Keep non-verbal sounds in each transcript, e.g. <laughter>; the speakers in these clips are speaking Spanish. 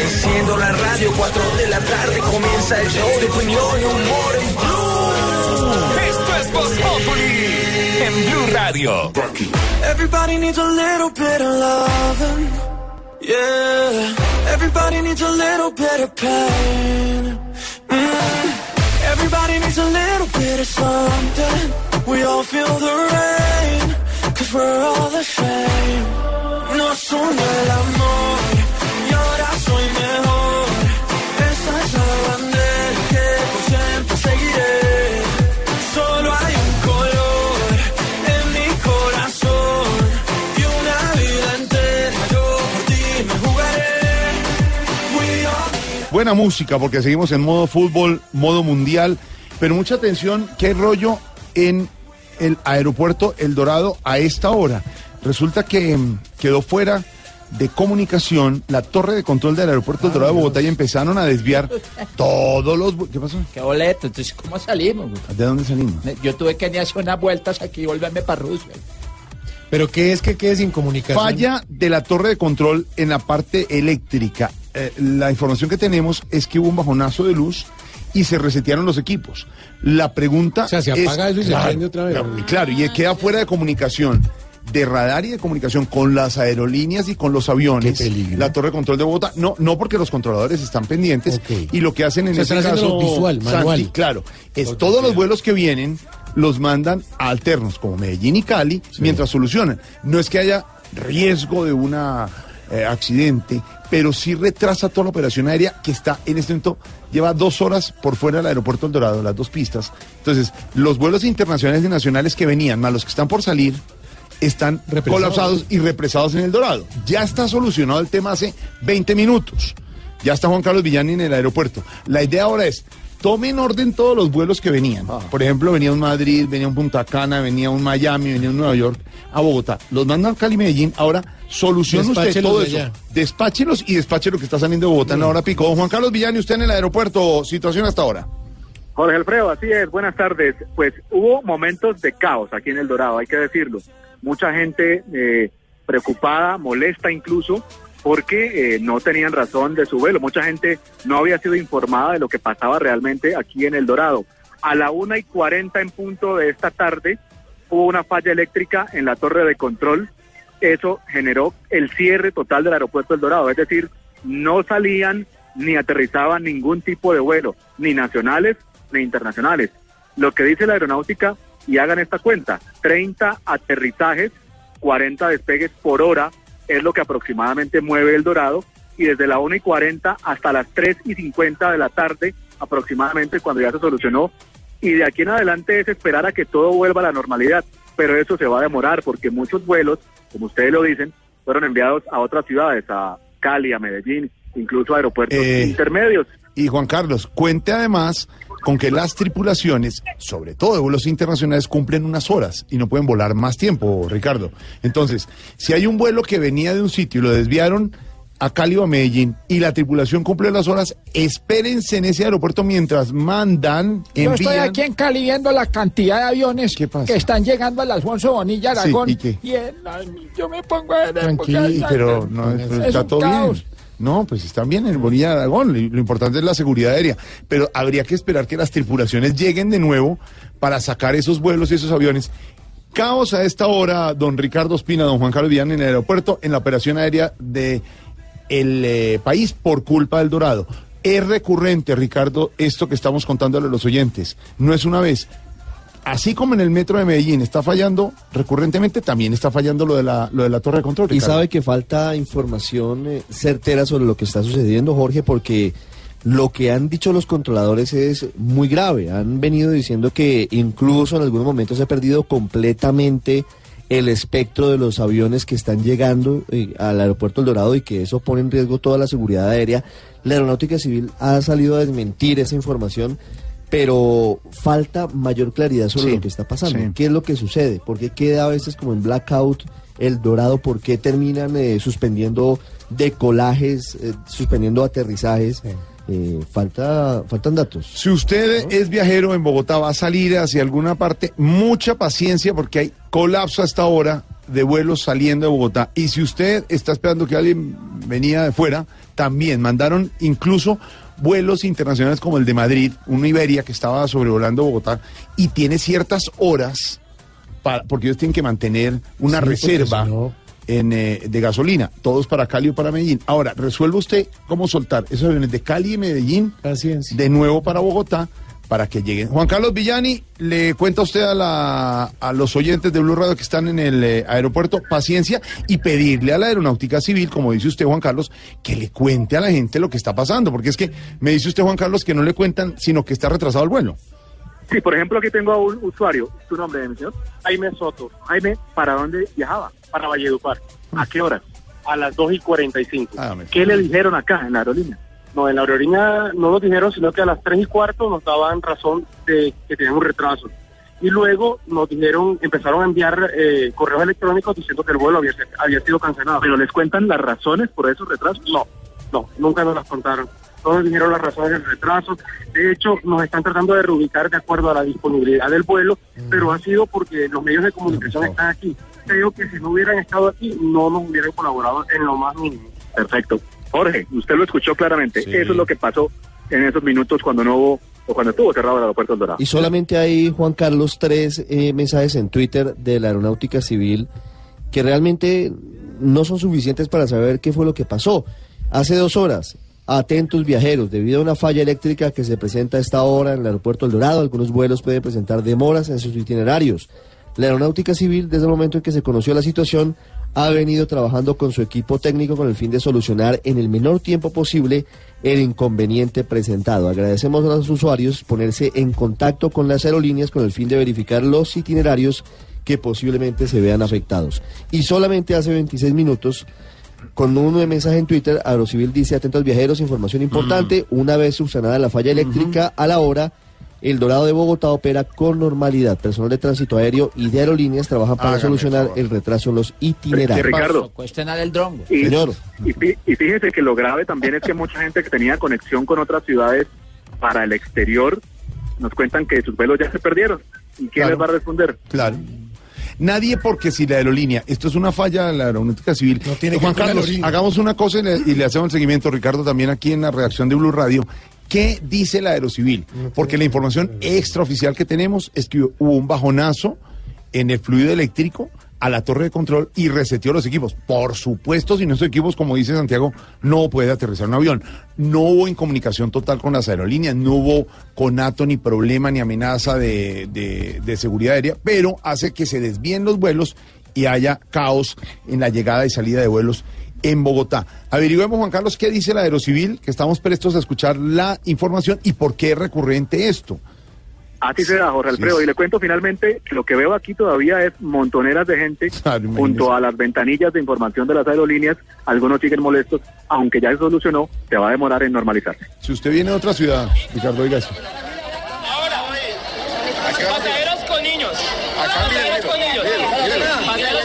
Enciendo la radio, 4 de la tarde comienza el show de opinión y humor en Blue. Esto es Voz Populi en Blue Radio. Everybody needs a little bit of loving. Yeah. Everybody needs a little bit of pain. Mm. Everybody needs a little bit of something. We all feel the rain. Cause we're all the same. Nos une el amor. Y ahora soy mejor. Esa es la bandera que por siempre seguiré. Solo hay un color en mi corazón. Y una vida entera yo por ti me jugaré. We all Buena música porque seguimos en modo fútbol, modo mundial, pero mucha atención, qué rollo en el aeropuerto El Dorado a esta hora. Resulta que mm, quedó fuera de comunicación la torre de control del aeropuerto El Dorado de Bogotá y empezaron a desviar todos los... ¿Qué pasó? Qué boleto, entonces ¿cómo salimos? ¿De dónde salimos? Yo tuve que ni hacer unas vueltas aquí y volverme para Rusia. ¿Pero qué es que quede sin comunicación? Falla de la torre de control en la parte eléctrica. Eh, la información que tenemos es que hubo un bajonazo de luz y se resetearon los equipos. La pregunta O sea, se es- apaga eso y se prende otra vez. Claro, y claro, y queda fuera de comunicación de radar y de comunicación con las aerolíneas y con los aviones. Qué peligro. La torre de control de Bogotá, no, no porque los controladores están pendientes y lo que hacen en O sea, este están caso, visual, Santi, manual. claro, es todos los vuelos que vienen los mandan a alternos como Medellín y Cali mientras solucionan. No es que haya riesgo de un accidente, pero sí retrasa toda la operación aérea que está en este momento, lleva dos horas por fuera del aeropuerto El Dorado, las dos pistas. Entonces, los vuelos internacionales y nacionales que venían, más los que están por salir, están Represados. colapsados y represados en El Dorado. Ya está solucionado el tema hace 20 minutos. Ya está Juan Carlos Villani en el aeropuerto. La idea ahora es, tomen orden todos los vuelos que venían. Ah. Por ejemplo, venía un Madrid, venía un Punta Cana, venía un Miami, venía un Nueva York, a Bogotá. Los mandan a Cali y Medellín. Ahora, solucione usted todo de eso. allá. Despáchelos y despache lo que está saliendo de Bogotá en la hora pico. Don Juan Carlos Villani, usted en el aeropuerto, situación hasta ahora. Jorge Alfredo, así es, buenas tardes. Pues hubo momentos de caos aquí en El Dorado, hay que decirlo. Mucha gente eh, preocupada, molesta incluso, porque eh, no tenían razón de su vuelo. Mucha gente no había sido informada de lo que pasaba realmente aquí en El Dorado. A la una y cuarenta en punto de esta tarde hubo una falla eléctrica en la torre de control. Eso generó el cierre total del aeropuerto El Dorado, es decir, no salían ni aterrizaban ningún tipo de vuelo, ni nacionales ni internacionales. Lo que dice la aeronáutica, y hagan esta cuenta, 30 aterrizajes, 40 despegues por hora es lo que aproximadamente mueve el Dorado, y desde la 1 y 40 hasta las 3 y 50 de la tarde aproximadamente cuando ya se solucionó, y de aquí en adelante es esperar a que todo vuelva a la normalidad, pero eso se va a demorar porque muchos vuelos, como ustedes lo dicen, fueron enviados a otras ciudades, a Cali, a Medellín, incluso a aeropuertos Eh, intermedios. Y Juan Carlos, cuente además con que las tripulaciones, sobre todo de vuelos internacionales, cumplen unas horas y no pueden volar más tiempo, Ricardo. Entonces, si hay un vuelo que venía de un sitio y lo desviaron a Cali o a Medellín y la tripulación cumple las horas, espérense en ese aeropuerto mientras mandan, Yo estoy envían... aquí en Cali viendo la cantidad de aviones que están llegando al Alfonso Bonilla Sí, Aragón. ¿y qué? ay, yo me pongo a ver. Tranquilo, Pero no, Es pero está un todo caos. bien. No, pues están bien en Bonilla de Aragón. Lo, importante es la seguridad aérea. Pero habría que esperar que las tripulaciones lleguen de nuevo para sacar esos vuelos y esos aviones. Caos a esta hora, don Ricardo Espina, don Juan Carlos Villán en el aeropuerto, en la operación aérea de el eh, país por culpa del Dorado. Es recurrente, Ricardo, esto que estamos contándole a los oyentes. No es una vez. Así como en el metro de Medellín está fallando recurrentemente, también está fallando lo de la, lo de la torre de control. Y sabe que falta información eh, certera sobre lo que está sucediendo, Jorge, porque lo que han dicho los controladores es muy grave. Han venido diciendo que incluso en algunos momentos se ha perdido completamente el espectro de los aviones que están llegando eh, al aeropuerto El Dorado y que eso pone en riesgo toda la seguridad aérea. La Aeronáutica Civil ha salido a desmentir esa información, pero falta mayor claridad sobre Sí, lo que está pasando. sí. ¿Qué es lo que sucede? ¿Por qué queda a veces como en blackout el Dorado? ¿Por qué terminan eh, suspendiendo decolajes, eh, suspendiendo aterrizajes? eh, falta, faltan datos. Si usted es viajero en Bogotá, va a salir hacia alguna parte, mucha paciencia porque hay colapso a esta hora de vuelos saliendo de Bogotá. Y si usted está esperando que alguien venía de fuera, también mandaron incluso vuelos internacionales como el de Madrid, una Iberia que estaba sobrevolando Bogotá y tiene ciertas horas, para, porque ellos tienen que mantener una Sí, reserva no- en, eh, de gasolina, todos para Cali o para Medellín. Ahora, resuelve usted cómo soltar esos aviones de Cali y Medellín Paciencia. de nuevo para Bogotá para que lleguen. Juan Carlos Villani, le cuenta usted a, la, a los oyentes de Blue Radio que están en el eh, aeropuerto paciencia y pedirle a la aeronáutica civil, como dice usted Juan Carlos, que le cuente a la gente lo que está pasando, porque es que me dice usted Juan Carlos que no le cuentan, sino que está retrasado el vuelo. Sí, por ejemplo, aquí tengo a un usuario. ¿Tu nombre, mi señor? Jaime Soto. Jaime, ¿para dónde viajaba? Para Valledupar. ¿A qué hora? a las 2 y 45. Ah, ¿Qué le dijeron acá en la aerolínea? No, en la aerolínea no nos dijeron, sino que a las 3 y cuarto nos daban razón de que tenían un retraso. Y luego nos dijeron, empezaron a enviar eh, correos electrónicos diciendo que el vuelo había, había sido cancelado. ¿Pero les cuentan las razones por esos retrasos? No, no, nunca nos las contaron. Todos dijeron las razones del retraso. De hecho, nos están tratando de reubicar de acuerdo a la disponibilidad del vuelo, pero ha sido porque los medios de comunicación están aquí. Creo que si no hubieran estado aquí, no nos hubieran colaborado en lo más mínimo. Perfecto. Jorge, usted lo escuchó claramente. Eso es lo que pasó en esos minutos cuando no hubo o cuando estuvo cerrado el aeropuerto del Dorado. Y solamente hay, Juan Carlos, tres eh, mensajes en Twitter de la Aeronáutica Civil que realmente no son suficientes para saber qué fue lo que pasó. Hace dos horas, atentos viajeros, debido a una falla eléctrica que se presenta a esta hora en el aeropuerto El Dorado, algunos vuelos pueden presentar demoras en sus itinerarios. La Aeronáutica Civil, desde el momento en que se conoció la situación, ha venido trabajando con su equipo técnico con el fin de solucionar en el menor tiempo posible el inconveniente presentado. Agradecemos a los usuarios ponerse en contacto con las aerolíneas con el fin de verificar los itinerarios que posiblemente se vean afectados. Y solamente hace 26 minutos, con un mensaje en Twitter, Aerocivil dice, atentos viajeros, información importante, una vez subsanada la falla eléctrica, a la hora, el Dorado de Bogotá opera con normalidad. Personal de tránsito aéreo y de aerolíneas trabajan para Hágame solucionar el retraso en los Sí, itinerarios. Ricardo. Cuestionar el drongo. Y, Señor. y fí- y fíjese que lo grave también es que mucha gente que tenía conexión con otras ciudades para el exterior nos cuentan que sus vuelos ya se perdieron. ¿Y quién Claro. les va a responder? Claro. Nadie porque si la aerolínea, esto es una falla de la aeronáutica civil. No tiene que Juan ver con la Carlos, hagamos una cosa y le, y le hacemos el seguimiento, Ricardo, también aquí en la redacción de Blue Radio. ¿Qué dice la aerocivil? Porque la información extraoficial que tenemos es que hubo un bajonazo en el fluido eléctrico a la torre de control y reseteó los equipos. Por supuesto, si no esos equipos, como dice Santiago, no puede aterrizar un avión. No hubo incomunicación total con las aerolíneas, no hubo conato, ni problema, ni amenaza de, de- de seguridad aérea, pero hace que se desvíen los vuelos y haya caos en la llegada y salida de vuelos en Bogotá. Averigüemos, Juan Carlos, qué dice la Aerocivil, que estamos prestos a escuchar la información y por qué es recurrente esto. Así se da, Jorge Sí, Alfredo. sí. Y le cuento finalmente que lo que veo aquí todavía es montoneras de gente <laughs> junto a las ventanillas de información de las aerolíneas. Algunos siguen molestos, aunque ya se solucionó, se va a demorar en normalizarse. Si usted viene de otra ciudad, Ricardo, oiga eso. Con niños. Pasajeros con niños. Pasajeros con niños.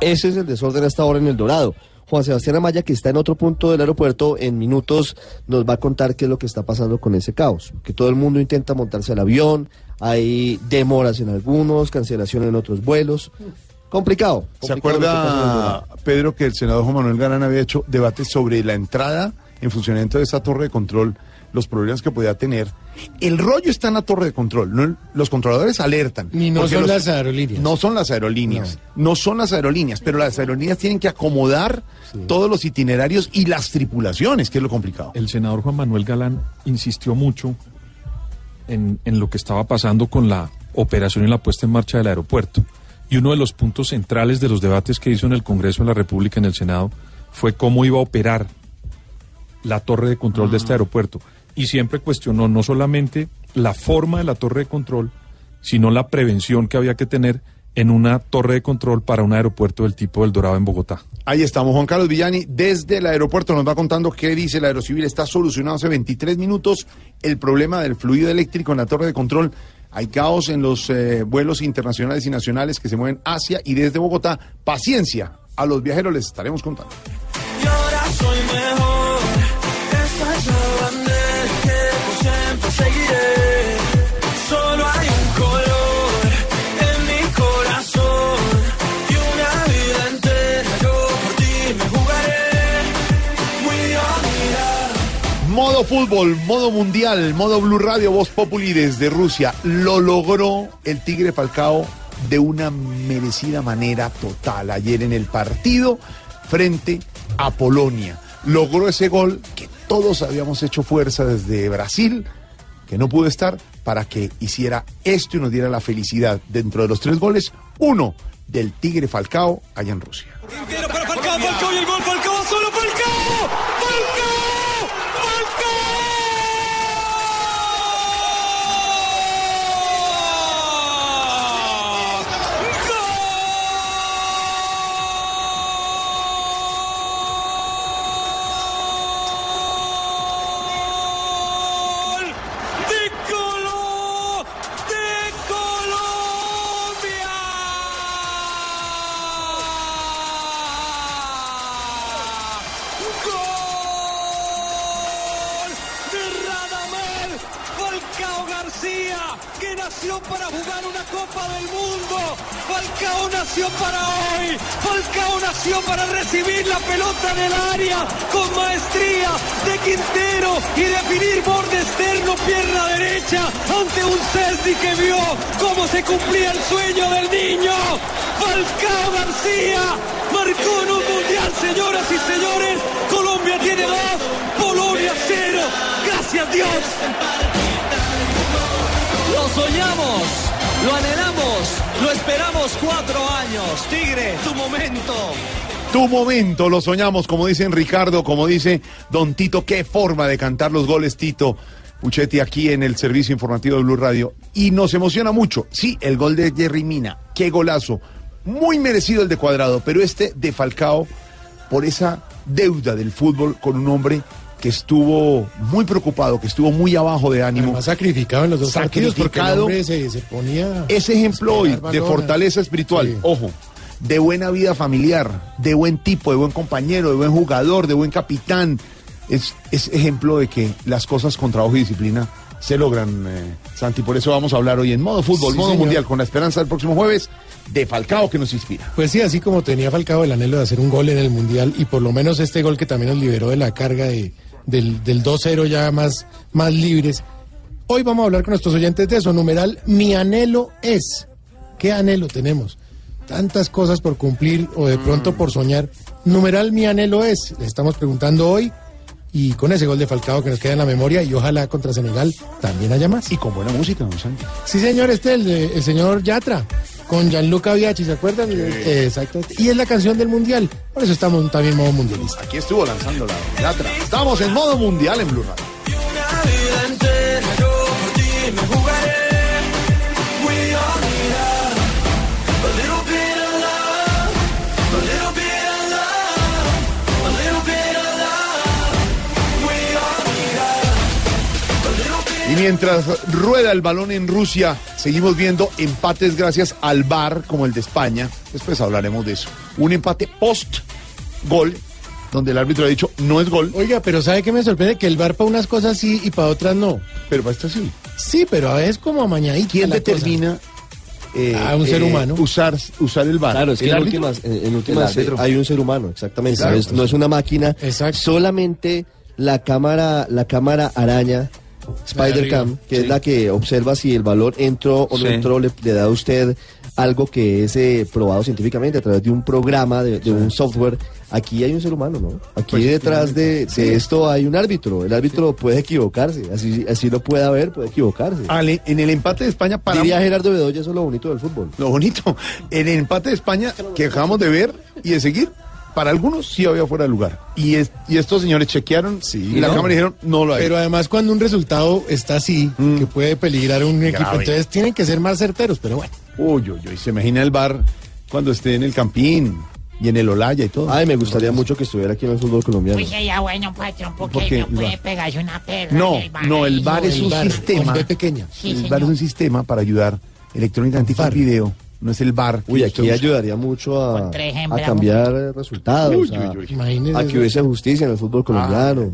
Ese es el desorden hasta ahora en el Dorado. Juan Sebastián Amaya, que está en otro punto del aeropuerto, en minutos nos va a contar qué es lo que está pasando con ese caos. Que todo el mundo intenta montarse al avión, hay demoras en algunos, cancelación en otros vuelos. Complicado. ¿Se que acuerda, Pedro, que el senador Juan Manuel Galán había hecho debates sobre la entrada en funcionamiento de esa torre de control, los problemas que podía tener? El rollo está en la torre de control. ¿no? Los controladores alertan. Ni no son los- las aerolíneas. No son las aerolíneas. No. son las aerolíneas, pero las aerolíneas tienen que acomodar todos los itinerarios y las tripulaciones, que es lo complicado. el senador Juan Manuel Galán insistió mucho en, en lo que estaba pasando con la operación y la puesta en marcha del aeropuerto. Y uno de los puntos centrales de los debates que hizo en el Congreso de la República, en el Senado, fue cómo iba a operar la torre de control de este aeropuerto. Y siempre cuestionó no solamente la forma de la torre de control, sino la prevención que había que tener en una torre de control para un aeropuerto del tipo del Dorado en Bogotá. Ahí estamos, Juan Carlos Villani, desde el aeropuerto nos va contando qué dice la Aerocivil. Está solucionado hace 23 minutos el problema del fluido eléctrico en la torre de control. Hay caos en los eh, vuelos internacionales y nacionales que se mueven hacia y desde Bogotá. Paciencia, A los viajeros les estaremos contando. Y ahora soy mejor. Seguiré. Solo hay un color en mi corazón. Y una vida entera yo por ti me jugaré. Muy. Modo fútbol, modo mundial, modo Blue Radio, Voz Populi desde Rusia. Lo logró el Tigre Falcao de una merecida manera total ayer en el partido frente a Polonia. Logró ese gol que todos habíamos hecho fuerza desde Brasil, que no pudo estar, para que hiciera esto y nos diera la felicidad dentro de los tres goles, uno del Tigre Falcao allá en Rusia. Falcao, Falcao y el gol, Falcao, solo. Falcao, para jugar una Copa del Mundo. Falcao nació para hoy. Falcao nació para recibir la pelota en el área con maestría de Quintero y definir borde externo, pierna derecha ante un Cesni que vio cómo se cumplía el sueño del niño. Falcao García marcó en un mundial, señoras y señores. Colombia tiene dos, Polonia cero. Gracias Dios. Soñamos, lo anhelamos, lo esperamos cuatro años. Tigre, tu momento. Tu momento, lo soñamos, como dicen Ricardo, como dice Don Tito, qué forma de cantar los goles, Tito. Puchetti aquí en el servicio informativo de Blue Radio. Y nos emociona mucho. Sí, el gol de Jerry Mina, qué golazo. Muy merecido el de Cuadrado, pero este de Falcao, por esa deuda del fútbol con un hombre que estuvo muy preocupado, que estuvo muy abajo de ánimo. Además sacrificado en los dos partidos porque el hombre se, se ponía... Ese ejemplo hoy de fortaleza espiritual, Sí. ojo, de buena vida familiar, de buen tipo, de buen compañero, de buen jugador, de buen capitán, es, es ejemplo de que las cosas con trabajo y disciplina se logran, eh, Santi. Por eso vamos a hablar hoy en modo fútbol, Sí, modo señor. mundial, con la esperanza del próximo jueves de Falcao que nos inspira. Pues sí, así como tenía Falcao el anhelo de hacer un gol en el Mundial y por lo menos este gol que también nos liberó de la carga de, del, del 2-0 ya más, más libres. Hoy vamos a hablar con nuestros oyentes de eso. Numeral, mi anhelo es. ¿Qué anhelo tenemos? Tantas cosas por cumplir o de pronto por soñar. Numeral, mi anhelo es. Le estamos preguntando hoy y con ese gol de Falcao que nos queda en la memoria y ojalá contra Senegal también haya más. Y con buena música, don Santi. Sí, señor, este el, el señor Yatra, con Gianluca Biachi, ¿se acuerdan? Eh, Exactamente. Y es la canción del Mundial. Por eso estamos también en modo mundialista. Aquí estuvo lanzando la Yatra. Estamos en modo mundial en Blue Radio. Mientras rueda el balón en Rusia, seguimos viendo empates gracias al VAR como el de España. Después hablaremos de eso. Un empate post-gol, donde el árbitro ha dicho no es gol, Oiga, pero ¿sabe qué me sorprende? Que el bar para unas cosas sí y para otras no. pero para esto sí. Sí, pero a veces como amañadita ¿Quién determina eh, Ah, un ser humano. usar, usar el VAR? Claro, es que ¿El en últimas, en, en últimas El árbitro. eh, hay un ser humano, exactamente. Claro, es- pues. no es una máquina. Exacto. Solamente la cámara, la cámara araña, Spider arriba, Cam, que sí. es la que observa si el valor entró o no Sí. entró, le, le da a usted algo que es eh, probado científicamente a través de un programa, de, de un software. Aquí hay un ser humano, ¿no? Aquí Pues, detrás de, de esto hay un árbitro. El árbitro puede equivocarse, así, así lo puede haber, puede equivocarse. Ale, en el empate de España para Diría Gerardo Bedoya, eso es lo bonito del fútbol. lo bonito, en el empate de España que acabamos de ver y de seguir, para algunos sí había fuera de lugar. Y, es- y estos señores chequearon y la ¿no? cámara dijeron no lo hay. Pero además cuando un resultado está así, que puede peligrar a un equipo, entonces tienen que ser más certeros, pero bueno. Uy, uy, uy, se imagina el bar cuando esté en el Campín y en el Olaya y todo. Ay, me gustaría mucho que estuviera aquí en el fútbol colombiano. Pues sería bueno, patrón, ¿Por porque qué? no puede pegarse una perra. No, en el bar no, el. VAR es el un VAR, sistema. pequeña. Sí, el señor. VAR es un sistema para ayudar electrónicamente VAR. video no es el bar. que Uy, aquí ayudaría mucho a, cambiar eh, resultados, Uy, a, uy, uy. Imagínese a que hubiese justicia en el fútbol colombiano,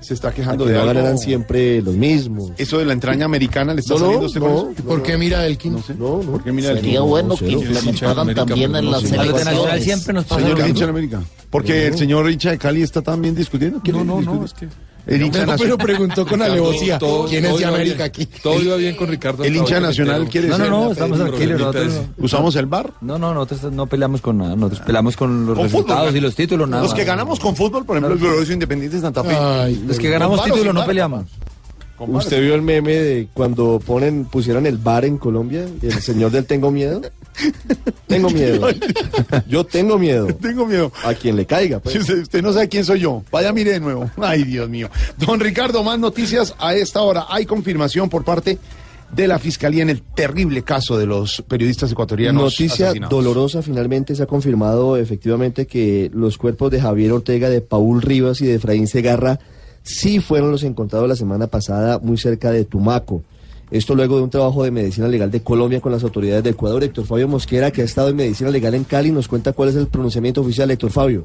Se está a que quejando no de algo. ganaran siempre los mismos. Eso de la entraña americana le está No, no, saliendo a usted con no. eso? ¿Por qué mira Elkin? No sé. No, no. ¿Por qué mira el Sería No, bueno que implementaran también en no las selecciones. Siempre nos pasa Señor lo hincha mismo. de América. Porque el señor hincha de Cali está también discutiendo. ¿Quiere No, no, no, es que... El hincha No, pero nacional. preguntó con alevosía. Todo- ¿Quién es de América bien. aquí? Todo iba bien con Ricardo. El hincha nacional pero- quiere No, no, ser- no, estamos tranquilos. Nosotros. ¿Usamos el bar? no, no, nosotros no peleamos con nada. Nosotros peleamos con los Con resultados fútbol, y los títulos, nada Los que ganamos con fútbol, por ejemplo, el glorioso Independiente de Santa Fe. Ay, Los que ganamos títulos no peleamos. ¿Usted vio el meme de cuando ponen, pusieron el bar en Colombia y el señor del tengo miedo? Tengo miedo. Yo tengo miedo. Tengo miedo. A quien le caiga. pues. Usted, usted no sabe quién soy yo, vaya mire de nuevo. Ay, Dios mío. Don Ricardo, más noticias a esta hora. Hay confirmación por parte de la Fiscalía en el terrible caso de los periodistas ecuatorianos. Noticia asesinados. dolorosa, finalmente se ha confirmado efectivamente que los cuerpos de Javier Ortega, de Paul Rivas y de Efraín Segarra sí fueron los encontrados la semana pasada muy cerca de Tumaco. Esto luego de un trabajo de medicina legal de Colombia con las autoridades de Ecuador. Héctor Fabio Mosquera, que ha estado en medicina legal en Cali, nos cuenta cuál es el pronunciamiento oficial, Héctor Fabio.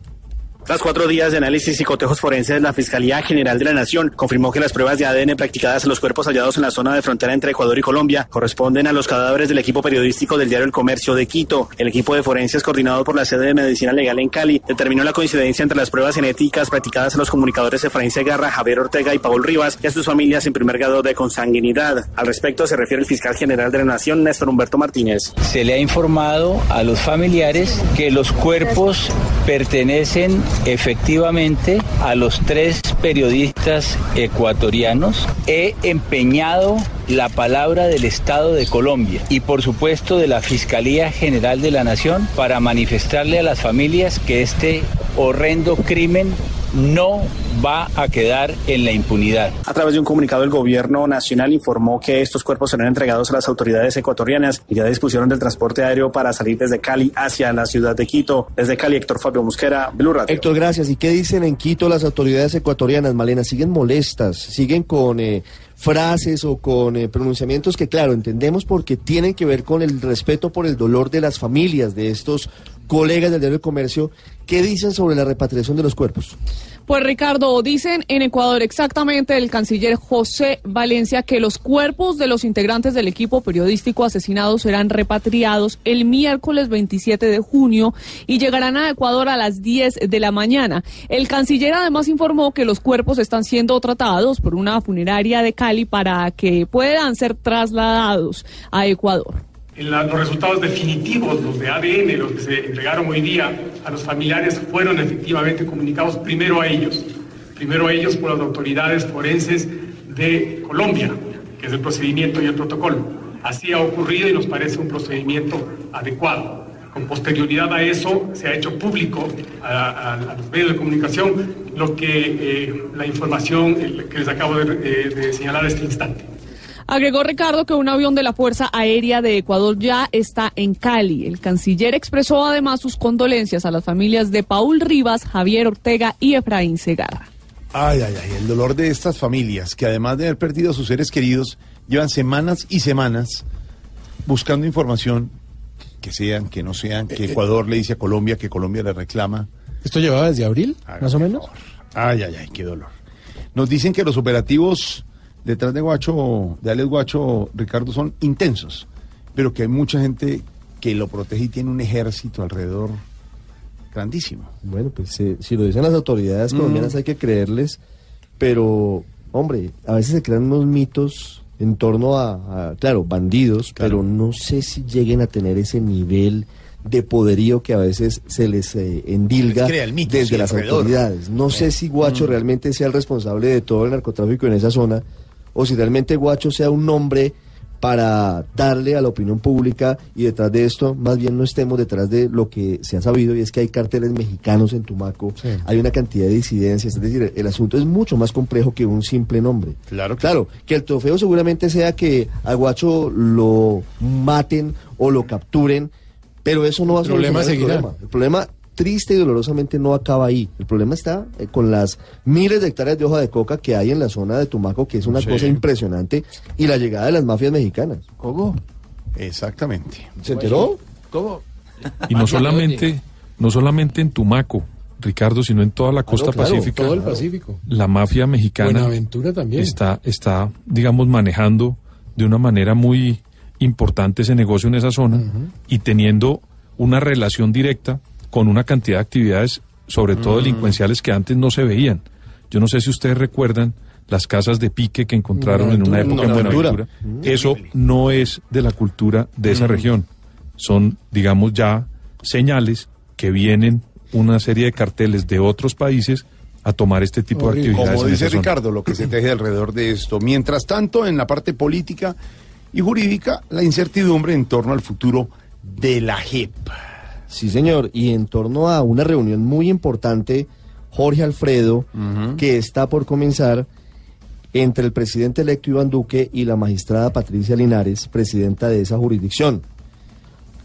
Tras cuatro días de análisis y cotejos forenses, la Fiscalía General de la Nación confirmó que las pruebas de ADN practicadas en los cuerpos hallados en la zona de frontera entre Ecuador y Colombia corresponden a los cadáveres del equipo periodístico del diario El Comercio de Quito. El equipo de forenses coordinado por la sede de Medicina Legal en Cali determinó la coincidencia entre las pruebas genéticas practicadas a los comunicadores Efraín Segarra, Javier Ortega y Paul Rivas y a sus familias en primer grado de consanguinidad. Al respecto se refiere el fiscal general de la Nación, Néstor Humberto Martínez. Se le ha informado a los familiares que los cuerpos pertenecen efectivamente a los tres periodistas ecuatorianos. He empeñado la palabra del Estado de Colombia y por supuesto de la Fiscalía General de la Nación para manifestarle a las familias que este horrendo crimen no va a quedar en la impunidad. A través de un comunicado, el gobierno nacional informó que estos cuerpos serán entregados a las autoridades ecuatorianas y ya dispusieron del transporte aéreo para salir desde Cali hacia la ciudad de Quito. Desde Cali, Héctor Fabio Mosquera, Blue Radio. Héctor, gracias. ¿Y qué dicen en Quito las autoridades ecuatorianas, Malena? ¿Siguen molestas? ¿Siguen con eh, frases o con eh, pronunciamientos que, claro, entendemos porque tienen que ver con el respeto por el dolor de las familias de estos colegas del diario de comercio? ¿Qué dicen sobre la repatriación de los cuerpos? Pues Ricardo, dicen en Ecuador exactamente el canciller José Valencia que los cuerpos de los integrantes del equipo periodístico asesinados serán repatriados el miércoles 27 de junio y llegarán a Ecuador a las 10 de la mañana. El canciller además informó que los cuerpos están siendo tratados por una funeraria de Cali para que puedan ser trasladados a Ecuador. Los resultados definitivos, los de ADN, los que se entregaron hoy día a los familiares, fueron efectivamente comunicados primero a ellos, primero a ellos por las autoridades forenses de Colombia, que es el procedimiento y el protocolo. Así ha ocurrido y nos parece un procedimiento adecuado. Con posterioridad a eso se ha hecho público a, los medios de comunicación lo que eh, la información que les acabo de, eh, de señalar este instante. Agregó Ricardo que un avión de la Fuerza Aérea de Ecuador ya está en Cali. El canciller expresó además sus condolencias a las familias de Paul Rivas, Javier Ortega y Efraín Segarra. Ay, ay, ay, el dolor de estas familias que además de haber perdido a sus seres queridos, llevan semanas y semanas buscando información, que sean, que no sean, que Ecuador le dice a Colombia, que Colombia le reclama. ¿Esto llevaba desde abril, más o menos? Ay, ay, ay, qué dolor. Nos dicen que los operativos detrás de Guacho, de Alex Guacho, Ricardo, son intensos, pero que hay mucha gente que lo protege y tiene un ejército alrededor grandísimo. Bueno, pues eh, si lo dicen las autoridades colombianas Mm. hay que creerles, pero, hombre, a veces se crean unos mitos en torno a, a, claro, bandidos, pero no sé si lleguen a tener ese nivel de poderío que a veces se les eh, endilga Les mito, desde sí, las alrededor. autoridades. No sé si Guacho Mm. realmente sea el responsable de todo el narcotráfico en esa zona o si realmente Guacho sea un nombre para darle a la opinión pública y detrás de esto más bien no estemos detrás de lo que se ha sabido y es que hay carteles mexicanos en Tumaco, hay una cantidad de disidencias, es decir, el asunto es mucho más complejo que un simple nombre. Claro, claro, que el trofeo seguramente sea que a Guacho lo maten o lo capturen, pero eso no va a solucionar el problema. El problema triste y dolorosamente no acaba ahí. El problema está eh, con las miles de hectáreas de hoja de coca que hay en la zona de Tumaco, que es una Sí. cosa impresionante, y la llegada de las mafias mexicanas. ¿Cómo? Exactamente. ¿Se enteró? ¿Cómo? Y no solamente, no solamente en Tumaco, Ricardo, sino en toda la costa claro, pacífica. todo el Pacífico. La mafia mexicana también. está, está, digamos, manejando de una manera muy importante ese negocio en esa zona y teniendo una relación directa con una cantidad de actividades, sobre todo Mm. delincuenciales, que antes no se veían. Yo no sé si ustedes recuerdan las casas de pique que encontraron en una época en Buenaventura. Eso no es de la cultura de esa Mm. región. Son, digamos, ya señales que vienen una serie de carteles de otros países a tomar este tipo de actividades. Como dice zona. Ricardo, lo que se teje alrededor de esto. Mientras tanto, en la parte política y jurídica, la incertidumbre en torno al futuro de la JEP. Sí, señor, y en torno a una reunión muy importante, Jorge Alfredo, que está por comenzar entre el presidente electo Iván Duque y la magistrada Patricia Linares, presidenta de esa jurisdicción.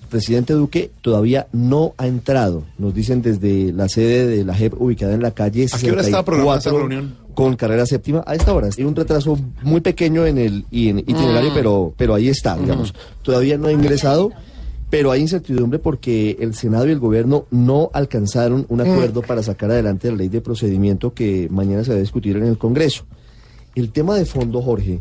El presidente Duque todavía no ha entrado, nos dicen desde la sede de la JEP ubicada en la calle ¿A qué hora estaba programada esa 64 reunión? con carrera séptima a esta hora. Hay un retraso muy pequeño en el en itinerario, Mm. pero, pero ahí está, digamos. Todavía no ha ingresado, pero hay incertidumbre porque el Senado y el gobierno no alcanzaron un acuerdo para sacar adelante la ley de procedimiento que mañana se va a discutir en el Congreso. El tema de fondo, Jorge,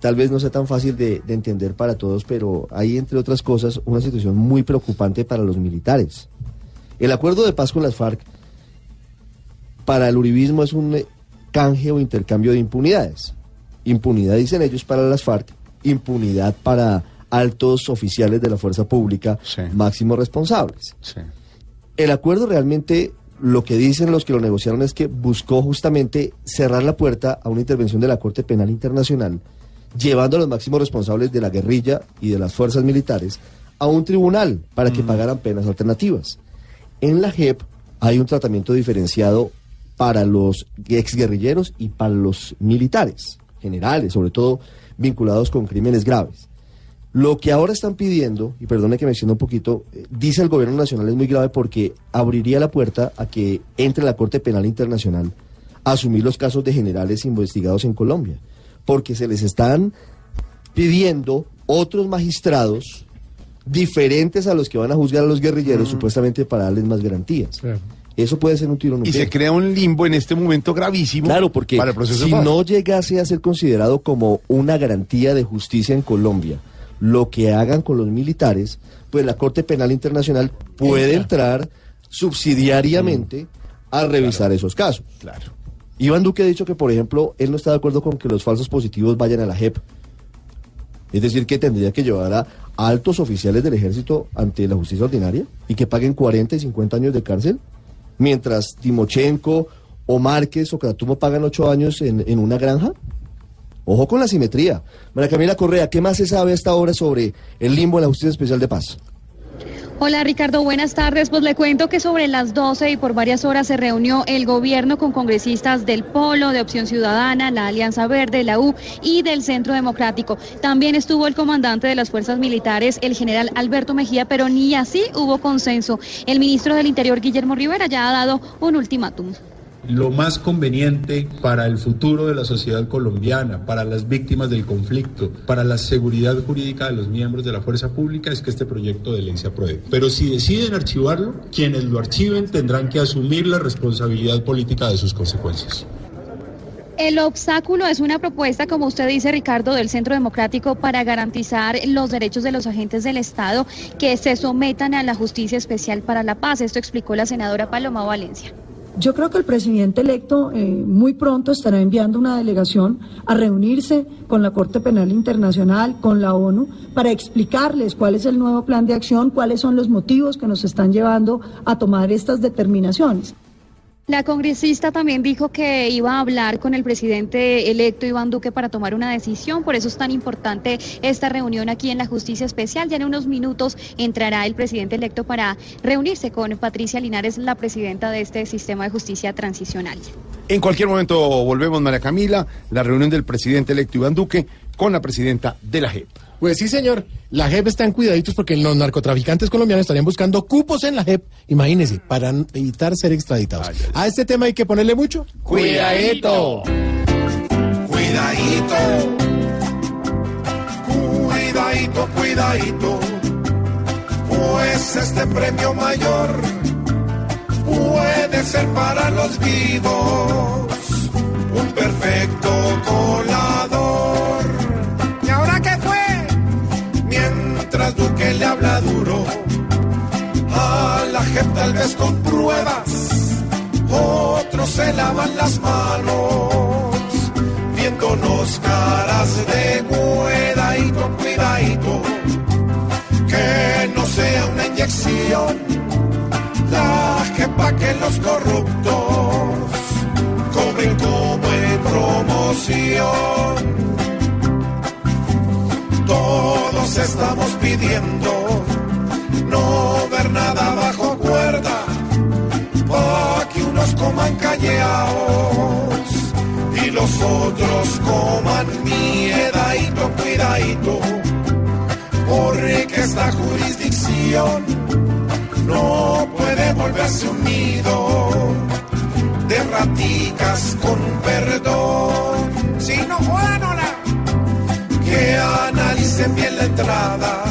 tal vez no sea tan fácil de, de entender para todos, pero hay, entre otras cosas, una situación muy preocupante para los militares. El acuerdo de paz con las FARC para el uribismo es un eh, canje o intercambio de impunidades. Impunidad, dicen ellos, para las FARC, impunidad para altos oficiales de la fuerza pública, máximos responsables. El acuerdo realmente, lo que dicen los que lo negociaron es que buscó justamente cerrar la puerta a una intervención de la Corte Penal Internacional, llevando a los máximos responsables de la guerrilla y de las fuerzas militares a un tribunal para que pagaran penas alternativas. En la JEP hay un tratamiento diferenciado para los exguerrilleros y para los militares, generales, sobre todo vinculados con crímenes graves. Lo que ahora están pidiendo, y perdone que me extienda un poquito, eh, dice el gobierno nacional es muy grave porque abriría la puerta a que entre la Corte Penal Internacional a asumir los casos de generales investigados en Colombia, porque se les están pidiendo otros magistrados diferentes a los que van a juzgar a los guerrilleros, supuestamente para darles más garantías. Eso puede ser un tiro un Y se crea un limbo en este momento gravísimo Claro, porque para el proceso si no llegase a ser considerado como una garantía de justicia en Colombia, lo que hagan con los militares, pues la Corte Penal Internacional puede entrar subsidiariamente a revisar esos casos. Claro. Iván Duque ha dicho que, por ejemplo, él no está de acuerdo con que los falsos positivos vayan a la JEP. Es decir, que tendría que llevar a altos oficiales del ejército ante la justicia ordinaria y que paguen 40 y 50 años de cárcel, mientras Timochenko o Márquez o Kratumo pagan 8 años en, en una granja. Ojo con la simetría. María Camila Correa, ¿qué más se sabe hasta ahora sobre el limbo en la Justicia Especial de Paz? Hola Ricardo, buenas tardes. Pues le cuento que sobre las 12 y por varias horas se reunió el gobierno con congresistas del Polo, de Opción Ciudadana, la Alianza Verde, la U y del Centro Democrático. También estuvo el comandante de las fuerzas militares, el general Alberto Mejía, pero ni así hubo consenso. El ministro del Interior, Guillermo Rivera, ya ha dado un ultimátum. Lo más conveniente para el futuro de la sociedad colombiana, para las víctimas del conflicto, para la seguridad jurídica de los miembros de la fuerza pública es que este proyecto de ley se apruebe. Pero si deciden archivarlo, quienes lo archiven tendrán que asumir la responsabilidad política de sus consecuencias. El obstáculo es una propuesta, como usted dice, Ricardo, del Centro Democrático para garantizar los derechos de los agentes del Estado que se sometan a la Justicia Especial para la Paz. Esto explicó la senadora Paloma Valencia. Yo creo que el presidente electo eh, muy pronto estará enviando una delegación a reunirse con la Corte Penal Internacional, con la ONU, para explicarles cuál es el nuevo plan de acción, cuáles son los motivos que nos están llevando a tomar estas determinaciones. La congresista también dijo que iba a hablar con el presidente electo Iván Duque para tomar una decisión, por eso es tan importante esta reunión aquí en la Justicia Especial. Ya en unos minutos entrará el presidente electo para reunirse con Patricia Linares, la presidenta de este sistema de justicia transicional. En cualquier momento volvemos, María Camila, la reunión del presidente electo Iván Duque con la presidenta de la JEP. Pues sí, señor. La JEP está en cuidaditos porque los narcotraficantes colombianos estarían buscando cupos en la JEP, imagínense, para evitar ser extraditados. A este tema hay que ponerle mucho Cuidadito. Cuidadito. Cuidadito, cuidadito. pues este premio mayor puede ser para los vivos un perfecto colador. Le habla duro a la gente tal vez con pruebas, otros se lavan las manos viéndonos caras de cuidadito, cuidadito, que no sea una inyección, la pa' que los corruptos cobren como en promoción. Todos estamos pidiendo no ver nada bajo cuerda, pa' que unos coman calleados y los otros coman miedadito, cuidadito, porque esta jurisdicción no puede volverse un de raticas con perdón. Si no hola, que analicen bien la entrada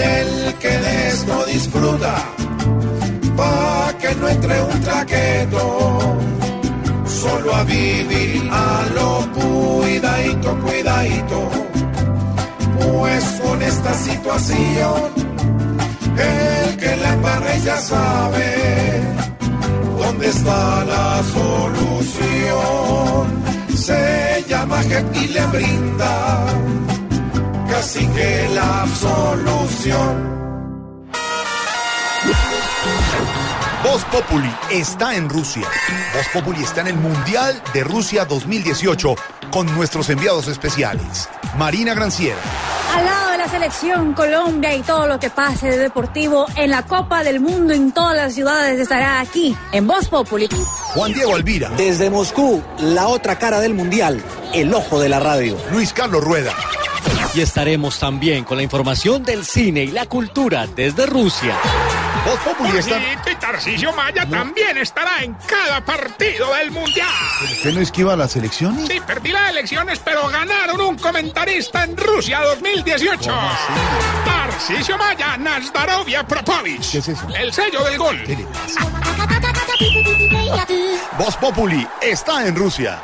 del que de disfruta, pa' que no entre un traqueto solo a vivir a lo cuidadito, cuidadito. Pues con esta situación, el que la embarre ya sabe dónde está la solución. Se llama gente y le brinda casi que la absolución. Voz Populi está en Rusia. Voz Populi está en el Mundial de Rusia 2018 con nuestros enviados especiales. Marina Granciera, Al lado de la selección Colombia y todo lo que pase de deportivo en la Copa del Mundo en todas las ciudades estará aquí en Voz Populi. Juan Diego Alvira, Desde Moscú, la otra cara del mundial, el ojo de la radio. Luis Carlos Rueda. Y estaremos también con la información del cine y la cultura desde Rusia. Voz Populi está... Y Tarcisio Maya también estará en cada partido del Mundial. ¿Usted no esquiva las elecciones? Sí, perdí las elecciones, pero ganaron un comentarista en Rusia 2018. Tarcisio Maya, Nazdarovia Propovich. ¿Qué es eso? El sello del gol. Voz Populi está en Rusia.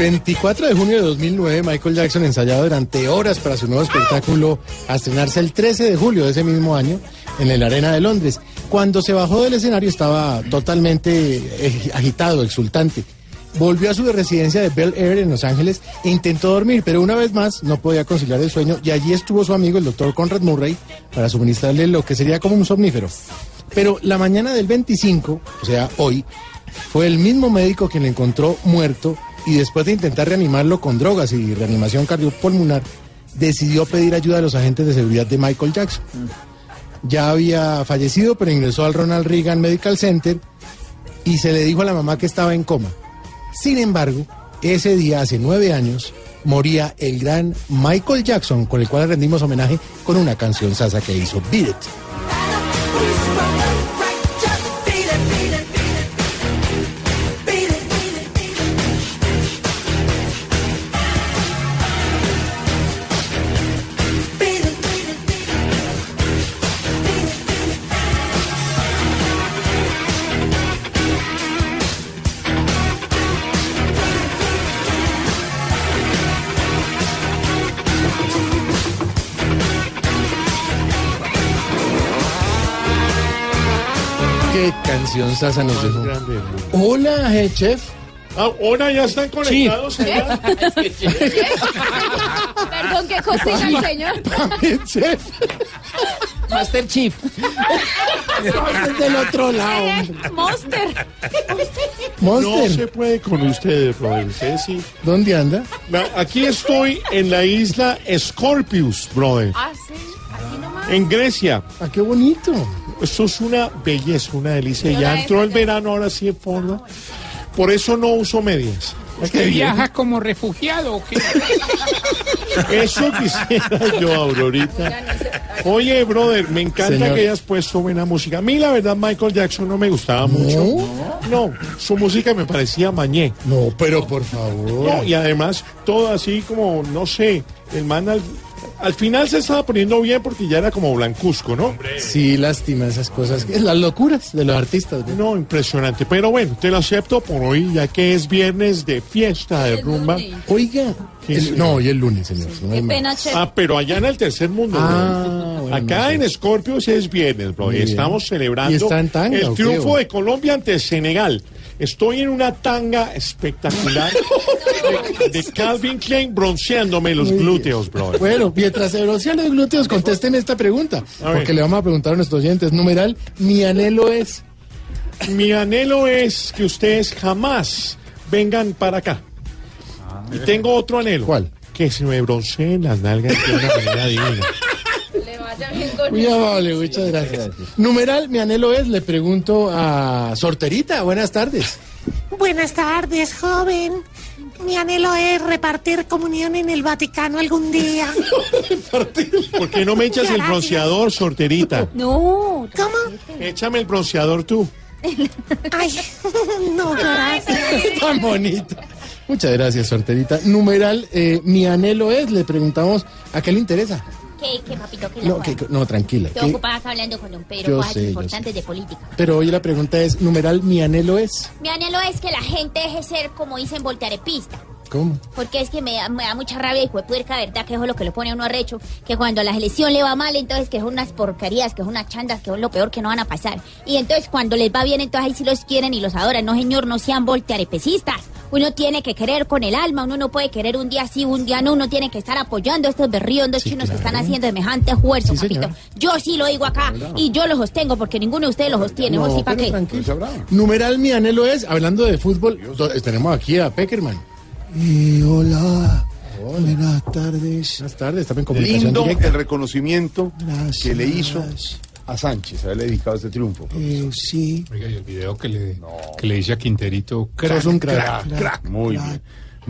24 de junio de 2009, Michael Jackson ensayaba durante horas para su nuevo espectáculo a estrenarse el 13 de julio de ese mismo año en el Arena de Londres. Cuando se bajó del escenario estaba totalmente eh, agitado, exultante. Volvió a su residencia de Bel Air en Los Ángeles e intentó dormir, pero una vez más no podía conciliar el sueño y allí estuvo su amigo el doctor Conrad Murray para suministrarle lo que sería como un somnífero. Pero la mañana del 25, o sea, hoy, fue el mismo médico quien le encontró muerto y después de intentar reanimarlo con drogas y reanimación cardiopulmonar, decidió pedir ayuda a los agentes de seguridad de Michael Jackson. Ya había fallecido, pero ingresó al Ronald Reagan Medical Center y se le dijo a la mamá que estaba en coma. Sin embargo, ese día, hace nueve años, moría el gran Michael Jackson, con el cual rendimos homenaje con una canción sasa que hizo, Beat It. Canción sasa nos dejó. Hola, eh, chef. Ah, hola, ya están conectados. allá? <laughs> Perdón, ¿qué cocina el señor? También, chef. Master Chief. Es del otro lado. Monster. Monster. No se puede con ustedes, brother. Sí. ¿Dónde anda? Aquí estoy en la isla Scorpius, brother. Ah, sí. Aquí nomás. En Grecia. Ah, qué bonito. Esto es una belleza, una delicia. Ya entró el verano, ahora sí en forma. Por eso no uso medias. ¿Usted viaja como refugiado o qué? <laughs> Eso quisiera yo, Aurorita. Oye, brother, me encanta Señor. que hayas puesto buena música. A mí, la verdad, Michael Jackson no me gustaba mucho. No, su música me parecía mañé. No, pero por favor. No, y además, todo así como, no sé, el man al, al final se estaba poniendo bien porque ya era como blancuzco, ¿no? Sí, lástima esas cosas. Las locuras de los artistas. ¿no? No, impresionante. Pero bueno, te lo acepto por hoy, ya que es viernes de fiesta, de rumba. Oiga. No, hoy el lunes, señor. No Qué pena. Ah, pero allá en el tercer mundo. Ah, bueno, Acá no sé. en Scorpios es viernes, bro. Bien. estamos celebrando ¿Y está en tanga el triunfo de Colombia ante Senegal. Estoy en una tanga espectacular de, de Calvin Klein bronceándome los glúteos, bro. Bueno, mientras se broncean los glúteos, contesten esta pregunta. Porque le vamos a preguntar a nuestros oyentes. Numeral, mi anhelo es. Mi anhelo es que ustedes jamás vengan para acá. Y tengo otro anhelo. ¿Cuál? Que se me bronceen las nalgas de una manera divina. Le vaya bien con Muy amable, muchas gracias. Numeral, mi anhelo es, le pregunto a Sorterita. Buenas tardes. Buenas tardes, joven. Mi anhelo es repartir comunión en el Vaticano algún día. <laughs> ¿Por qué no me echas el bronceador, sorterita? No. ¿Cómo? Échame el bronceador tú. Ay, <laughs> no, gracias. Tan bonito. Muchas gracias, Sorterita. Numeral, eh, mi anhelo es, le preguntamos, ¿a qué le interesa? ¿Qué, qué, papito? ¿Qué le No, que- no tranquila. Estoy que- hablando con don Pedro, Yo cosas sé, yo importantes de política. pero hoy la pregunta es, numeral, mi anhelo es. Mi anhelo es que la gente deje ser, como dicen, voltearepista. ¿Cómo? Porque es que me da, me da mucha rabia y fue puerca, ¿verdad? Que es lo que lo pone a uno arrecho. Que cuando a la selección le va mal, entonces que son unas porquerías, que son unas chandas, que son lo peor que no van a pasar. Y entonces cuando les va bien, entonces ahí sí los quieren y los adoran. No, señor, no sean voltearepecistas. Uno tiene que querer con el alma, uno no puede querer un día sí, un día no. Uno tiene que estar apoyando a estos berriondos chinos que están haciendo semejante esfuerzo, Sí, papito. Yo sí lo digo acá y yo lo sostengo porque ninguno de ustedes lo sostiene. No, ¿Vos sí para qué? tranquilo. Numeral, mi anhelo es, hablando de fútbol, tenemos aquí a Peckerman. Hola. Buenas tardes. Buenas tardes, en comunicación Lindo directa. el reconocimiento Gracias. que le hizo a Sánchez, haberle dedicado este triunfo. sí. Oiga, y el video que le, que le dice a Quinterito, Sos un crack, crack. Muy bien.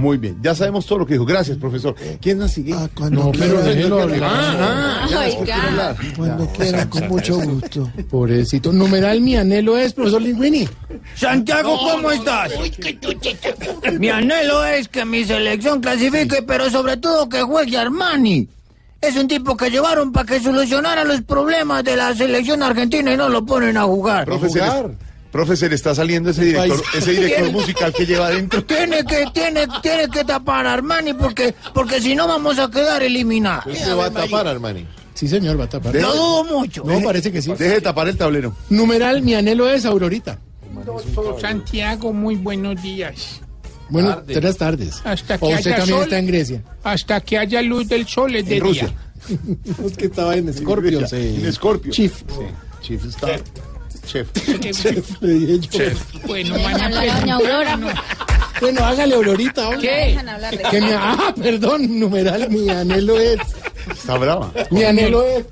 Muy bien. Ya sabemos todo lo que dijo. Gracias, profesor. ¿Quién más sigue? No, pero déjelo hablar. Ah, ah, ya hablar. Cuando quiera, con mucho gusto. Pobrecito. Numeral, mi anhelo es, profesor Linguini. Santiago, ¿cómo estás? Mi anhelo es que mi selección clasifique, pero sobre todo que juegue Armani. Es un tipo que llevaron para que solucionara los problemas de la selección argentina y no lo ponen a jugar. Profesor, profe, se le está saliendo ese director, ese director musical que lleva adentro. <laughs> Tiene que, tiene, tiene que tapar a Armani porque, porque si no vamos a quedar eliminados. Se va a tapar, Armani. Sí, señor, va a tapar. Lo dudo mucho. No, parece que sí. Deje de tapar el tablero. Numeral, mi anhelo es Aurorita. Santiago, muy buenos días. Bueno, buenas tardes. Hasta que O usted haya también sol. está en Grecia. Hasta que haya luz del sol es de En Rusia. <laughs> día. Es que estaba en Scorpio. sí. En Scorpio. Chief. Sí. Chief está. Chef. Chef, le dije yo. Bueno, Dejan van a hablar a doña Aurora. Bueno, hágale Aurorita. hombre. ¿Qué? Dejan hablar de Que mi- ah, perdón, numeral, mi anhelo es. Está brava. Mi anhelo es.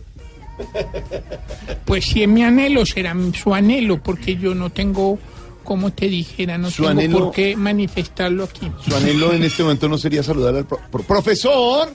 Pues si es mi anhelo, será su anhelo, porque yo no tengo, como te dijera, no Su tengo anhelo- por qué manifestarlo aquí. Su anhelo en este momento no sería saludar al pro- pro- profesor.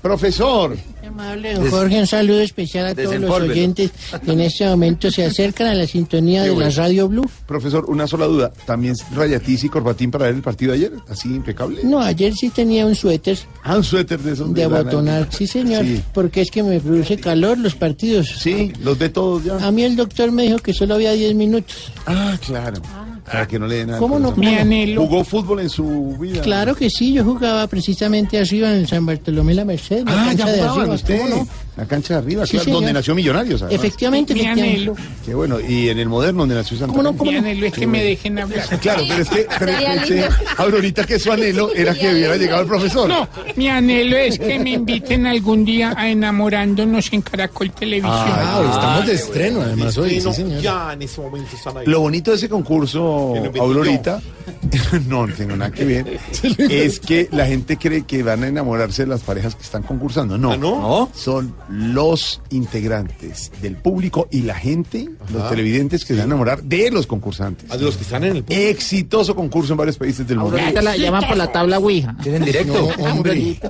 Profesor. Amable don Jorge, un saludo especial a todos los oyentes que en este momento se acercan a la sintonía de la. Radio Blue. Profesor, una sola duda. ¿También rayatiz y corbatín para ver el partido ayer? ¿Así impecable? No, ayer sí tenía un suéter Ah, un suéter de esos. de abotonar, sí señor, Sí. porque es que me produce calor los partidos. Sí, los ve todos ya. A mí el doctor me dijo que solo había 10 minutos. Ah, claro. Para que no le den nada. ¿Cómo no? Mi anhelo. ¿Jugó fútbol en su vida? Claro que sí, yo jugaba precisamente arriba en San Bartolomé la Merced, Ah, ya jugaban arriba, usted. ¿cómo no? La cancha de arriba, Sí, claro, señor. donde nació Millonarios. además. Efectivamente, Mi efectivamente. anhelo. Qué bueno, y en el moderno donde nació Santa ¿Cómo no, Mi no? anhelo es que me dejen hablar. Claro, pero es que pero lindo. Aurorita, que su anhelo era que hubiera llegado el profesor. No, mi anhelo es que me inviten algún día a enamorándonos en Caracol Televisión. Ah, estamos de estreno, además, hoy, sí, señor. ya en ese momento están ahí. Lo bonito de ese concurso, Que Aurorita, <laughs> no, no tengo nada que ver, <laughs> es que la gente cree que van a enamorarse de las parejas que están concursando. No, ¿Ah, no? son los integrantes del público y la gente, los televidentes que se van a enamorar de los concursantes. Ah, de los que están en el Exitoso concurso en varios países del mundo. Ahorita la llaman por la tabla Ouija. ¿Tienen directo? <laughs> No, hombre.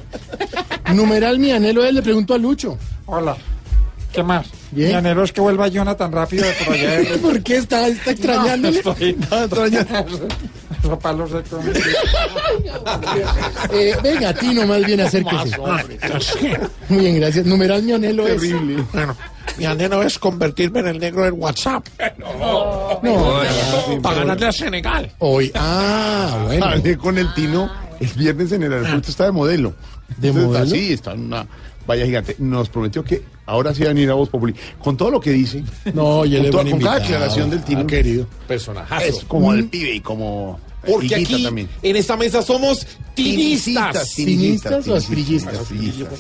Numeral mi anhelo es, le pregunto a Lucho. Hola. ¿Qué más? Bien. Mi anhelo es que vuelva Jonathan rápido de por allá. de- <laughs> ¿Por qué está, está extrañándole? Estoy- <laughs> Los palos de Eh, venga, a ti nomás bien acérquese. Muy bien, gracias. Numeral mi anhelo es. Terrible. Bueno, mi anhelo es convertirme en el negro del WhatsApp. No, Para ganarle a Senegal. hoy. Ah, bueno. Hablé con el Tino el viernes en el aeropuerto, está de modelo. ¿De Entonces, modelo? Sí, está en una valla gigante. Nos prometió que ahora sí va a venir a Voz Populi. Con todo lo que dice, No, yo con, le con cada aclaración del Tino, Ah, querido. Personajazo. es como el pibe y como Porque aquí, también. en esta mesa somos tinistas. ¿Cinistas o asprillistas?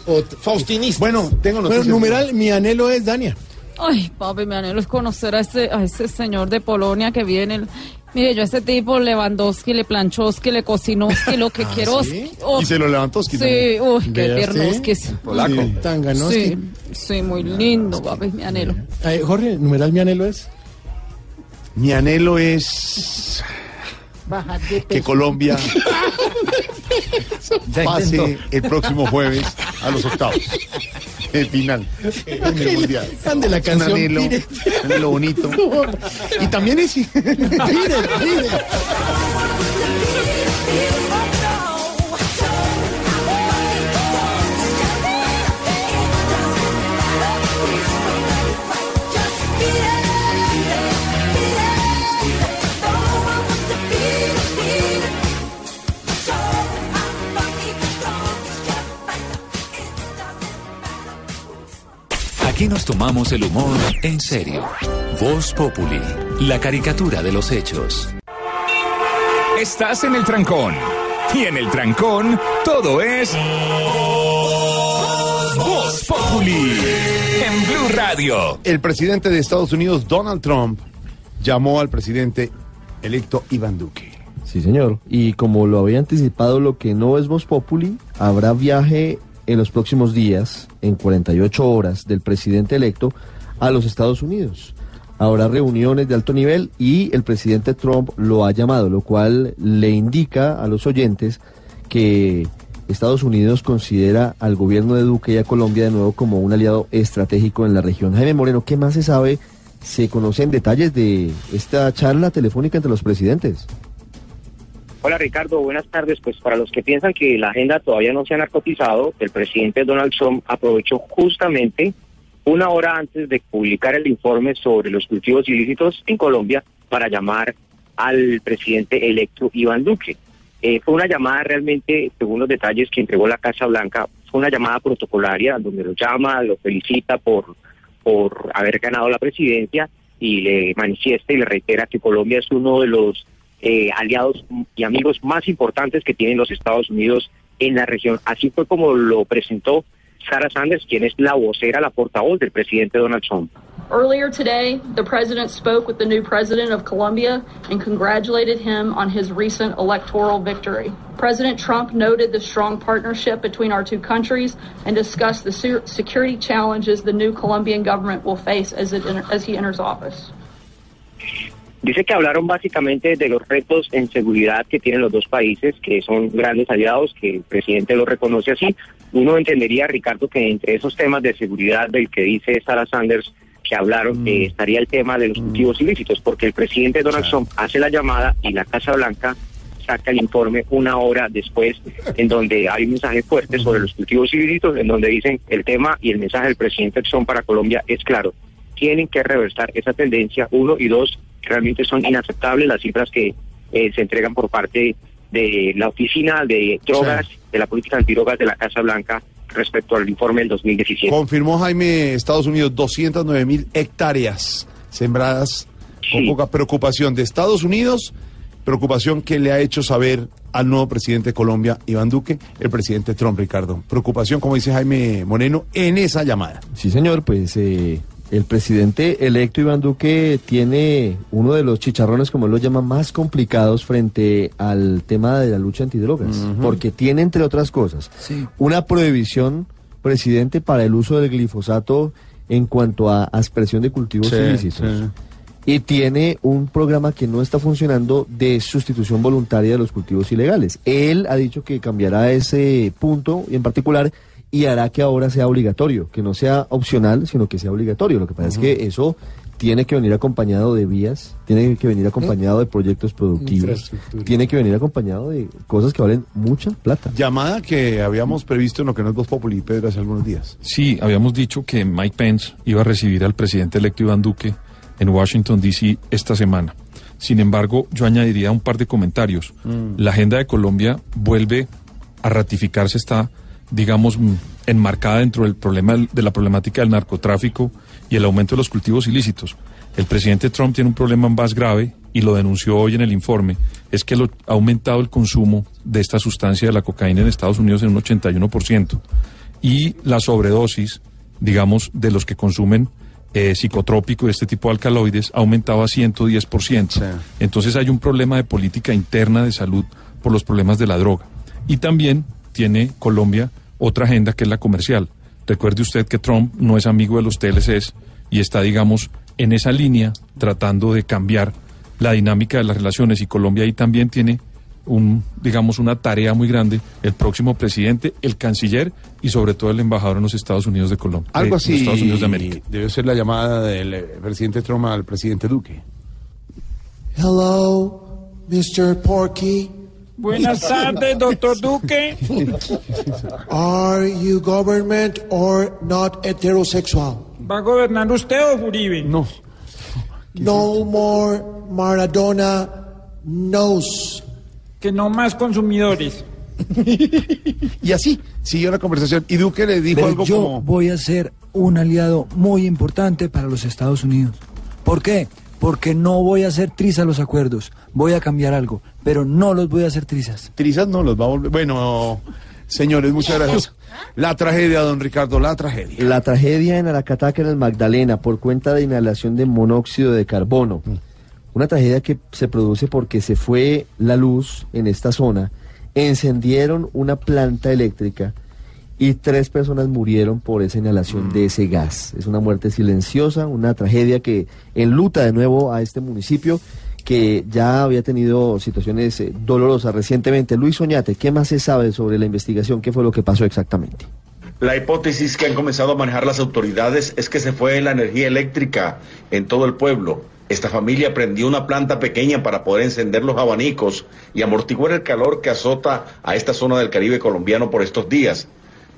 O- Faustinistas. Bueno, tengo Bueno, noticias. numeral mi anhelo es Dania. Ay, papi, mi anhelo es conocer a ese, a ese señor de Polonia que viene. Mire, yo a este tipo Lewandowski, le Planchowski, le Cocinowski, lo que <laughs> quiero. Ah, ¿sí? Oh, Y se lo levantó. sí, uy, qué Vea tiernoski. usted. Polaco. Sí. Sí, sí, muy lindo, papi, mi anhelo. Eh, Jorge, numeral mi anhelo es. Mi anhelo es Bajar de que. Colombia <laughs> pase el próximo jueves a los octavos. El <laughs> final. En el mundial. La Un canción. anhelo, un anhelo bonito. <laughs> Y también es. <laughs> Aquí nos tomamos el humor en serio. Voz Populi, la caricatura de los hechos. Estás en el trancón. Y en el trancón, todo es. Voz Populi. En Blue Radio. El presidente de Estados Unidos, Donald Trump, llamó al presidente electo Iván Duque. Sí, señor. Y como lo había anticipado, lo que no es Voz Populi, habrá viaje en los próximos días, en 48 horas, del presidente electo a los Estados Unidos. Habrá reuniones de alto nivel y el presidente Trump lo ha llamado, lo cual le indica a los oyentes que Estados Unidos considera al gobierno de Duque y a Colombia de nuevo como un aliado estratégico en la región. Jaime Moreno, ¿qué más se sabe? ¿Se conocen detalles de esta charla telefónica entre los presidentes? Hola Ricardo, buenas tardes. Pues para los que piensan que la agenda todavía no se ha narcotizado, el presidente Donald Trump aprovechó justamente una hora antes de publicar el informe sobre los cultivos ilícitos en Colombia para llamar al presidente electo Iván Duque. Eh, fue una llamada realmente, según los detalles que entregó la Casa Blanca, fue una llamada protocolaria donde lo llama, lo felicita por, por haber ganado la presidencia y le manifiesta y le reitera que Colombia es uno de los eh, aliados y amigos más importantes que tienen los Estados Unidos en la región. Así fue como lo presentó Sarah Sanders, quien es la vocera, la portavoz del presidente Donald Trump. Earlier today, the president spoke with the new president of Colombia and congratulated him on his recent electoral victory. President Trump noted the strong partnership between our two countries and discussed the se- security challenges the new Colombian government will face as, it as he enters office. Dice que hablaron básicamente de los retos en seguridad que tienen los dos países, que son grandes aliados, que el presidente lo reconoce así. Uno entendería, Ricardo, que entre esos temas de seguridad del que dice Sarah Sanders, que hablaron, eh, estaría el tema de los cultivos ilícitos, porque el presidente Donald Trump hace la llamada y la Casa Blanca saca el informe una hora después, en donde hay un mensaje fuerte sobre los cultivos ilícitos, en donde dicen el tema y el mensaje del presidente Trump para Colombia es claro. Tienen que reversar esa tendencia, uno, y dos, realmente son inaceptables las cifras que eh, se entregan por parte de la oficina de drogas, de la política antidrogas de la Casa Blanca, respecto al informe del 2017. Confirmó Jaime Estados Unidos 209 mil hectáreas sembradas con poca preocupación de Estados Unidos, preocupación que le ha hecho saber al nuevo presidente de Colombia, Iván Duque, el presidente Trump, Ricardo. Preocupación, como dice Jaime Moreno, en esa llamada. Sí, señor, pues eh, el presidente electo Iván Duque tiene uno de los chicharrones, como él lo llama, más complicados frente al tema de la lucha antidrogas, porque tiene, entre otras cosas, una prohibición, presidente, para el uso del glifosato en cuanto a aspersión de cultivos Sí, ilícitos. sí. Y tiene un programa que no está funcionando de sustitución voluntaria de los cultivos ilegales. Él ha dicho que cambiará ese punto en particular y hará que ahora sea obligatorio, que no sea opcional, sino que sea obligatorio. Lo que pasa es que eso tiene que venir acompañado de vías, tiene que venir acompañado de proyectos productivos, tiene que venir acompañado de cosas que valen mucha plata. Llamada que habíamos previsto en lo que no es Voz Populi, Pedro, hace algunos días. Sí, habíamos dicho que Mike Pence iba a recibir al presidente electo Iván Duque en Washington, D.C. esta semana. Sin embargo, yo añadiría un par de comentarios. Mm. La agenda de Colombia vuelve a ratificarse, está, digamos, mm, enmarcada dentro del problema de la problemática del narcotráfico y el aumento de los cultivos ilícitos. El presidente Trump tiene un problema más grave y lo denunció hoy en el informe, es que lo- ha aumentado el consumo de esta sustancia de la cocaína en Estados Unidos en un 81% y la sobredosis, digamos, de los que consumen eh, psicotrópico y este tipo de alcaloides ha aumentado a 110%. Entonces hay un problema de política interna de salud por los problemas de la droga. Y también tiene Colombia otra agenda que es la comercial. Recuerde usted que Trump no es amigo de los TLCs y está, digamos, en esa línea tratando de cambiar la dinámica de las relaciones y Colombia ahí también tiene un, digamos, una tarea muy grande, el próximo presidente, el canciller y sobre todo el embajador en los Estados Unidos de Colombia. Algo de los así Estados Unidos de América. debe ser la llamada del eh, presidente Trump al presidente Duque. Hello, Mr. Porky. Buenas tardes, doctor Duque. Are you government or not heterosexual? ¿Va a gobernar usted o Uribe? No. No more Maradona knows. Que no más consumidores. <laughs> Y así siguió la conversación. Y Duque le dijo Pero algo yo como... voy a ser un aliado muy importante para los Estados Unidos. ¿Por qué? Porque no voy a hacer trizas los acuerdos. Voy a cambiar algo, pero no los voy a hacer trizas. Trizas no los va a volver. Bueno, señores, muchas gracias. La tragedia, don Ricardo, la tragedia. La tragedia en Aracataca, en el Magdalena, por cuenta de inhalación de monóxido de carbono. Una tragedia que se produce porque se fue la luz en esta zona, encendieron una planta eléctrica y tres personas murieron por esa inhalación de ese gas. Es una muerte silenciosa, una tragedia que enluta de nuevo a este municipio que ya había tenido situaciones eh, dolorosas recientemente. Luis Oñate, ¿qué más se sabe sobre la investigación? ¿Qué fue lo que pasó exactamente? La hipótesis que han comenzado a manejar las autoridades es que se fue la energía eléctrica en todo el pueblo. Esta familia prendió una planta pequeña para poder encender los abanicos y amortiguar el calor que azota a esta zona del Caribe colombiano por estos días.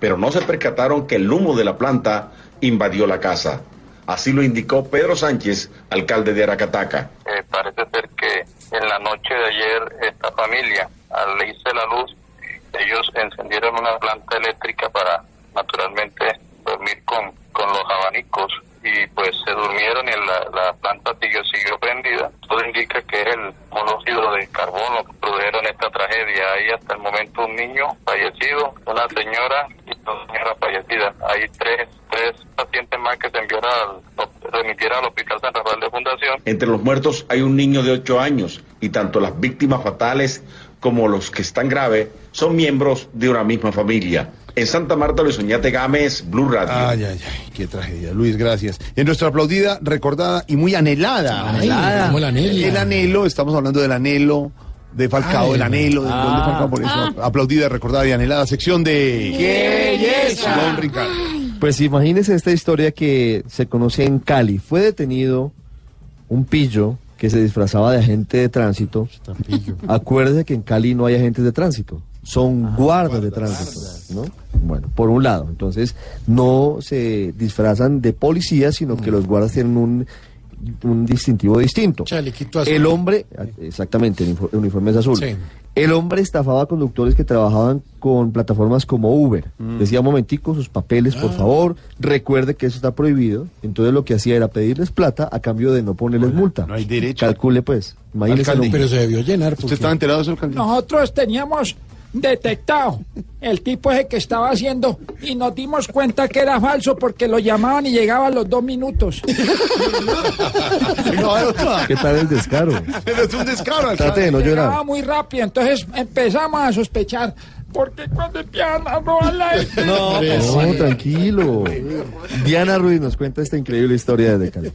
Pero no se percataron que el humo de la planta invadió la casa. Así lo indicó Pedro Sánchez, alcalde de Aracataca. Eh, parece ser que en la noche de ayer esta familia, al irse la luz, ellos encendieron una planta eléctrica para naturalmente dormir con, con los abanicos y pues se durmieron y la, la planta siguió, siguió prendida. Todo indica que es el monóxido de carbono que produjeron esta tragedia. Hay hasta el momento un niño fallecido, una señora y dos señoras fallecidas. Hay tres, tres pacientes más que se enviaron al, remitieron al Hospital San Rafael de Fundación. Entre los muertos hay un niño de 8 años y tanto las víctimas fatales como los que están graves son miembros de una misma familia. En Santa Marta, Luis Oñate Gámez, Blue Radio. Ay, ay, ay, qué tragedia. Luis, gracias. En nuestra aplaudida, recordada y muy anhelada. Ay, como el anhelo. El anhelo, estamos hablando del anhelo de Falcao, Ay, el anhelo del gol de ah. Falcao, por eso aplaudida, recordada y anhelada sección de... ¡Qué belleza! Don Ricardo. Pues imagínese esta historia que se conoce en Cali. Fue detenido un pillo que se disfrazaba de agente de tránsito. Acuérdese que en Cali no hay agentes de tránsito, son guardas de tránsito, ¿no? Bueno, por un lado, entonces no se disfrazan de policía, sino que los guardas tienen un un distintivo distinto. Chalequito azul. El hombre, exactamente, el uniforme es azul. Sí. El hombre estafaba a conductores que trabajaban con plataformas como Uber. Mm. Decía, un momentico, sus papeles, Ah. por favor. Recuerde que eso está prohibido. Entonces lo que hacía era pedirles plata a cambio de no ponerles multa. No hay derecho. Calcule pues. Imagínese Alcalde. Pero se debió llenar. ¿Usted estaba enterado de eso, alcalde? Nosotros teníamos detectado el tipo ese que estaba haciendo y nos dimos cuenta que era falso porque lo llamaban y llegaba a los dos minutos. ¿Qué tal el descaro? Pero es un descaro. Trate de no Llegaba llorar. muy rápido, entonces empezamos a sospechar. Porque cuando empiezan a robar la <laughs> No, no, tranquilo. Diana Ruiz nos cuenta esta increíble historia de Cali.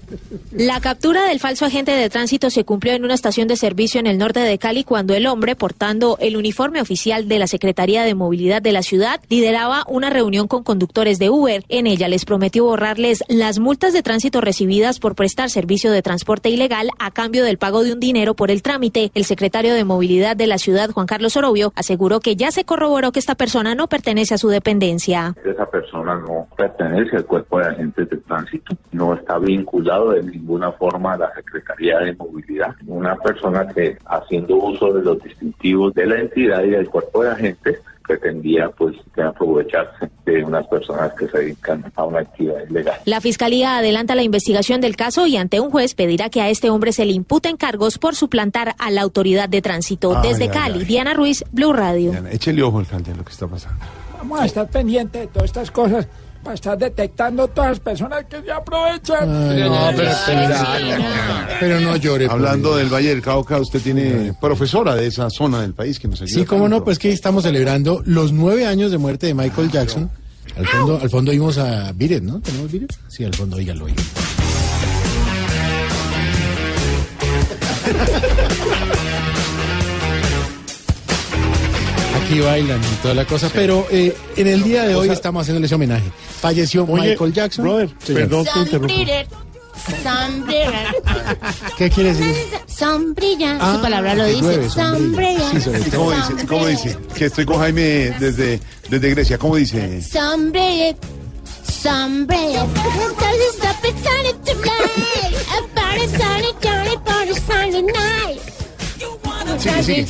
La captura del falso agente de tránsito se cumplió en una estación de servicio en el norte de Cali cuando el hombre, portando el uniforme oficial de la Secretaría de Movilidad de la ciudad, lideraba una reunión con conductores de Uber. En ella les prometió borrarles las multas de tránsito recibidas por prestar servicio de transporte ilegal a cambio del pago de un dinero por el trámite. El secretario de Movilidad de la ciudad, Juan Carlos Orobio, aseguró que ya se corroboró que esta persona no pertenece a su dependencia. Esa persona no pertenece al cuerpo de agentes de tránsito, no está vinculado de ninguna forma a la Secretaría de Movilidad. Una persona que haciendo uso de los distintivos de la entidad y del cuerpo de agentes pretendía pues aprovecharse de unas personas que se dedican a una actividad ilegal. La fiscalía adelanta la investigación del caso y ante un juez pedirá que a este hombre se le imputen cargos por suplantar a la autoridad de tránsito. Desde Cali. Diana Ruiz, Blue Radio. Diana, échele ojo, alcalde, a lo que está pasando. Vamos a estar pendientes de todas estas cosas para estar detectando todas las personas que se aprovechan. no, pero- Pero no llore. Hablando del Valle del Cauca, usted tiene profesora de esa zona del país que nos ayuda. Sí, cómo no, pues que estamos celebrando los nueve años de muerte de Michael Jackson. Al fondo, al fondo vimos a Biret, ¿no? ¿Tenemos Biret? Sí, al fondo, oígalo, oígalo. <laughs> Aquí bailan y toda la cosa, pero eh, en el día de hoy estamos haciéndole ese homenaje. Falleció Oye, Michael Jackson. brother, perdón que interrumpa. Sombrilla. ¿Qué quiere decir? Sombrilla. Ah, Su palabra lo dice. llueve, sombrilla. Sombrilla. Sí, sobre ¿Y cómo dice? ¿Cómo dice? Que estoy con Jaime desde, desde Grecia. ¿Cómo dice? Sombrilla. Sombrilla. Tonight. A party party night. Sigue, sigue.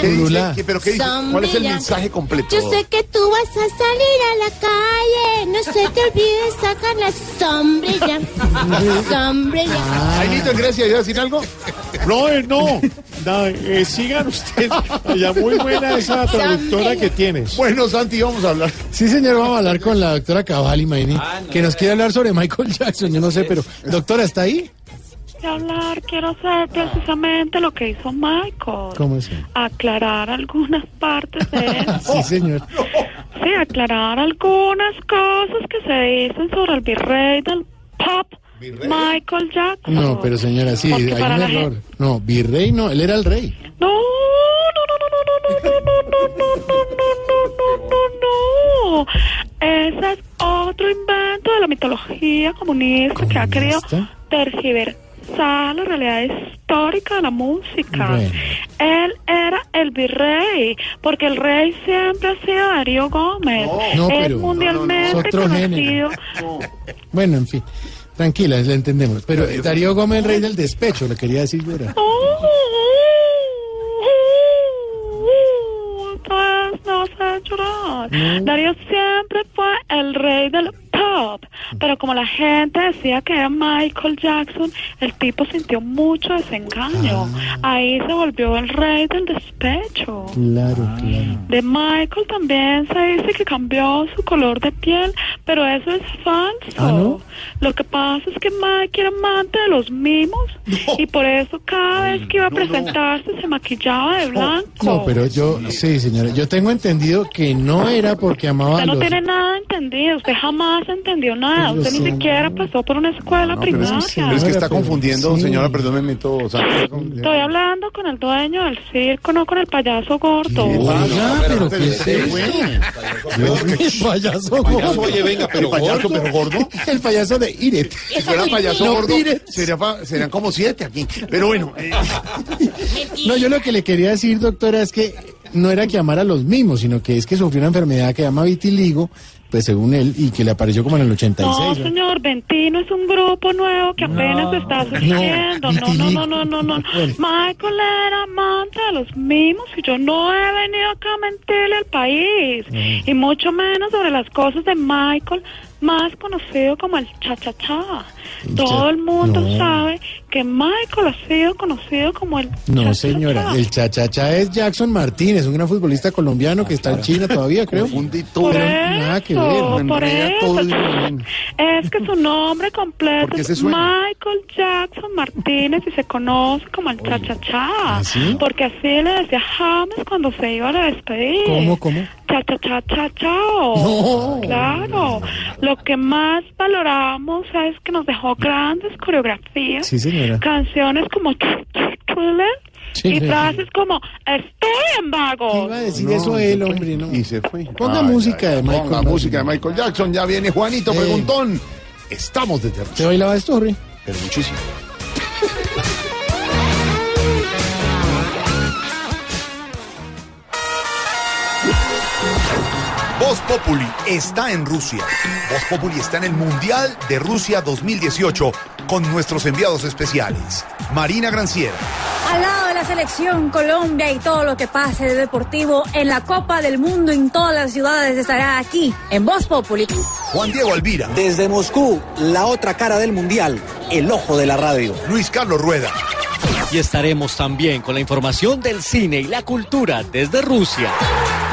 ¿Qué dice? ¿Qué- ¿Pero qué dice? ¿Cuál es el Sombrilla. mensaje completo? Yo sé que tú vas a salir a la calle. No se te olvide sacar la sombrilla. <laughs> sombrilla. Jaimito en Grecia, ¿iba a decir algo? No. No, eh, sigan ustedes. Ya muy buena esa traductora que tienes. Bueno, Santi, vamos a hablar. Sí, señor, vamos a hablar con la doctora Cabal, imagínate, que nos quiere hablar sobre Michael Jackson. Yo no sé, pero, doctora, ¿está ahí? De hablar, quiero hacer precisamente lo que hizo Michael. ¿Cómo es? Aclarar algunas partes de él. Sí, señor. Sí, aclarar algunas cosas que se dicen sobre el virrey del pop, Michael Jackson. No, pero señora, sí, Porque hay un error. No, virrey no, él era el rey. No, no, no, no, no, no, no, no, no, no, no, no, no, no, no. Ese es otro invento de la mitología comunista que ha querido tergiversar la realidad histórica de la música. Bueno. Él era el virrey, porque el rey siempre ha sido Darío Gómez. No, es pero- mundialmente Es conocido. Bueno, en fin, tranquila, le entendemos. Pero eh, Darío Gómez, el rey del despecho, le quería decir yo era. Entonces no sé llorar. No. Darío siempre fue el rey del pero como la gente decía que era Michael Jackson, el tipo sintió mucho desengaño. Ahí se volvió el rey del despecho. Claro, claro. De Michael también se dice que cambió su color de piel, pero eso es falso. ¿Ah, no? Lo que pasa es que Mike era amante de los mimos y por eso cada vez que iba a presentarse se maquillaba de blanco. No, pero yo, sí, señora, yo tengo entendido que no era porque amaba a Usted no los... tiene nada entendido, usted jamás entendió nada, Pero usted ni siquiera pasó por una escuela No, pero, primaria. es, pero es que está confundiendo, señora, perdón, me meto. Santi. Estoy hablando con el dueño del circo, no con el payaso gordo. Oiga, pero ¿qué es el payaso gordo. Oye, venga, pero payaso, pero gordo. <laughs> El payaso de Iret. Si fuera payaso No, gordo, sería pa- serían como siete aquí. Pero bueno, eh, <laughs> No, yo lo que le quería decir, doctora, es que no era que amara a los mismos, sino que es que sufrió una enfermedad que se llama vitiligo pues según él, y que le apareció como en el 86. No, ¿no? señor, Ventino es un grupo nuevo que apenas está surgiendo. No, no, no, no, no, no. <laughs> Bueno. Michael era amante de los mismos y yo no he venido acá a mentirle al país. Y mucho menos sobre las cosas de Michael, más conocido como el cha-cha-cha. Todo el mundo no. sabe que Michael ha sido conocido como el No, señora, el chachacha es Jackson Martínez, un gran futbolista colombiano que está en China todavía, creo. Por Pero nada que ver. por eso. todo Es que su nombre completo ¿Por es? Michael Jackson Martínez y se conoce como el cha-cha-cha. ¿Ah, sí? Porque así le decía James cuando se iba a despedir. ¿Cómo, cómo? Cha-cha-cha-cha-chao. No. Claro. Lo que más valoramos es que nos dejó grandes coreografías. Sí, señora. Canciones como Sí, y sí. frases como Estoy en vago. Iba a decir eso él, hombre, no. Y se fue. Ponga música de Michael Ponga música de Michael Jackson. Ya viene Juanito. Preguntón. Estamos de ¿Te tercero. bailaba esto, Jorge? Pero muchísimo. Voz Populi está en Rusia. Voz Populi está en el Mundial de Rusia 2018 con nuestros enviados especiales. Marina Granciera, Al lado de la selección Colombia y todo lo que pase de deportivo en la Copa del Mundo en todas las ciudades estará aquí en Voz Populi. Juan Diego Alvira, Desde Moscú, la otra cara del mundial, el ojo de la radio. Luis Carlos Rueda, Y estaremos también con la información del cine y la cultura desde Rusia.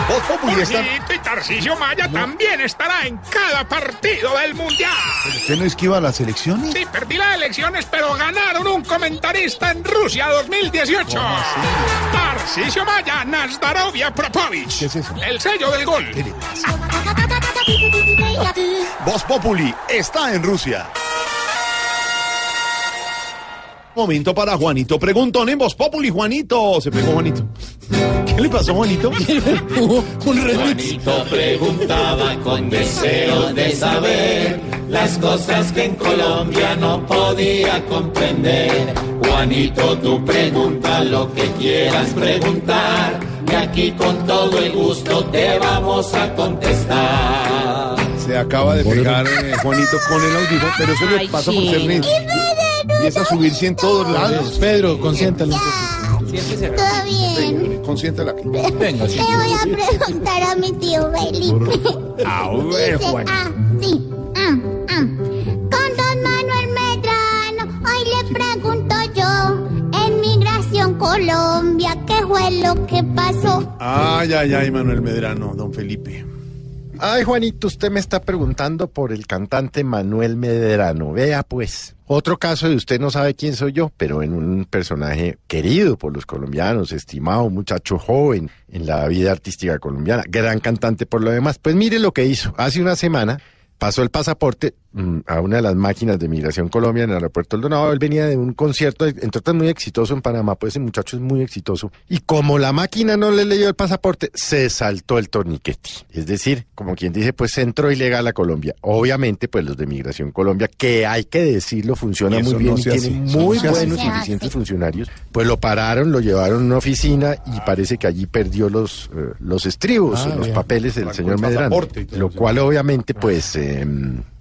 Voz Populi está... Jorgito y Tarcisio Maya también estará en cada partido del Mundial. ¿Usted no esquiva las elecciones? Sí, perdí las elecciones, pero ganaron un comentarista en Rusia 2018. Tarcisio Maya, Nazdarovia Propovich. ¿Qué es eso? El sello del gol. Voz Populi está en Rusia. Momento para Juanito Preguntón en Voz Populi. Juanito, se pegó Juanito. <laughs> ¿Qué le pasó, Juanito? <laughs> un remix. Juanito preguntaba con deseos de saber las cosas que en Colombia no podía comprender. Juanito, tú pregunta lo que quieras preguntar y aquí con todo el gusto te vamos a contestar. Se acaba de pegar eh, Juanito con el audífono, pero eso le Ay, pasa por ser. Empieza a subirse en todos lados. Pedro, consiéntalo. Todo bien. Consiéntala aquí. Le voy a preguntar a mi tío Felipe. A ver, <laughs> Dice, Juan. ah, sí. ah, ah. Con don Manuel Medrano, hoy le pregunto yo. En Migración Colombia, ¿qué fue lo que pasó? Ay, ay, ay, Manuel Medrano, don Felipe. Ay, Juanito, usted me está preguntando por el cantante Manuel Medrano. Vea, pues. Otro caso de usted no sabe quién soy yo, pero en un personaje querido por los colombianos, estimado, muchacho joven en la vida artística colombiana, gran cantante por lo demás. Pues mire lo que hizo. Hace una semana pasó el pasaporte mm, a una de las máquinas de Migración Colombia en el aeropuerto del Donado. Él venía de un concierto, entre otras muy exitoso en Panamá, pues ese muchacho es muy exitoso. Y como la máquina no le leyó el pasaporte, se saltó el torniquete. Es decir, como quien dice, pues entró ilegal a Colombia. Obviamente, pues los de Migración Colombia, que hay que decirlo, funciona muy bien no y tienen no muy buenos No y eficientes funcionarios, pues lo pararon, lo llevaron a una oficina y parece que allí perdió los, eh, los estribos, Ah, los bien. papeles del señor el Medrano. Lo cual obviamente pues eh,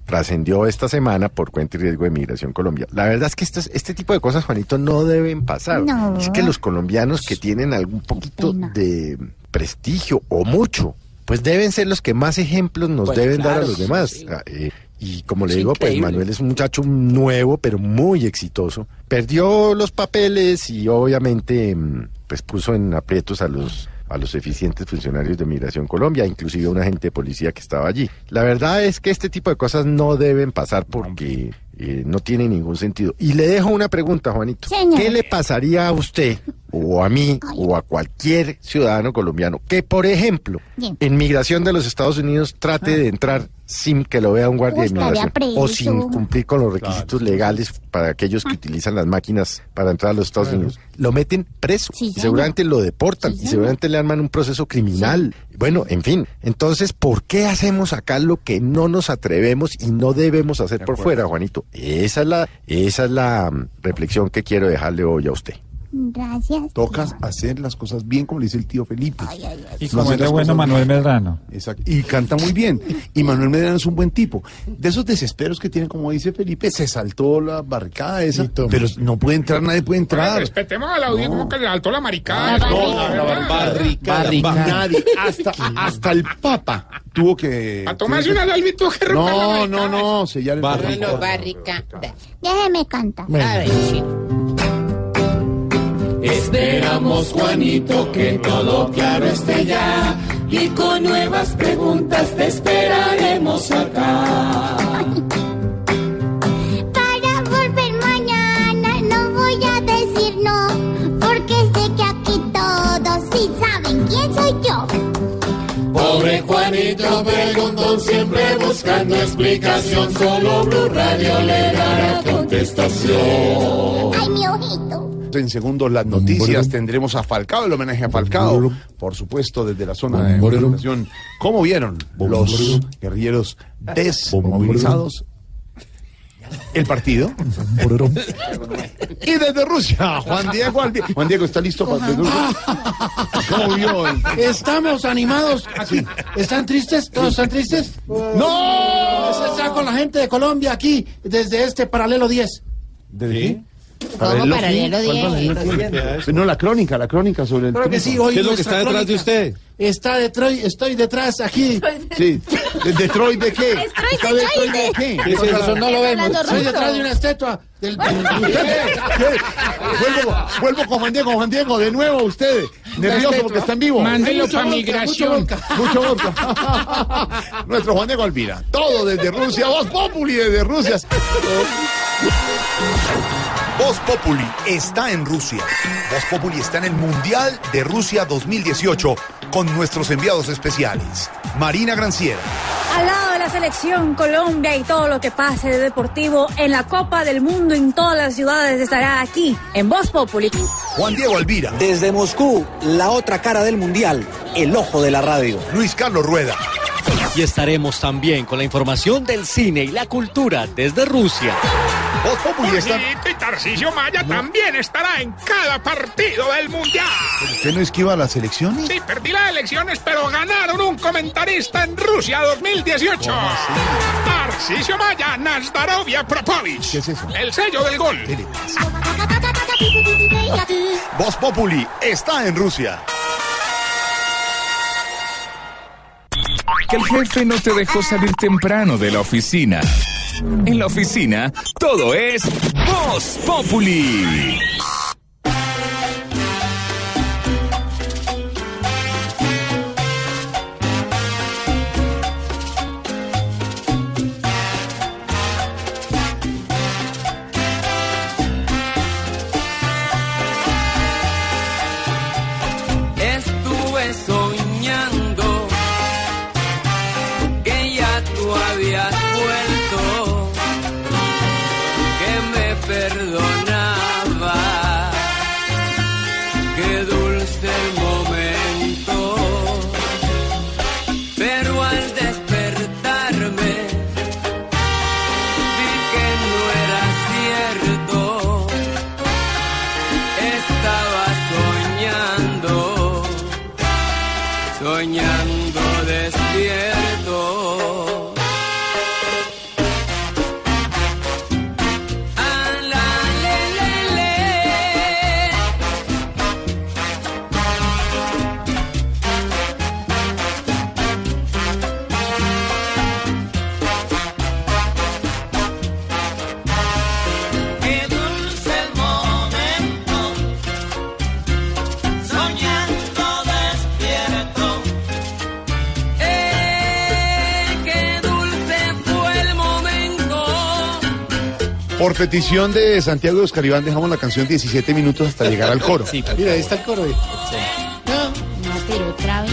trascendió esta semana por cuenta y riesgo de Migración Colombia. La verdad es que este tipo de cosas, Juanito, no deben pasar. No. Es que los colombianos que tienen algún poquito de prestigio o mucho, pues deben ser los que más ejemplos nos Pues deben dar a los demás. sí. Ah, eh, y como le Es digo, pues. Manuel es un muchacho nuevo, pero muy exitoso. Perdió los papeles y obviamente mm, pues puso en aprietos a los a los eficientes funcionarios de Migración Colombia, inclusive a un agente de policía que estaba allí. La verdad es que este tipo de cosas no deben pasar porque eh, no tiene ningún sentido. Y le dejo una pregunta, Juanito. Señor. ¿Qué le pasaría a usted o a mí o a cualquier ciudadano colombiano que, por ejemplo, en migración de los Estados Unidos trate de entrar sin que lo vea un guardia de migración o sin cumplir con los requisitos legales para aquellos que utilizan las máquinas para entrar a los Estados Unidos. Lo meten preso y seguramente lo deportan y seguramente le arman un proceso criminal. Bueno, en fin, entonces, ¿por qué hacemos acá lo que no nos atrevemos y no debemos hacer por fuera, Juanito? Esa es la, esa es la mm, reflexión que quiero dejarle hoy a usted. Gracias. Tocas hacer las cosas bien, como le dice el tío Felipe. Y No como hacer es de las bueno Manuel bien. Medrano. Exacto. Y canta muy bien. Y Manuel Medrano es un buen tipo. De esos desesperos que tiene, como dice Felipe, se saltó la barricada esa, pero no puede entrar, nadie puede entrar. Respetemos a la audiencia como que le saltó la maricada. No, No, no, la no, barricada. Barricada. Nadie, hasta, hasta el Papa tuvo que. A tomarse una que No, no, no, el Bueno, barricada. Déjeme cantar. A ver, Esperamos, Juanito, que todo claro esté ya. Y con nuevas preguntas te esperaremos acá. Para volver mañana no voy a decir no, porque sé que aquí todos sí saben quién soy yo. Pobre Juanito preguntón, siempre buscando explicación. Solo Blue Radio le dará contestación. Ay, mi ojito. En segundos las noticias tendremos a Falcao, el homenaje a Falcao, por supuesto desde la zona de movilización. ¿Cómo vieron los guerrilleros desmovilizados? El partido. Y desde Rusia, Juan Diego Albi- Juan Diego, ¿está listo para? ¿Cómo vio? el- Estamos animados aquí. ¿Están tristes? ¿Todos están tristes? ¡No! Se está con la gente de Colombia aquí desde este paralelo 10. ¿Desde qué? ¿Cómo paralelo ¿Cuál 10? paralelo? No, la crónica, la crónica sobre el Claro que triunfo. sí, hoy nuestra crónica Está detrás, estoy detrás aquí. Sí. ¿De Detroit de qué? Detroit, ¿Está Detroit de qué? ¿Qué es eso? No lo vemos. Estoy detrás de una estatua del... <laughs> ¿Qué? Vuelvo, vuelvo con Juan Diego, Juan Diego, de nuevo ustedes. Nervioso porque están vivos. Mándelo Mucho pa' vodka, migración. <laughs> mucho vodka. <laughs> Nuestro Juan Diego Alvira. Todo desde Rusia. Voz Populi desde Rusia. Voz Populi está en Rusia. Voz Populi está en el Mundial de Rusia 2018 con nuestros enviados especiales. Marina Granciera, Al lado de la selección Colombia y todo lo que pase de deportivo en la Copa del Mundo en todas las ciudades estará aquí en Voz Populi. Juan Diego Alvira, Desde Moscú, la otra cara del mundial, el ojo de la radio. Luis Carlos Rueda. Y estaremos también con la información del cine y la cultura desde Rusia. Está. Y Tarcisio Maya también estará en cada partido del Mundial. ¿Usted no esquiva las elecciones? Sí, perdí las elecciones, pero ganaron un comentarista en Rusia 2018. Tarcisio Maya, Nazdarovia Propovich. ¿Qué es eso? El sello del gol. Voz Populi está en Rusia. Que el jefe no te dejó salir temprano de la oficina. En la oficina, todo es Voz Populi. Por petición de Santiago de Oscar Iván dejamos la canción 17 minutos hasta llegar al coro. <laughs> Mira, ahí está el coro. No, pero otra vez.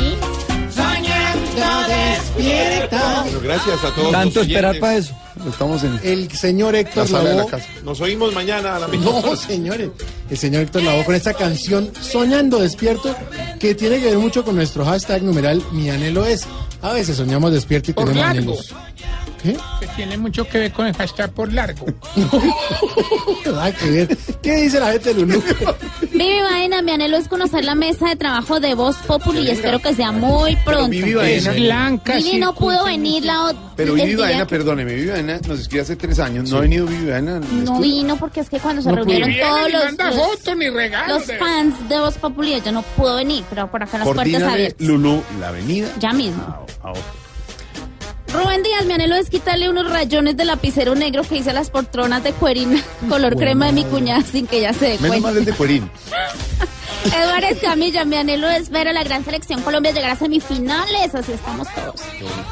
Soñando despierta. Bueno, gracias a todos. Tanto los esperar para eso. Estamos en El señor Héctor la la casa. Nos oímos mañana a la misma No, hora. señores. El señor Héctor Lavoe con esta canción Soñando Despierto, que tiene que ver mucho con nuestro hashtag numeral Mi anhelo es. A veces soñamos despierto y tenemos largo. anhelos. ¿Qué? Que tiene mucho que ver con el hashtag por largo. <laughs> ¿Qué dice la gente de Lulú? Vivi Baena, mi anhelo es conocer la mesa de trabajo de Voz Populi y espero que sea muy pronto. Vivi Baena- Es blanca. Vivi no pudo venir la otra. Pero Vivi Baena, perdóneme, Vivi Baena nos escribe hace tres años. No ha venido Vivi Baena. No vino porque es que cuando se No reunieron pudo. todos los, manda los, fotos ni regalos. los de- fans de Voz Populi, ella no pudo venir, pero por acá las puertas abiertas. Lulú, la avenida. Ya mismo. Ah. Rubén Díaz, mi anhelo es quitarle unos rayones de lapicero negro que hice a las poltronas de cuerina <laughs> color crema de mi cuñada sin que ella se dé Menos mal el de Cuerín. <laughs> Eduardo Escamilla, mi anhelo es ver a la gran selección Colombia llegar a semifinales, así estamos todos.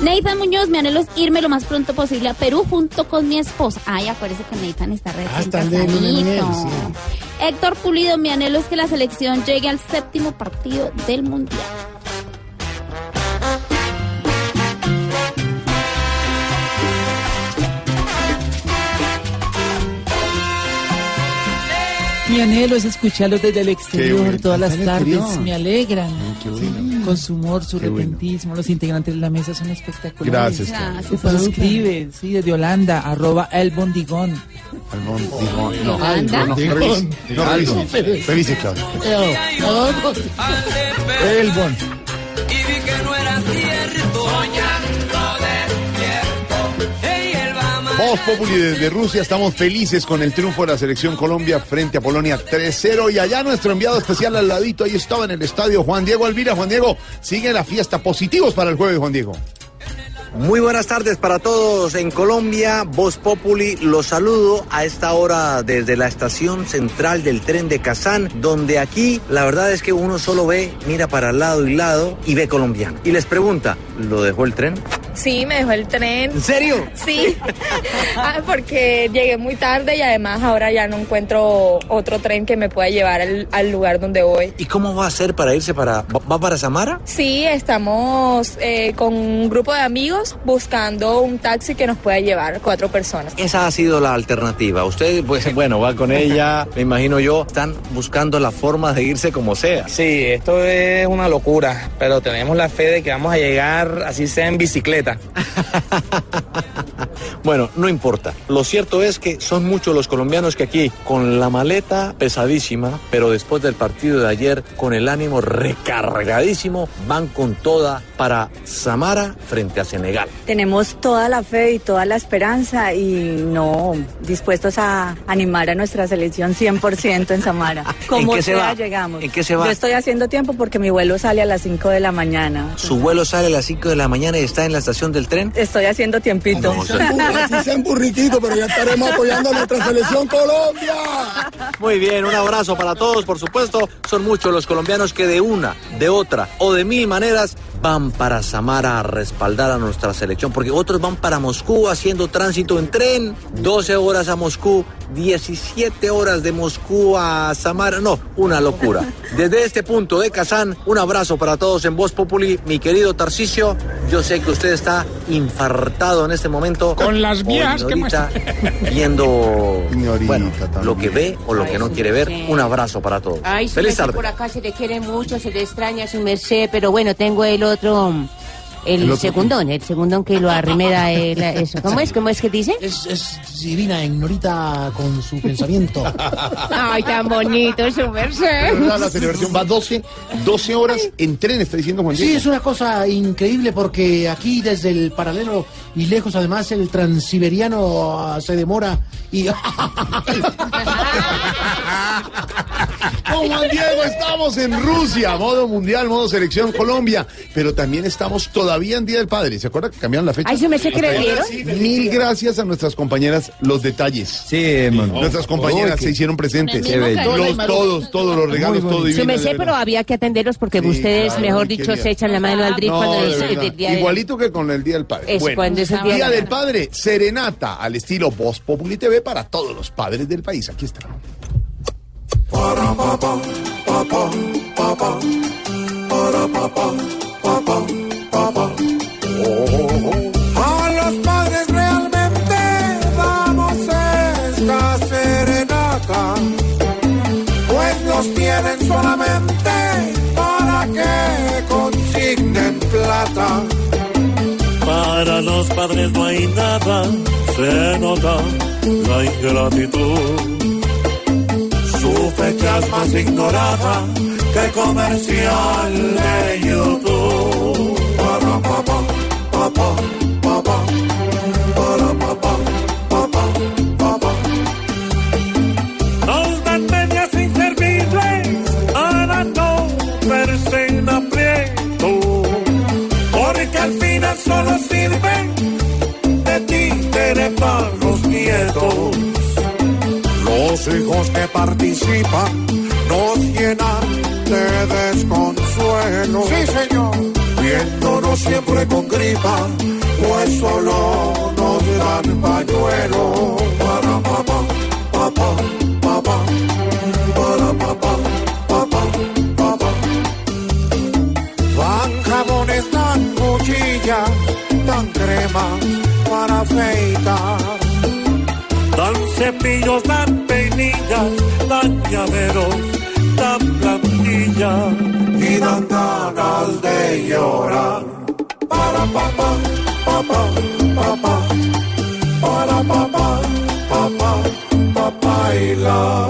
Nathan Muñoz, mi anhelo es irme lo más pronto posible a Perú junto con mi esposa. Ay, acuérdese que Nathan está de miel, casadito. sí. Héctor Pulido, mi anhelo es que la selección llegue al séptimo partido del Mundial. Mi anhelo es escucharlos desde el exterior bueno. todas las ¿Está en el tardes. exterior? Me alegran. bueno. Con su humor, su Qué bueno. repentismo. Los integrantes de la mesa son espectaculares. Gracias, nos escribe, sí, desde Holanda, arroba el bondigón. Almón, dijo, no, no, no, revise, no, revise, revise, Claudia. El bon. Y vi que no era cierto. Soñando despierto. Voz Populi desde Rusia, estamos felices con el triunfo de la selección Colombia frente a Polonia 3-0 y allá nuestro enviado especial al ladito, ahí estaba en el estadio Juan Diego Alvira. Juan Diego, sigue la fiesta, positivos para el jueves, Juan Diego. Muy buenas tardes para todos en Colombia. Voz Populi, los saludo a esta hora desde la estación central del tren de Kazán, donde aquí la verdad es que uno solo ve, mira para lado y lado y ve colombiano. Y les pregunta, ¿lo dejó el tren? Sí, me dejó el tren. ¿En serio? Sí, <laughs> Ah, porque llegué muy tarde y además ahora ya no encuentro otro tren que me pueda llevar al, al lugar donde voy. ¿Y cómo va a hacer para irse para... ¿Va, va para Samara? Sí, estamos eh, con un grupo de amigos buscando un taxi que nos pueda llevar cuatro personas. Esa ha sido la alternativa. Usted, pues <laughs> bueno, va con ella, me imagino yo, están buscando la forma de irse como sea. Sí, esto es una locura, pero tenemos la fe de que vamos a llegar, así sea en bicicleta. <laughs> Bueno, no importa. Lo cierto es que son muchos los colombianos que aquí, con la maleta pesadísima, pero después del partido de ayer, con el ánimo recargadísimo, van con toda para Samara frente a Senegal. Tenemos toda la fe y toda la esperanza y no dispuestos a animar a nuestra selección 100% en Samara. <laughs> Como qué se sea, va? llegamos. ¿En qué se va? Yo estoy haciendo tiempo porque mi vuelo sale a las 5 de la mañana. Su vuelo sale a las 5 de la mañana y está en la estación del tren. Estoy haciendo tiempito. Así sean burriquitos, pero ya estaremos apoyando a nuestra selección Colombia. Muy bien, un abrazo para todos, por supuesto. Son muchos los colombianos que de una, de otra o de mil maneras van para Samara a respaldar a nuestra selección, porque otros van para Moscú haciendo tránsito en tren, 12 horas a Moscú, 17 horas de Moscú a Samara, no, una locura. Desde este punto de Kazán, un abrazo para todos en Voz Populi, mi querido Tarcisio, yo sé que usted está infartado en este momento. Con las viejas que ignorita, <laughs> viendo bueno, lo que ve o lo que no quiere ver. Un abrazo para todos. Ay, Feliz tarde. por acá se le quiere mucho, se le extraña su merced, pero bueno, tengo el otro, el, ¿El otro segundón, el segundón que lo arrimeda él, <laughs> eso. ¿Cómo es? ¿Cómo es que dice? Es, es divina, ignorita con su pensamiento. <laughs> Ay, tan bonito su merced. Verdad, la celebración va 12, 12 horas en tren, está diciendo Juan Sí, Diego. es una cosa increíble porque aquí desde el paralelo y lejos además el transiberiano ah, se demora y... <laughs> Con Juan Diego estamos en Rusia, modo mundial, modo selección Colombia, pero también estamos todavía en Día del Padre. ¿Se acuerda que cambiaron la fecha? Ay, ¿se me sé que Mil gracias a nuestras compañeras, los detalles. Sí, Nuestras compañeras se hicieron presentes. Los, todos, todos los regalos, todo divino. Su merced, de pero había que atenderlos porque ustedes, claro, mejor dicho, se echan la mano al drip No, cuando es el día Igualito que con el Día del Padre. Es cuando es el Día del. Padre, serenata al estilo Voz Populi TV para todos los padres del país. Aquí está. Para que consignen plata. Para los padres no hay nada, se nota la ingratitud. Su fecha más ignorada que comercial de YouTube. Para papá, papá, papá, para papá, papá, papá. Nos dan medias inservibles para no verse en aprieto. Porque al final solo sirven de títere para los nietos. Los hijos que participan nos llenan de desconsuelo. Sí, señor. Viéndonos siempre con gripa, pues solo nos dan pañuelo. Para papá, papá, papá, para papá, papá, papá. Van jabones, dan cuchillas, dan crema para afeitar. Cepillos, dan peinillas, dan llaveros, dan plantillas y dan ganas de llorar. Para papá, papá, papá, para papá, papá, papá bailar.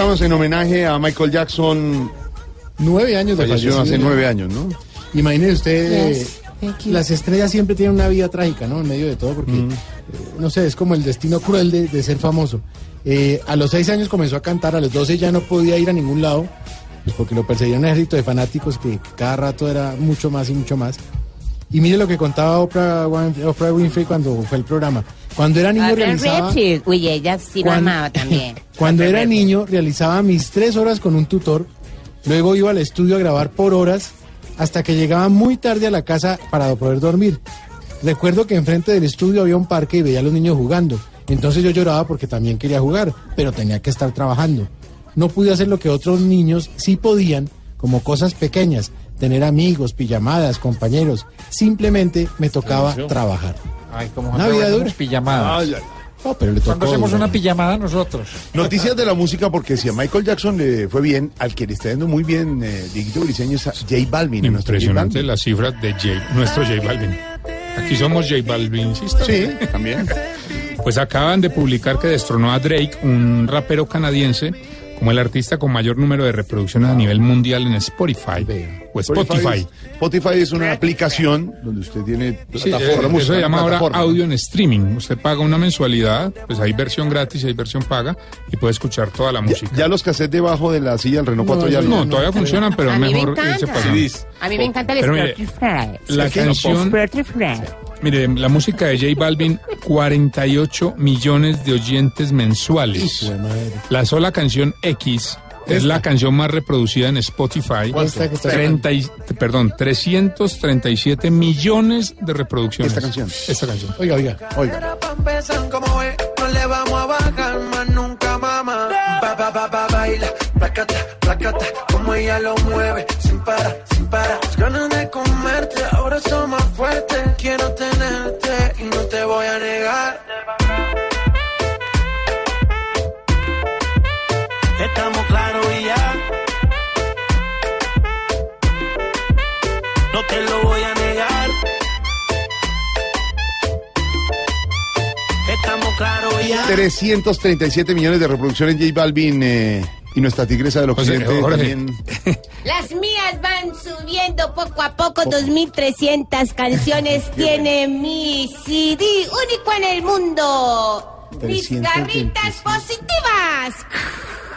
Estamos en homenaje a Michael Jackson. Nueve años de Falleció fallecido hace nueve años, ¿no? Imagine usted, Yes, eh, las estrellas siempre tienen una vida trágica, ¿no? En medio de todo, porque, eh, no sé, es como el destino cruel de, de ser famoso. Eh, a los seis años comenzó a cantar, a los doce ya no podía ir a ningún lado, pues porque lo perseguía un ejército de fanáticos que, cada rato era mucho más y mucho más. Y mire lo que contaba Oprah Winfrey cuando fue el programa. Cuando era niño realizaba... Uy, ella sí lo Cuando- amaba también. <laughs> Cuando era niño realizaba mis tres horas con un tutor, luego iba al estudio a grabar por horas hasta que llegaba muy tarde a la casa para poder dormir. Recuerdo que enfrente del estudio había un parque y veía a los niños jugando. Entonces yo lloraba porque también quería jugar, pero tenía que estar trabajando. No pude hacer lo que otros niños sí podían, como cosas pequeñas, tener amigos, pijamadas, compañeros. Simplemente me tocaba trabajar. Ay, como Una vida dura. pijamadas. Ay, ay. No, pero le Cuando tocó, hacemos una pijamada nosotros. Noticias de la música, porque si a Michael Jackson le fue bien, al que le está yendo muy bien, eh, Dieguito Briseño, es a J Balvin. Impresionante Balvin. las cifras de J, nuestro J Balvin. Aquí somos J Balvin, ¿sí? Sí, también. Pues acaban de publicar que destronó a Drake, un rapero canadiense, como el artista con mayor número de reproducciones a nivel mundial en Spotify o Spotify. es- Spotify es una aplicación donde usted tiene Sí, plataforma, eh, música, eso se llama ahora audio en streaming. Usted paga una mensualidad, pues hay versión gratis y hay versión paga y puede escuchar toda la música. Ya los cassettes debajo de la silla del Renault 4 ya no, todavía funcionan, pero A mejor irse. A mí me encanta el Pero mire, Spotify. la Sí, canción- Spotify. Mire, la música de J Balvin, 48 millones de oyentes mensuales. La sola canción X es la canción más reproducida en Spotify. ¿Cuánto? Esta que está 30 y- perdón, 337 millones de reproducciones. Esta canción. Esta canción. Oiga, oiga. Oiga. No le vamos a bajar más nunca, mamá. Ba, ba, ba, ba, baila, placata, placata, como ella lo mueve, sin parar, sin parar. Las ganas de comerte, ahora son más fuertes. Quiero tenerte barbaridad. 337 millones de reproducciones J Balvin eh, y nuestra tigresa del José, occidente Jorge. también. Las mías van subiendo poco a poco, 2.300 canciones <laughs> tiene mi CD único en el mundo. Mis 325. garritas positivas.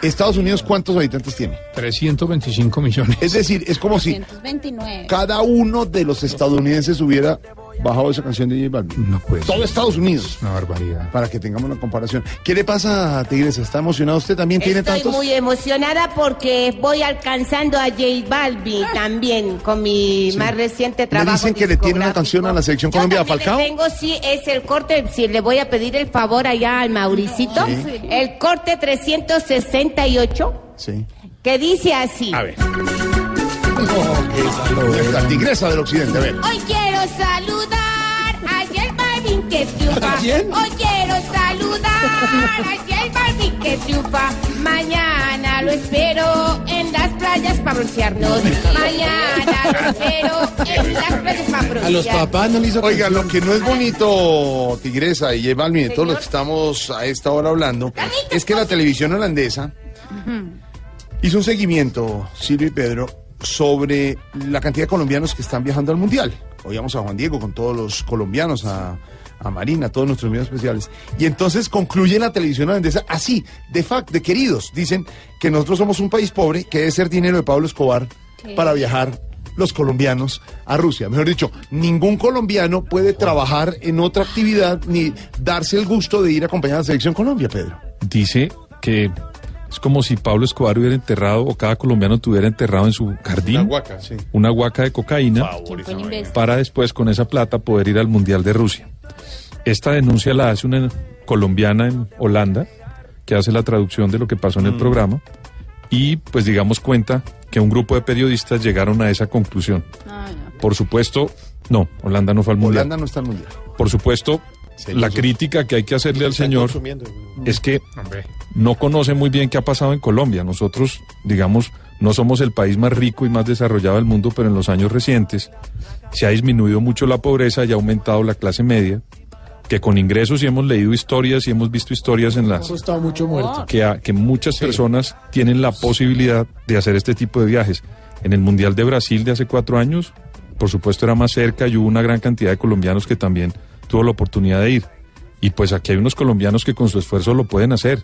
Estados Unidos, ¿cuántos habitantes tiene? 325 millones. Es decir, es como si 229. cada uno de los estadounidenses hubiera bajado esa canción de J Balvin. No puede. Todo Estados Unidos. Una barbaridad. Para que tengamos una comparación. ¿Qué le pasa a Tigresa? ¿Está emocionado usted? ¿También tiene Estoy tantos? muy emocionada porque voy alcanzando a J Balvin también con mi Sí. más reciente Me trabajo. dicen que le tiene una canción a la selección Yo Colombia, Falcao. le tengo, sí, es el corte, si le voy a pedir el favor allá al Mauricito, Sí. el corte 368, Sí. que dice así. A ver. <laughs> La tigresa del occidente, a ver. Hoy quiero saludar que triunfa. Hoy quiero saludar a J Balvin que triunfa. Mañana lo espero en las playas para broncearnos. Mañana lo espero en las playas para broncearnos. A los papás no le hizo Oiga, lo que no es bonito, Tigresa y J Balvin, de todos los que estamos a esta hora hablando, es que la televisión holandesa hizo un seguimiento, Silvio y Pedro, sobre la cantidad de colombianos que están viajando al Mundial. Oíamos a Juan Diego con todos los colombianos, a, a Marina, a todos nuestros medios especiales. Y entonces concluye la televisión holandesa así, de fact, de queridos. Dicen que nosotros somos un país pobre, que debe ser dinero de Pablo Escobar para viajar los colombianos a Rusia. Mejor dicho, ningún colombiano puede trabajar en otra actividad ni darse el gusto de ir a acompañar a la selección Colombia, Pedro. Dice que es como si Pablo Escobar hubiera enterrado o cada colombiano tuviera enterrado en su jardín Una huaca, sí. una huaca de cocaína para después con esa plata poder ir al Mundial de Rusia. Esta denuncia la hace una colombiana en Holanda que hace la traducción de lo que pasó en el Mm. programa y pues digamos cuenta que un grupo de periodistas llegaron a esa conclusión. Por supuesto, no, Holanda no fue al Mundial. Holanda no está en Mundial. Por supuesto, la crítica que hay que hacerle al señor consumiendo. es que no conoce muy bien qué ha pasado en Colombia. Nosotros, digamos, no somos el país más rico y más desarrollado del mundo, pero en los años recientes se ha disminuido mucho la pobreza y ha aumentado la clase media, que con ingresos y hemos leído historias y hemos visto historias en las mucho muerto. que, a- que muchas personas tienen la posibilidad de hacer este tipo de viajes. En el Mundial de Brasil de hace cuatro años, por supuesto era más cerca y hubo una gran cantidad de colombianos que también tuvo la oportunidad de ir. Y pues aquí hay unos colombianos que con su esfuerzo lo pueden hacer.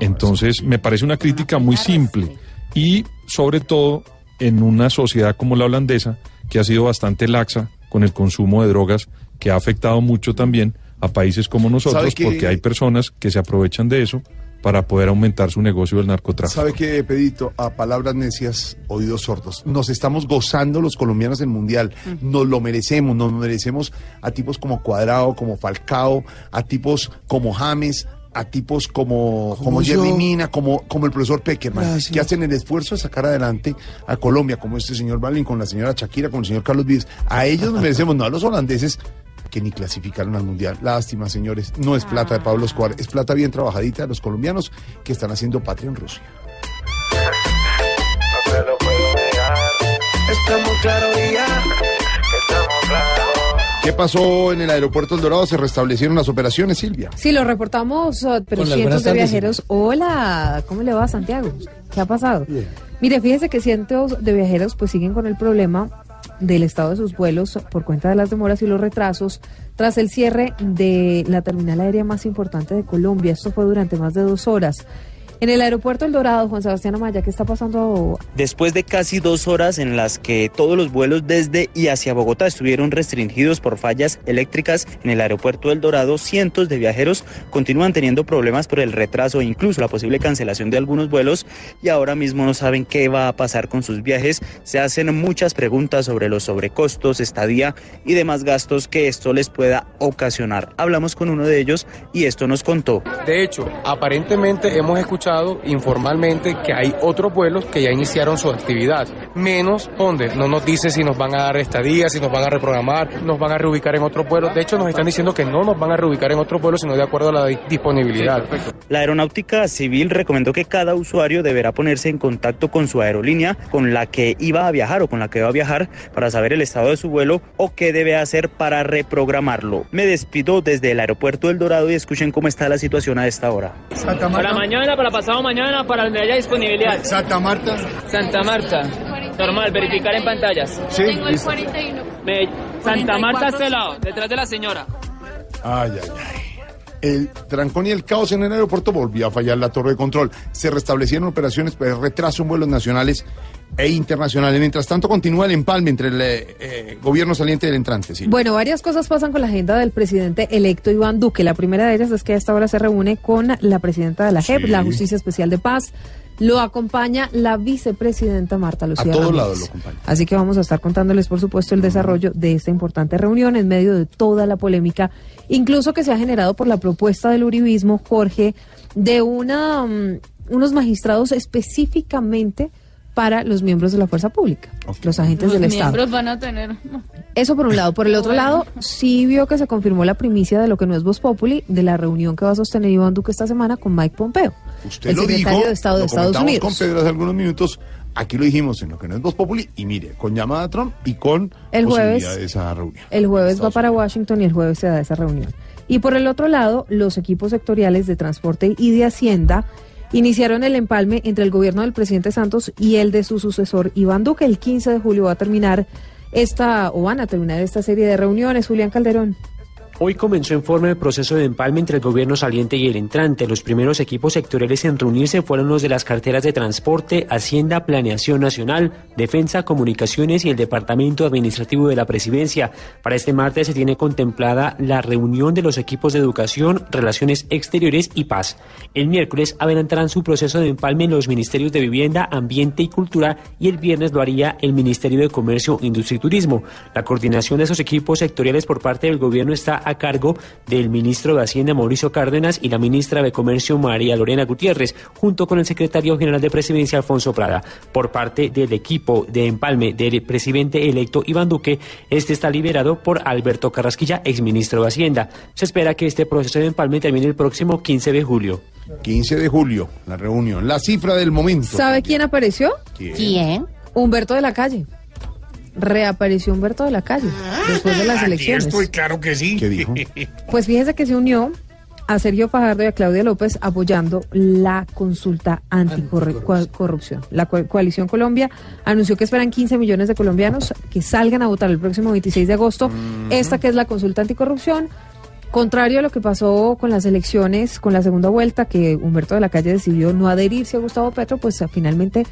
Entonces me parece una crítica muy simple y sobre todo en una sociedad como la holandesa que ha sido bastante laxa con el consumo de drogas que ha afectado mucho también a países como nosotros porque hay personas que se aprovechan de eso para poder aumentar su negocio del narcotráfico. ¿Sabe qué, Pedito? A palabras necias, oídos sordos. Nos estamos gozando los colombianos del Mundial. Nos lo merecemos. Nos merecemos a tipos como Cuadrado, como Falcao, a tipos como James, a tipos como, como, Como. Jerry Mina, como, como el profesor Peckerman, Gracias. que hacen el esfuerzo de sacar adelante a Colombia, como este señor Balvin, con la señora Shakira, con el señor Carlos Vives. A ellos nos merecemos, no a los holandeses que ni clasificaron al Mundial. Lástima, señores. No es plata de Pablo Escobar, es plata bien trabajadita de los colombianos que están haciendo patria en Rusia. Estamos claros y ya. Estamos claros. ¿Qué pasó en el aeropuerto El Dorado? ¿Se restablecieron las operaciones, Silvia? Sí, lo reportamos, uh, pero cientos de tardes, viajeros. Hola, ¿cómo le va, Santiago? ¿Qué ha pasado? Mire, fíjese que cientos de viajeros pues siguen con el problema del estado de sus vuelos por cuenta de las demoras y los retrasos tras el cierre de la terminal aérea más importante de Colombia. Esto fue durante más de dos horas. En el aeropuerto El Dorado, Juan Sebastián Amaya, ¿qué está pasando? Después de casi dos horas en las que todos los vuelos desde y hacia Bogotá estuvieron restringidos por fallas eléctricas en el aeropuerto del Dorado, cientos de viajeros continúan teniendo problemas por el retraso e incluso la posible cancelación de algunos vuelos y ahora mismo no saben qué va a pasar con sus viajes. Se hacen muchas preguntas sobre los sobrecostos, estadía y demás gastos que esto les pueda ocasionar. Hablamos con uno de ellos y esto nos contó. De hecho, aparentemente hemos escuchado escuchado informalmente que hay otros vuelos que ya iniciaron su actividad. Menos donde no nos dice si nos van a dar estadía, si nos van a reprogramar, nos van a reubicar en otros vuelos. De hecho, nos están diciendo que no nos van a reubicar en otros vuelos, sino de acuerdo a la di- disponibilidad. La aeronáutica civil recomendó que cada usuario deberá ponerse en contacto con su aerolínea con la que iba a viajar o con la que va a viajar para saber el estado de su vuelo o qué debe hacer para reprogramarlo. Me despido desde el aeropuerto del Dorado y escuchen cómo está la situación a esta hora. Para mañana, para pasado mañana, para donde haya disponibilidad. Santa Marta. Santa Marta. Normal, verificar en pantallas. Sí, Tengo el listo. 41. Me- Santa Marta a este lado, detrás de la señora. Ay, ay, ay. El trancón y el caos en el aeropuerto volvió a fallar la torre de control. Se restablecieron operaciones, pero retraso en vuelos nacionales e internacionales. Mientras tanto, continúa el empalme entre el eh, eh, gobierno saliente y el entrante. Silvia. Bueno, varias cosas pasan con la agenda del presidente electo Iván Duque. La primera de ellas es que a esta hora se reúne con la presidenta de la JEP, Sí. la Justicia Especial de Paz. Lo acompaña la vicepresidenta Marta Lucía a todos Ramírez. lados lo acompaña. Así que vamos a estar contándoles, por supuesto, el desarrollo de esta importante reunión en medio de toda la polémica, incluso que se ha generado por la propuesta del uribismo, Jorge, de una, mm, unos magistrados específicamente para los miembros de la fuerza pública, los agentes Los del Estado. miembros van a tener. Eso por un lado. Por el otro lado, sí vio que se confirmó la primicia de lo que no es Voz Populi, de la reunión que va a sostener Iván Duque esta semana con Mike Pompeo, Usted el lo secretario dijo, de Estado de lo Estados comentamos Unidos. con Pedro hace algunos minutos. Aquí lo dijimos en lo que no es Voz Populi. Y mire, con llamada a Trump y con El jueves- posibilidad de esa reunión. El jueves va para Washington y el jueves se da esa reunión. Y por el otro lado, los equipos sectoriales de transporte y de Hacienda iniciaron el empalme entre el gobierno del presidente Santos y el de su sucesor Iván Duque. El 15 de julio va a terminar esta, o van a terminar esta serie de reuniones. Julián Calderón. Hoy comenzó en forma el proceso de empalme entre el gobierno saliente y el entrante. Los primeros equipos sectoriales en reunirse fueron los de las carteras de Transporte, Hacienda, Planeación Nacional, Defensa, Comunicaciones y el Departamento Administrativo de la Presidencia. Para este martes se tiene contemplada la reunión de los equipos de Educación, Relaciones Exteriores y Paz. El miércoles adelantarán su proceso de empalme en los ministerios de Vivienda, Ambiente y Cultura y el viernes lo haría el Ministerio de Comercio, Industria y Turismo. La coordinación de esos equipos sectoriales por parte del gobierno está a cargo del ministro de Hacienda Mauricio Cárdenas y la ministra de Comercio María Lorena Gutiérrez, junto con el secretario general de Presidencia Alfonso Prada. Por parte del equipo de empalme del presidente electo Iván Duque, este está liderado por Alberto Carrasquilla, exministro de Hacienda. Se espera que este proceso de empalme termine el próximo 15 de julio. 15 de julio, la reunión. La cifra del momento. ¿Sabe quién apareció? ¿Quién? Humberto de la Calle. Reapareció Humberto de la Calle después de las Aquí elecciones. estoy, claro que sí. ¿Qué dijo? <laughs> Pues fíjese que se unió a Sergio Fajardo y a Claudia López apoyando la consulta anticorrupción. La co- Coalición Colombia anunció que esperan 15 millones de colombianos que salgan a votar el próximo 26 de agosto. Esta que es la consulta anticorrupción. Contrario a lo que pasó con las elecciones, con la segunda vuelta, que Humberto de la Calle decidió no adherirse a Gustavo Petro, pues finalmente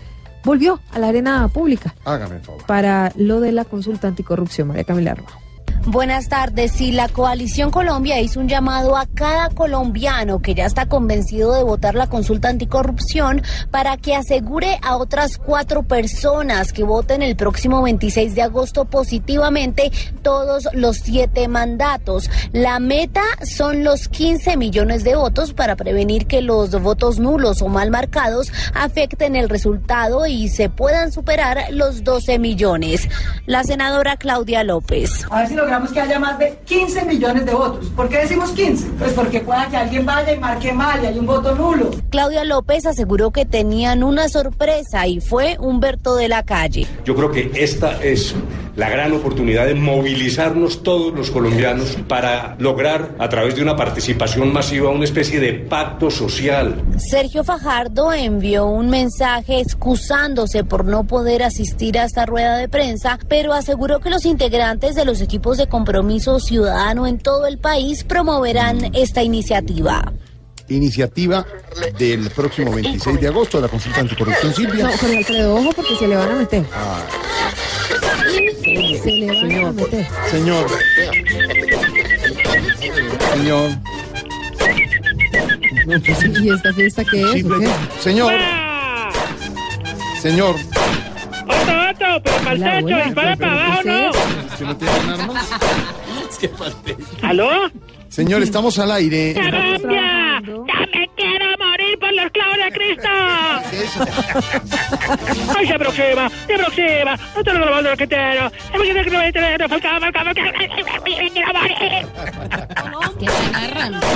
volvió a la arena pública Hágame el favor. para lo de la consulta anticorrupción. María Camila Roa. Buenas tardes. Si la Coalición Colombia hizo un llamado a cada colombiano que ya está convencido de votar la consulta anticorrupción para que asegure a otras cuatro personas que voten el próximo 26 de agosto positivamente todos los siete mandatos. La meta son los 15 millones de votos para prevenir que los votos nulos o mal marcados afecten el resultado y se puedan superar los 12 millones. La senadora Claudia López. Logramos que haya más de 15 millones de votos. ¿Por qué decimos 15? Pues porque pueda que alguien vaya y marque mal y hay un voto nulo. Claudia López aseguró que tenían una sorpresa y fue Humberto de la Calle. Yo creo que esta es la gran oportunidad de movilizarnos todos los colombianos para lograr, a través de una participación masiva, una especie de pacto social. Sergio Fajardo envió un mensaje excusándose por no poder asistir a esta rueda de prensa, pero aseguró que los integrantes de los equipos de compromiso ciudadano en todo el país promoverán esta iniciativa. Iniciativa del próximo 26 de agosto de la consulta anticorrupción Silvia. No, Jorge Alfredo, ojo porque se le van a meter. Ah, Se le van a meter. señor. Señor. ¿Y esta fiesta qué es? qué? Señor. Señor. ¡Otto, Otto! ¡Pero dispara para abajo, no! ¿Usted no tiene armas? <laughs> ¿Aló? Señor, estamos al aire. ¡Colombia! ¡Ya me quiero morir por los los clavos de Cristo! <laughs> ¡Ay, se aproxima! ¡Se aproxima! ¡No te lo grabando lo que te quiero! ¡Falcao, Falcao, Falcao!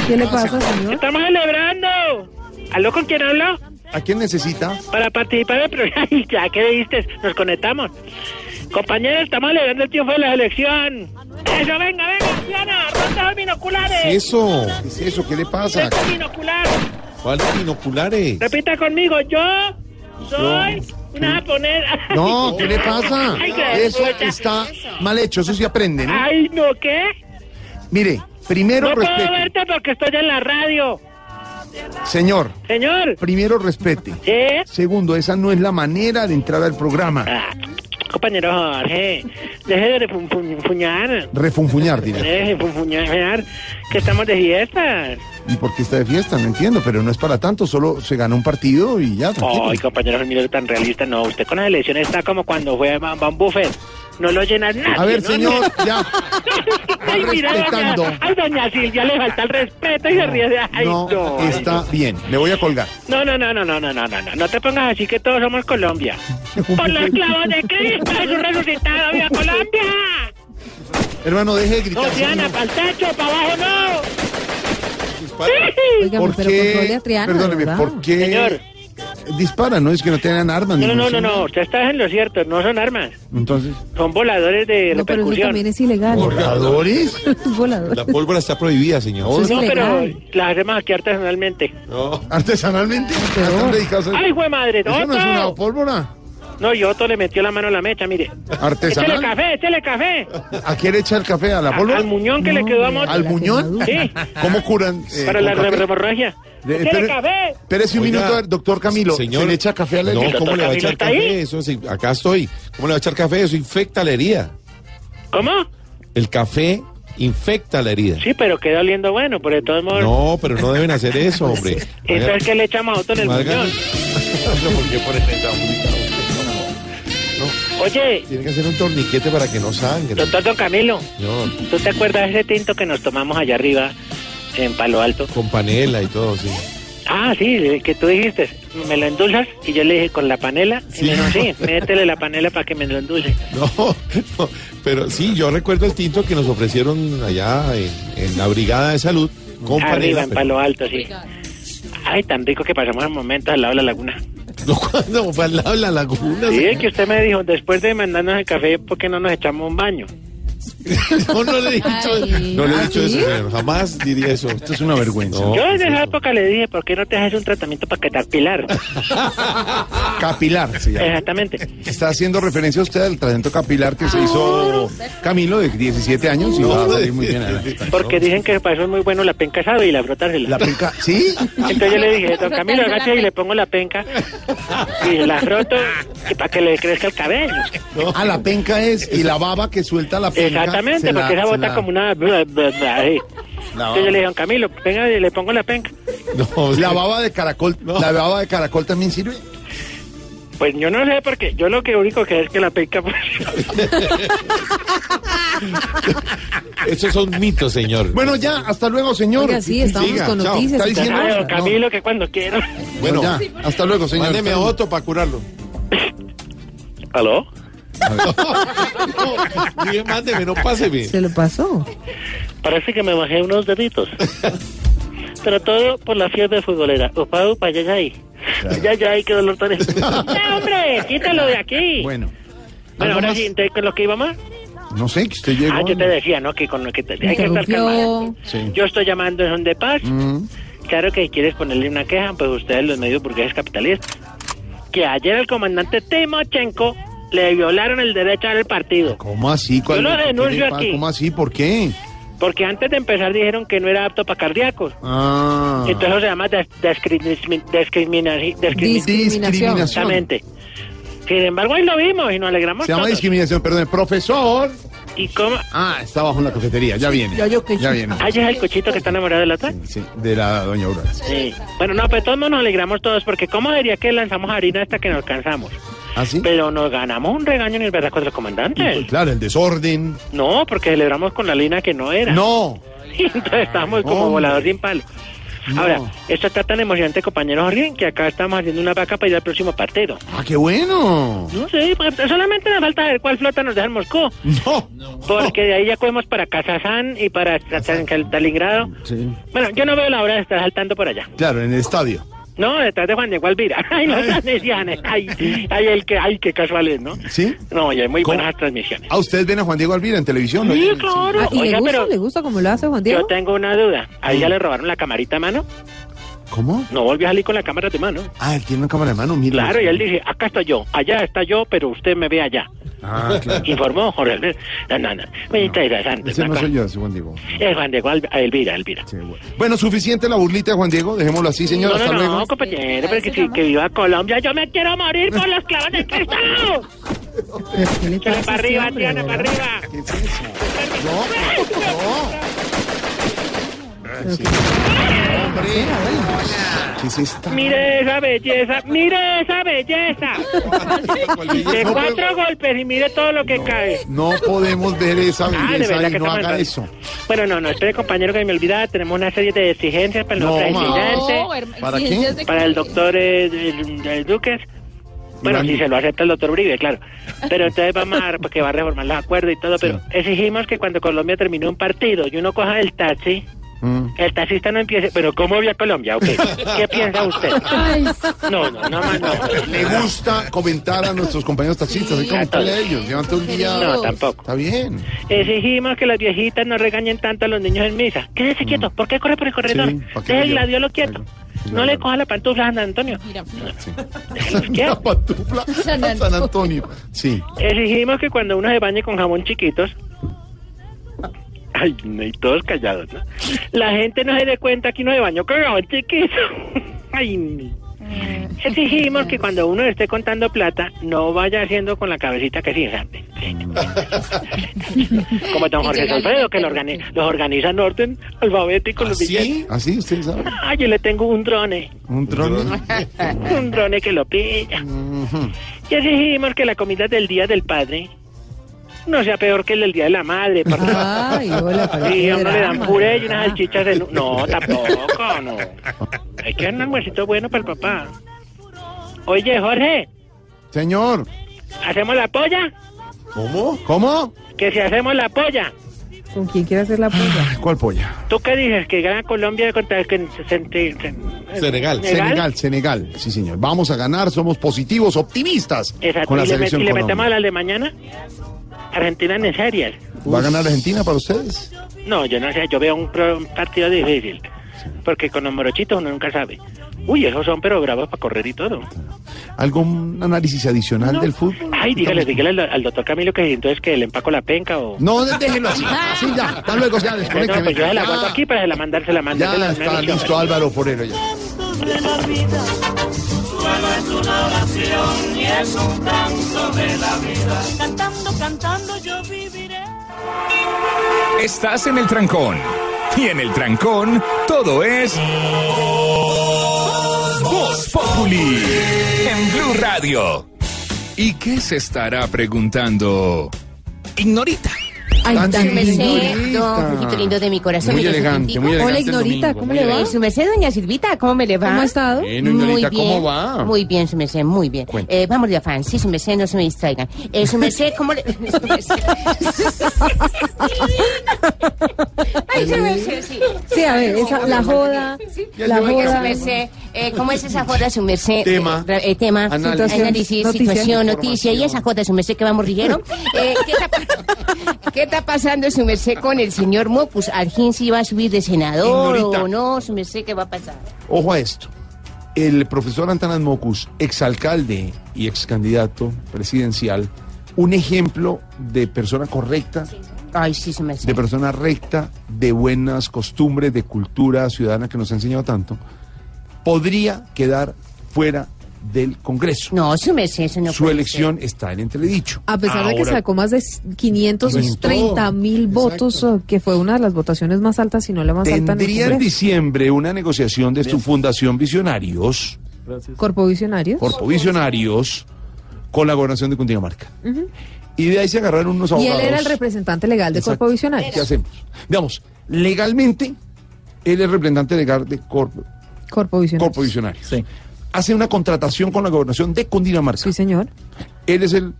¿Qué le pasa, señor? ¡Estamos celebrando! ¿Aló con quién hablo? ¿A quién necesita? Para participar del programa. <laughs> Ya que viste, nos conectamos. Compañeros, estamos celebrando el triunfo de la selección. Eso, venga, venga, Diana, ronda los binoculares. Eso, ¿qué es eso? ¿Qué le pasa? Tengo binocular. ¿Cuáles binoculares? Repita conmigo, yo soy una japonesa. No, ¿qué le pasa? Ay, qué Eso puta. está mal hecho, eso se aprende, ¿no? Ay, no, ¿qué? Mire, primero no puedo respete. verte porque estoy en la radio. Señor, Señor. primero respete. ¿Sí? Segundo, esa no es la manera de entrar al programa. Compañero Jorge, deje de funfuñar. Refunfuñar, diré. Deje de funfuñar, que estamos de fiesta. ¿Y por qué está de fiesta? No entiendo, pero no es para tanto, solo se gana un partido y ya. Ay, compañero, mire tan realista. No, usted con las elecciones está como cuando fue a Van Buffett. No lo llenas nada. A ver, señor, <laughs> ya. Ay, mira, respetando. Doña, ay, doña Silvia, le falta el respeto y se ríe. De, ay, no, está bien. Le voy a colgar. No, no, no, no, no, no, no, no. No te pongas así que todos somos Colombia. Por los clavos de Cristo, es un resucitado, viva Colombia. Hermano, deje de gritar. No, para el techo, para abajo, no. Sí. Oígame, ¿Por pero qué? Triana, Perdóneme, ¿verdad? ¿por qué? Señor. Dispara, no es que no tengan armas. No, no, no, no, no, usted está en lo cierto, no son armas, Entonces, son voladores de No, pero eso repercusión. también es ilegal. ¿voladores? <laughs> Volador. La pólvora está prohibida, señor. Eso es No, pero las hacemos aquí artesanalmente. ¿Artesanalmente? ¿Están dedicados a ¡Ay, güey madre! ¿Eso no es una pólvora? No, y Otto le metió la mano a la mecha, mire. Échale ¿Artesanal? café, échale café. ¿A quién le echa el café? ¿A la pólvora? Al muñón que le quedó a Moto. ¿Al muñón? Sí. <laughs> ¿Cómo curan? eh, Para la hemorragia. De- ¡Échale café! Espérese un Oiga, minuto, doctor Camilo. Señor, ¿Se le echa café a la No, herida? ¿cómo le va a echar café? ahí? Eso sí, acá estoy. ¿Cómo le va a echar café? Eso infecta la herida. ¿Cómo? El café infecta la herida. Sí, pero queda oliendo bueno, por de todos modos. No, pero no deben hacer eso, <laughs> hombre. Entonces, ¿qué le echamos a Otto en el muñón? <laughs> No, ¿por qué ponen esa música? Oye, Tiene que hacer un torniquete para que no sangre. doctor Don Camilo, No, ¿tú te acuerdas de ese tinto que nos tomamos allá arriba en Palo Alto? con panela y todo, sí. Ah, sí, que tú dijiste, ¿me lo endulzas? Y yo le dije, ¿con la panela? Y me dijo, sí, <laughs> métele la panela para que me lo endulce. No, <laughs> no, pero sí, yo recuerdo el tinto que nos ofrecieron allá en, en la Brigada de Salud con Arriba, panela. en Palo Alto, sí. Ay, tan rico que pasamos en momentos al lado de la laguna. <laughs> Cuando fue al lado de la laguna. Sí, es que usted me dijo, después de mandarnos el café, ¿por qué no nos echamos un baño? <laughs> No, no le he dicho, Ay. no le he ¿Ah, dicho sí? eso, señor. Jamás diría eso. Esto es una vergüenza. No. Yo desde esa época le dije, ¿por qué no te haces un tratamiento para que pilar? <laughs> Capilar se llama. Exactamente. Está haciendo referencia usted al tratamiento capilar que se hizo Camilo de 17 años y va a salir muy bien. adelante. Porque dicen que para eso es muy bueno la penca sabe y la frotársela. La penca, ¿sí? Entonces yo le dije, don Camilo, agache y le pongo la penca y la froto y para que le crezca el cabello. Ah, la penca es, y la baba que suelta la penca. Exactamente, porque esa bota como una... Entonces yo le dije, Camilo, venga y le pongo la penca. No, <laughs> La baba de caracol, la baba de caracol también sirve. Pues yo no sé, porque yo lo que único que es que la penca... pues, <laughs> Esos son mitos, señor. Bueno, ya, hasta luego, señor. Oiga, sí, estamos Siga, con chao. noticias. Está diciendo- don Camilo, que cuando quiera. Bueno, Bueno, ya, hasta luego, señor. mándeme a Otto para curarlo. <laughs> ¿Aló? No, dije, mándeme, no páseme. Se lo pasó. Parece que me bajé unos deditos. <laughs> Pero todo por la fiebre futbolera. Upa, upa, ya, ya, ahí. Ya, ya, ahí, qué dolor tan... ¡Ya, hombre! ¡Quítalo de aquí! Bueno, Bueno, ¿algo ahora más? sí, entonces, ¿con lo que íbamos? no sé, que usted llegó. Ah, yo te decía, ¿no? Que con lo que te... hay que estar calmado. Sí. Yo estoy llamando en son de paz. Mm, Claro que si quieres ponerle una queja, pues ustedes los medios burgueses capitalistas. Que ayer el comandante Timochenko le violaron el derecho al partido. ¿Cómo así? Yo lo denuncio aquí. ¿Cómo así? ¿Por qué? Porque antes de empezar dijeron que no era apto para cardíacos. Ah. Entonces eso se llama des- discrimi- discriminaci- discrimi- Discriminación. Exactamente. Sin embargo, ahí lo vimos y nos alegramos Se llama todos. discriminación, perdón. Profesor. ¿Y cómo? Ah, está abajo en la cafetería, ya viene. Ya yo que- Ya viene. Ah, ¿ya es el cochito que está enamorado de la otra? Sí, de la doña Aurora. Sí. Bueno, no, pero todos nos alegramos todos, porque ¿cómo diría que lanzamos harina hasta que nos cansamos? ¿Ah, sí? Pero nos ganamos un regaño en el verdad contra el Y, comandante. pues, claro, el desorden. No, porque celebramos con la línea que no era. No. <laughs> Entonces estábamos como Hombre. volador sin palo. Ahora, esto está tan emocionante, compañero Jorge, que acá estamos haciendo una vaca para ir al próximo partido. Ah, qué bueno. No sé, pues, solamente me falta ver cuál flota nos deja en Moscú. No. Porque de ahí ya cogemos para Kazajstán y para Stalingrado. Sí. Bueno, yo no veo la hora de estar saltando por allá. Claro, en el estadio. No, detrás de Juan Diego Alvira. <laughs> Ay, no transmisiones. Ay, ay, el que, ay, qué casual es, ¿no? ¿Sí? No, y hay muy ¿Cómo? buenas transmisiones. Ah, ustedes ven a Juan Diego Alvira en televisión. ¿no? Sí, claro. Ah, ¿Y Oiga, le gusta? pero ¿Le gusta como lo hace Juan Diego? yo tengo una duda. ¿Ahí ya le robaron la camarita a mano? ¿Cómo? No volvió a salir con la cámara de mano. Ah, él tiene una cámara de mano, mira. Claro, y él dice, acá estoy yo, allá está yo, pero usted me ve allá. Ah, claro. Informó Jorge Alberto. No, no, no. Muy interesante. Ese no ¿no? soy yo, ese Juan Diego. Es Juan Diego a Elvira, Elvira. Bueno, suficiente la burlita de Juan Diego, dejémoslo así, señor, no, hasta no, luego. no, compañero, pero que, sí, que viva Colombia. Yo me quiero morir por los clavos de Cristo. ¿Qué le pasa para este arriba, Tiana, para arriba. ¿Qué es eso? Hombre, ¿qué es esta? Mire esa belleza, mire esa belleza. De cuatro golpes y mire todo lo que cae. No podemos ver esa Ah, belleza y que no haga eso. Bueno, no, no, espere compañero que me olvidaba, tenemos una serie de exigencias para el No, hermano, ¿Para de para el doctor eh, el- el Duques. Bueno, si se lo acepta el doctor Uribe, claro. Pero entonces vamos a dar, porque va a reformar los acuerdos y todo, pero exigimos que cuando Colombia termine un partido y uno coja el taxi, Mm. el taxista no empiece, pero ¿cómo vio a Colombia? ¿O qué? ¿Qué piensa usted? No, no, no, más no. Le gusta comentar a nuestros compañeros taxistas, que comentarle a ellos, llevan todo el día. No, tampoco. Está bien. Exigimos que las viejitas no regañen tanto a los niños en misa. Quédese quieto, ¿por qué corre por el corredor? Sí, ¿para qué Deje el gladiolo quieto. No le coja la pantufla a San Antonio. ¿Qué? <laughs> La pantufla San a San Antonio. Sí. Exigimos que cuando uno se bañe con jabón chiquitos. Ay, no, y todos callados, ¿no? La gente no se dé cuenta que uno bañó con jabón chiquito. <laughs> Ay, ni. Exigimos que cuando uno esté contando plata, no vaya haciendo con la cabecita que sí. <laughs> Como don Jorge Alfredo, que los organiza en orden alfabético los billetes. ¿Así? ¿Ah, ¿Usted sabe? Ah, yo le tengo un drone. ¿Un drone? <laughs> un drone que lo pilla. Y exigimos que la comida del Día del Padre no sea peor que el del Día de la Madre. porque- Ay, hola, Sí, a uno le dan puré y unas salchichas de... No, tampoco, no. Hay que dar un almuercito bueno para el papá. Oye, Jorge, Señor. ¿hacemos la polla? ¿Cómo? ¿Cómo? Que si hacemos la polla. ¿Con quién quiere hacer la polla? ¿Cuál polla? ¿Tú qué dices? ¿Que gana Colombia contra... Que, se- se- Senegal. Senegal, Senegal. Sí, señor. Vamos a ganar, somos positivos, optimistas Exacto. con la ¿Y le, selección y le Colombia. metemos a las de mañana? Argentina en serias. ¿Va a ganar Argentina para ustedes? No, yo no sé, yo veo un, pro- un partido difícil. Porque con los morochitos uno nunca sabe. Uy, esos son pero bravos para correr y todo. ¿Algún análisis adicional del fútbol? Ay, dígale, dígale al, al doctor Camilo que entonces que le empaco la penca o... No, déjelo así. Así ya. Hasta luego, ya, No, desconécteme. pues yo se la guardo aquí para se la mandar, se la mandar. Ya la está listo Álvaro Forero ya. Solo es una oración y es un canto de la vida. Cantando, cantando yo viviré. Estás en el trancón. Y en el trancón, todo es. Voz Populi. En Blue Radio. ¿Y qué se estará preguntando? Ignorita. Ay, Tan tan lindo. Don Poquito lindo de mi corazón. Muy elegante, muy elegante Hola, Ignorita, ¿cómo le va? Eh, su merced, doña Silvita, ¿cómo me le va? ¿Cómo ha estado? Muy Ignorita, bien. ¿cómo va? Muy bien, su merced, muy bien. Eh, vamos de afán, sí, su merced, no se me distraigan. Eh, su merced, ¿cómo le...? <laughs> Su merced. Ay, su merced, sí. Sí, a ver, esa, la joda, la Oiga, su joda. merced, eh, ¿cómo es esa joda, su merced? Tema. Eh, eh, tema, Análisis. situación, noticia, y esa joda, su merced, que vamos riguero. Eh, ¿qué, <laughs> ¿Qué está pasando, su merced, con el señor Mopus? ¿Al fin si va a subir de senador Ignorita. o no? Su merced, ¿qué va a pasar? Ojo a esto. El profesor Antanas Mocus, exalcalde y ex candidato presidencial, un ejemplo de persona correcta, Ay, sí, su merced. de persona recta, de buenas costumbres, de cultura ciudadana que nos ha enseñado tanto, podría quedar fuera del Congreso. No, su merced, no Su puede elección está en entredicho. A pesar de que sacó más de 530 mil votos, eh, que fue una de las votaciones más altas, si no la más alta Tendría en diciembre una negociación de su fundación Visionarios, Corpo Visionarios. Corpo Visionarios, con la gobernación de Cundinamarca. Ujú. Y de ahí se agarraron unos Y abogados. él era el representante legal de Exacto. Corpo Visionarios. ¿Qué hacemos? Digamos, legalmente Él es representante legal de Corpo, Corpo Visionario. Corpo Visionario. Hace una contratación con la gobernación de Cundinamarca. Sí, señor. Él es el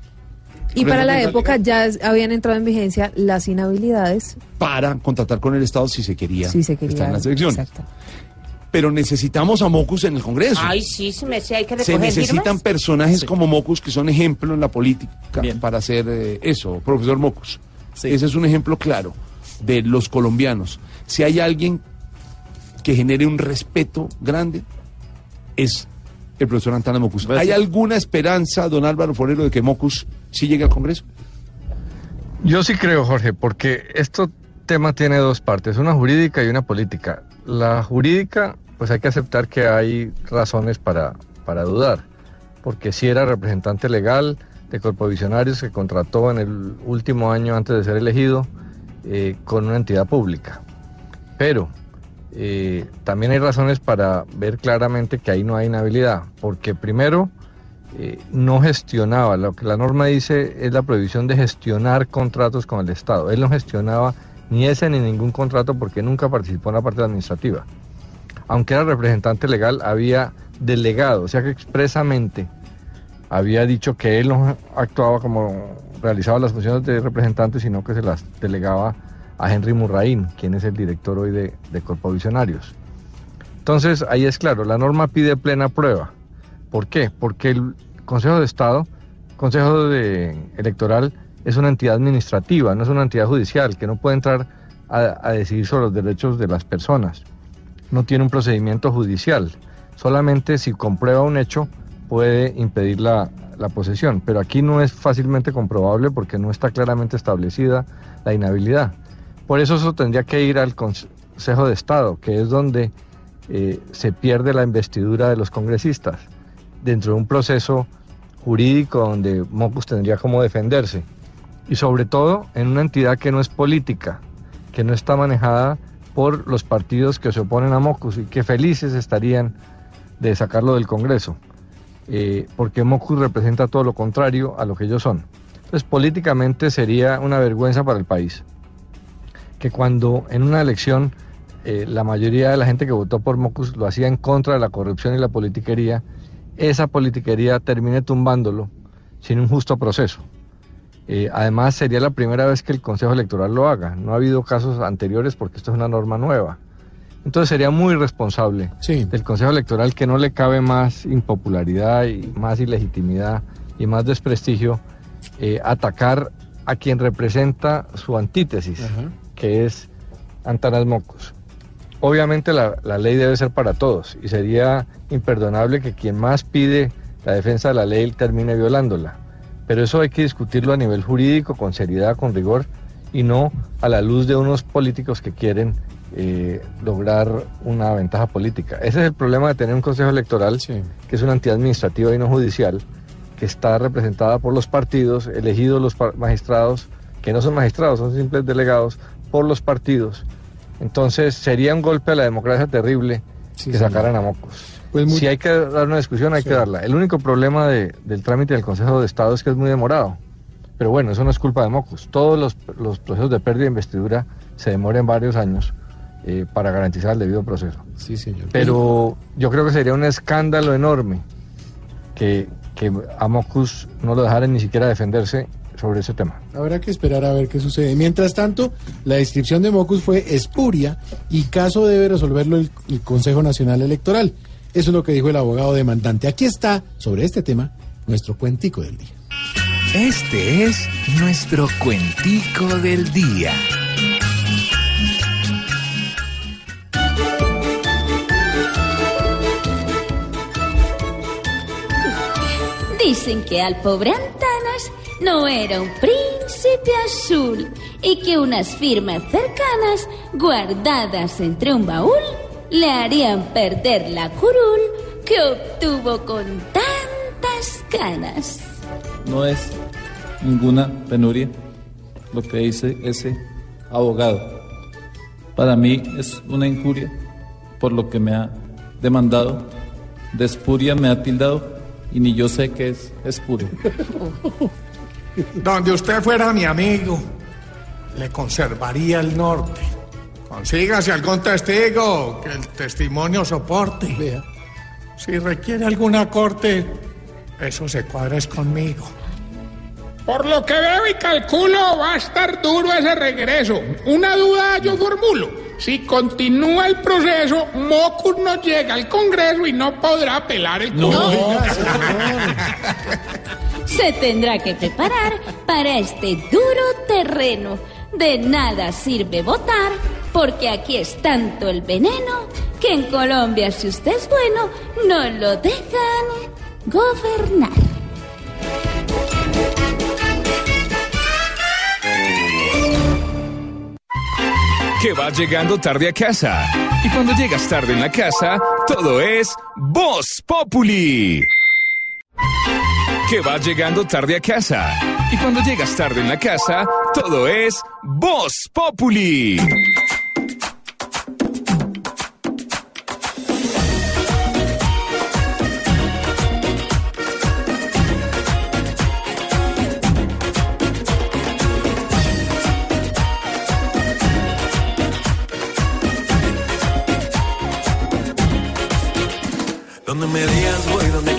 Y para la época ya es- habían entrado en vigencia las inhabilidades. para contratar con el Estado si se quería, Si se quería. estar en las elecciones. Exacto. Pero necesitamos a Mocus en el Congreso. Ay, sí, se me sé, hay que Se recoger necesitan firmas. personajes como Mocus que son ejemplo en la política para hacer eh, eso, profesor Mocus. Ese es un ejemplo claro de los colombianos. Si hay alguien que genere un respeto grande, es el profesor Antana Mocus. ¿Hay alguna esperanza, don Álvaro Forero, de que Mocus sí llegue al Congreso? Yo sí creo, Jorge, porque este tema tiene dos partes, una jurídica y una política. La jurídica, pues hay que aceptar que hay razones para, para dudar, porque si era representante legal de Corpovisionarios que contrató en el último año antes de ser elegido eh, con una entidad pública. Pero eh, también hay razones para ver claramente que ahí no hay inhabilidad, porque primero eh, no gestionaba, lo que la norma dice es la prohibición de gestionar contratos con el Estado. Él no gestionaba ni ese ni ningún contrato porque nunca participó en la parte administrativa. Aunque era representante legal, había delegado, o sea que expresamente había dicho que él no actuaba como realizaba las funciones de representante, sino que se las delegaba a Henry Murraín, quien es el director hoy de, de Corpovisionarios. Entonces, ahí es claro, la norma pide plena prueba. ¿Por qué? Porque el Consejo de Estado, Consejo Electoral, es una entidad administrativa, no es una entidad judicial, que no puede entrar a, a decidir sobre los derechos de las personas. No tiene un procedimiento judicial. Solamente si comprueba un hecho puede impedir la, la posesión. Pero aquí no es fácilmente comprobable porque no está claramente establecida la inhabilidad. Por eso eso tendría que ir al Consejo de Estado, que es donde eh, se pierde la investidura de los congresistas, dentro de un proceso jurídico donde Mocus tendría como defenderse. Y sobre todo en una entidad que no es política, que no está manejada por los partidos que se oponen a Mocus y que felices estarían de sacarlo del Congreso, eh, porque Mocus representa todo lo contrario a lo que ellos son. Entonces políticamente sería una vergüenza para el país que cuando en una elección eh, la mayoría de la gente que votó por Mocus lo hacía en contra de la corrupción y la politiquería, esa politiquería termine tumbándolo sin un justo proceso. Eh, además, sería la primera vez que el Consejo Electoral lo haga. No ha habido casos anteriores porque esto es una norma nueva. Entonces sería muy irresponsable del Consejo Electoral que no le cabe más impopularidad y más ilegitimidad y más desprestigio eh, atacar a quien representa su antítesis, que es Antanas Mocos. Obviamente la, la ley debe ser para todos y sería imperdonable que quien más pide la defensa de la ley termine violándola. Pero eso hay que discutirlo a nivel jurídico, con seriedad, con rigor, y no a la luz de unos políticos que quieren eh, lograr una ventaja política. Ese es el problema de tener un consejo electoral, que es una entidad administrativa y no judicial, que está representada por los partidos, elegidos los magistrados, que no son magistrados, son simples delegados, por los partidos. Entonces sería un golpe a la democracia terrible que sacaran a Mocos. Si hay que dar una discusión, hay que darla. El único problema de- del trámite del Consejo de Estado es que es muy demorado. Pero bueno, eso no es culpa de Mocos. Todos los, los procesos de pérdida de investidura se demoran varios años eh, para garantizar el debido proceso. Sí, señor. Pero yo creo que sería un escándalo enorme que, que a Mocus no lo dejaran ni siquiera defenderse sobre ese tema. Habrá que esperar a ver qué sucede. Mientras tanto, la descripción de Mocus fue espuria y caso debe resolverlo el, el Consejo Nacional Electoral. Eso es lo que dijo el abogado demandante. Aquí está, sobre este tema, nuestro cuentico del día. Este es nuestro cuentico del día. Dicen que al pobre Antanas no era un príncipe azul y que unas firmas cercanas, guardadas entre un baúl, le harían perder la curul que obtuvo con tantas ganas. No es ninguna penuria lo que dice ese abogado. Para mí es una injuria por lo que me ha demandado. De espuria me ha tildado y ni yo sé qué es espuria. <laughs> Donde usted fuera mi amigo, le conservaría el norte. Consígase algún testigo que el testimonio soporte. Si requiere alguna corte, eso se cuadra es conmigo. Por lo que veo y calculo, va a estar duro ese regreso. Una duda yo formulo. Si continúa el proceso, Mocus no llega al Congreso y no podrá apelar el caso. <laughs> Se tendrá que preparar para este duro terreno. De nada sirve votar, porque aquí es tanto el veneno que en Colombia, si usted es bueno, no lo dejan gobernar. que vas llegando tarde a casa. Y cuando llegas tarde en la casa, todo es Voz Populi. Que vas llegando tarde a casa. Y cuando llegas tarde en la casa, todo es Voz Populi.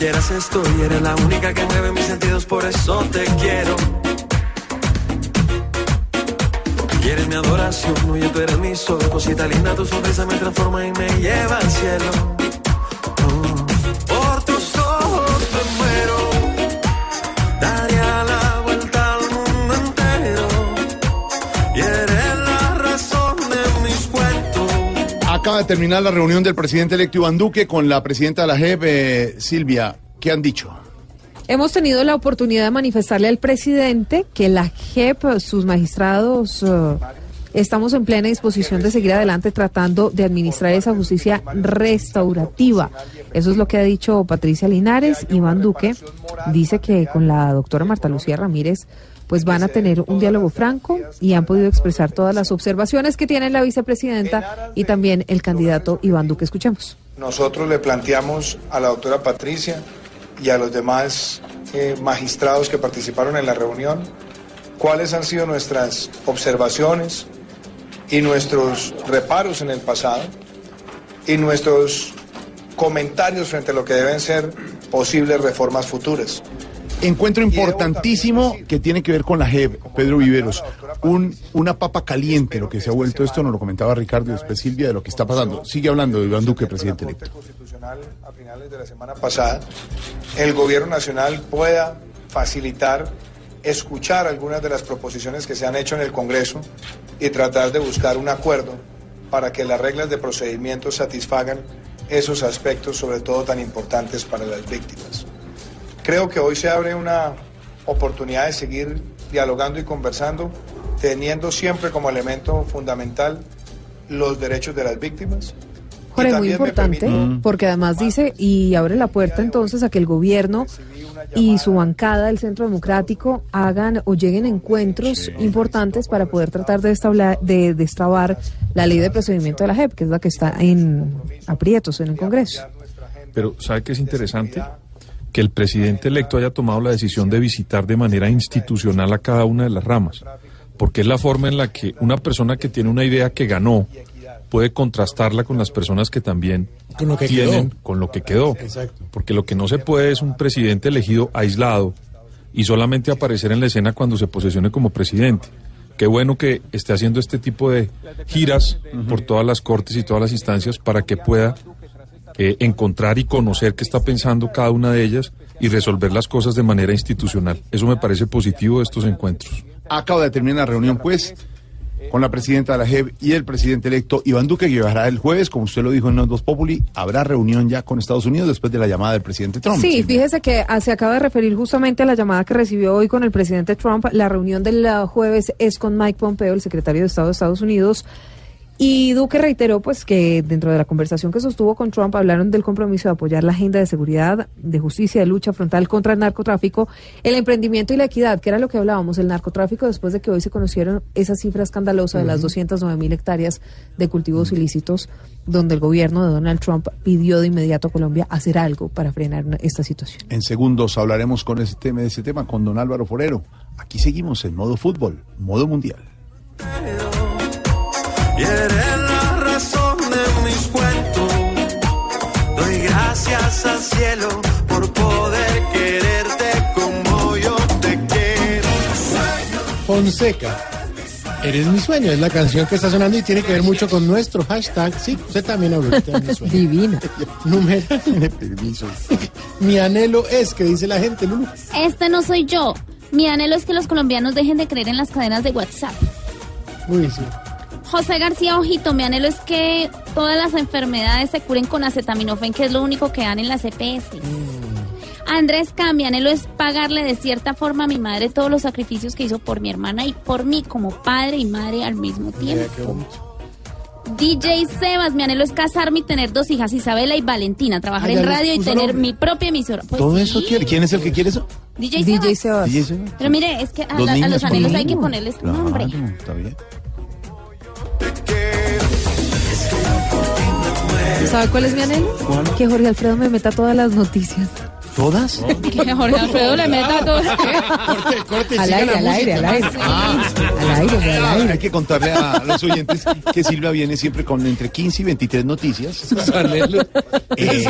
Quieras estoy. Eres la única que mueve mis sentidos, por eso te quiero. Quieres mi adoración, oye, tú eres mi sol. Cosita linda, tu sonrisa me transforma y me lleva al cielo. Acaba de terminar la reunión del presidente electo Iván Duque con la presidenta de la JEP, eh, Silvia. ¿Qué han dicho? Hemos tenido la oportunidad de manifestarle al presidente que la JEP, sus magistrados, eh, estamos en plena disposición de seguir adelante tratando de administrar esa justicia restaurativa. Eso es lo que ha dicho Patricia Linares. Iván Duque dice que con la doctora Marta Lucía Ramírez pues van a tener un diálogo franco y han podido expresar todas las observaciones que tiene la vicepresidenta y también el candidato Iván Duque. Escuchemos. Nosotros le planteamos a la doctora Patricia y a los demás eh, magistrados que participaron en la reunión cuáles han sido nuestras observaciones y nuestros reparos en el pasado y nuestros comentarios frente a lo que deben ser posibles reformas futuras. Encuentro importantísimo que tiene que ver con la JEP, Pedro Viveros. Un, una papa caliente, lo que se ha vuelto esto, nos lo comentaba Ricardo y después Silvia, de lo que está pasando. Sigue hablando de Iván Duque, presidente electo. A finales de la semana pasada, el gobierno nacional pueda facilitar escuchar algunas de las proposiciones que se han hecho en el Congreso y tratar de buscar un acuerdo para que las reglas de procedimiento satisfagan esos aspectos, sobre todo tan importantes para las víctimas. Creo que hoy se abre una oportunidad de seguir dialogando y conversando, teniendo siempre como elemento fundamental los derechos de las víctimas. Jorge, muy importante, permite- porque además dice y abre la puerta entonces a que el gobierno y su bancada del Centro Democrático hagan o lleguen encuentros importantes para poder tratar de, establa- de destrabar la ley de procedimiento de la JEP, que es la que está en aprietos en el Congreso. Pero ¿sabe qué es interesante? Que el presidente electo haya tomado la decisión de visitar de manera institucional a cada una de las ramas, porque es la forma en la que una persona que tiene una idea que ganó puede contrastarla con las personas que también Con lo que tienen quedó. con lo que quedó. Exacto. Porque lo que no se puede es un presidente elegido aislado y solamente aparecer en la escena cuando se posesione como presidente. Qué bueno que esté haciendo este tipo de giras por todas las cortes y todas las instancias para que pueda eh, encontrar y conocer qué está pensando cada una de ellas y resolver las cosas de manera institucional. Eso me parece positivo de estos encuentros. Acaba de terminar la reunión, pues, con la presidenta de la JEP y el presidente electo Iván Duque, que viajará el jueves, como usted lo dijo en los dos Populi, habrá reunión ya con Estados Unidos después de la llamada del presidente Trump. Sí, fíjese que ah, se acaba de referir justamente a la llamada que recibió hoy con el presidente Trump. La reunión del ah, jueves es con Mike Pompeo, el secretario de Estado de Estados Unidos. Y Duque reiteró pues que dentro de la conversación que sostuvo con Trump hablaron del compromiso de apoyar la agenda de seguridad, de justicia, de lucha frontal contra el narcotráfico, el emprendimiento y la equidad, que era lo que hablábamos, el narcotráfico después de que hoy se conocieron esa cifra escandalosa de las Ujú. 209 mil hectáreas de cultivos ilícitos, donde el gobierno de Donald Trump pidió de inmediato a Colombia hacer algo para frenar esta situación. En segundos hablaremos con ese tema, de ese tema con don Álvaro Forero. Aquí seguimos en modo fútbol, modo mundial la razón de mis cuentos. Doy gracias al cielo por poder quererte como yo te quiero. Fonseca. Eres mi sueño, es la canción que está sonando y tiene que ver mucho con nuestro hashtag. Sí, usted también habló de mi sueño. Divino. Número. <laughs> permiso. mi anhelo es, que dice la gente, Lulu. Este no soy yo. Mi anhelo es que los colombianos dejen de creer en las cadenas de WhatsApp. Uy, sí. José García Ojito, mi anhelo es que todas las enfermedades se curen con acetaminofén, que es lo único que dan en las EPS. Andrés K, mi anhelo es pagarle de cierta forma a mi madre todos los sacrificios que hizo por mi hermana y por mí como padre y madre al mismo tiempo. DJ Sebas, mi anhelo es casarme y tener dos hijas, Isabela y Valentina, trabajar en radio y tener nombre. mi propia emisora. Pues ¿Todo sí. eso quiere? ¿Quién es el que quiere eso? DJ Sebas. DJ Sebas. DJ Sebas. Pero mire, es que a, la- a los anhelos lo hay que ponerles Claro, nombre. está bien. ¿Sabe cuál es mi anhelo? Que Jorge Alfredo me meta todas las noticias. ¿Todas? <laughs> Que Jorge Alfredo le meta todo. <laughs> Corte, corte, Al aire, la al aire, al música. aire. Ah, Al aire, al aire. Hay que contarle a los oyentes que Silvia viene siempre con entre 15 y 23 noticias. Sus anhelos. Eh,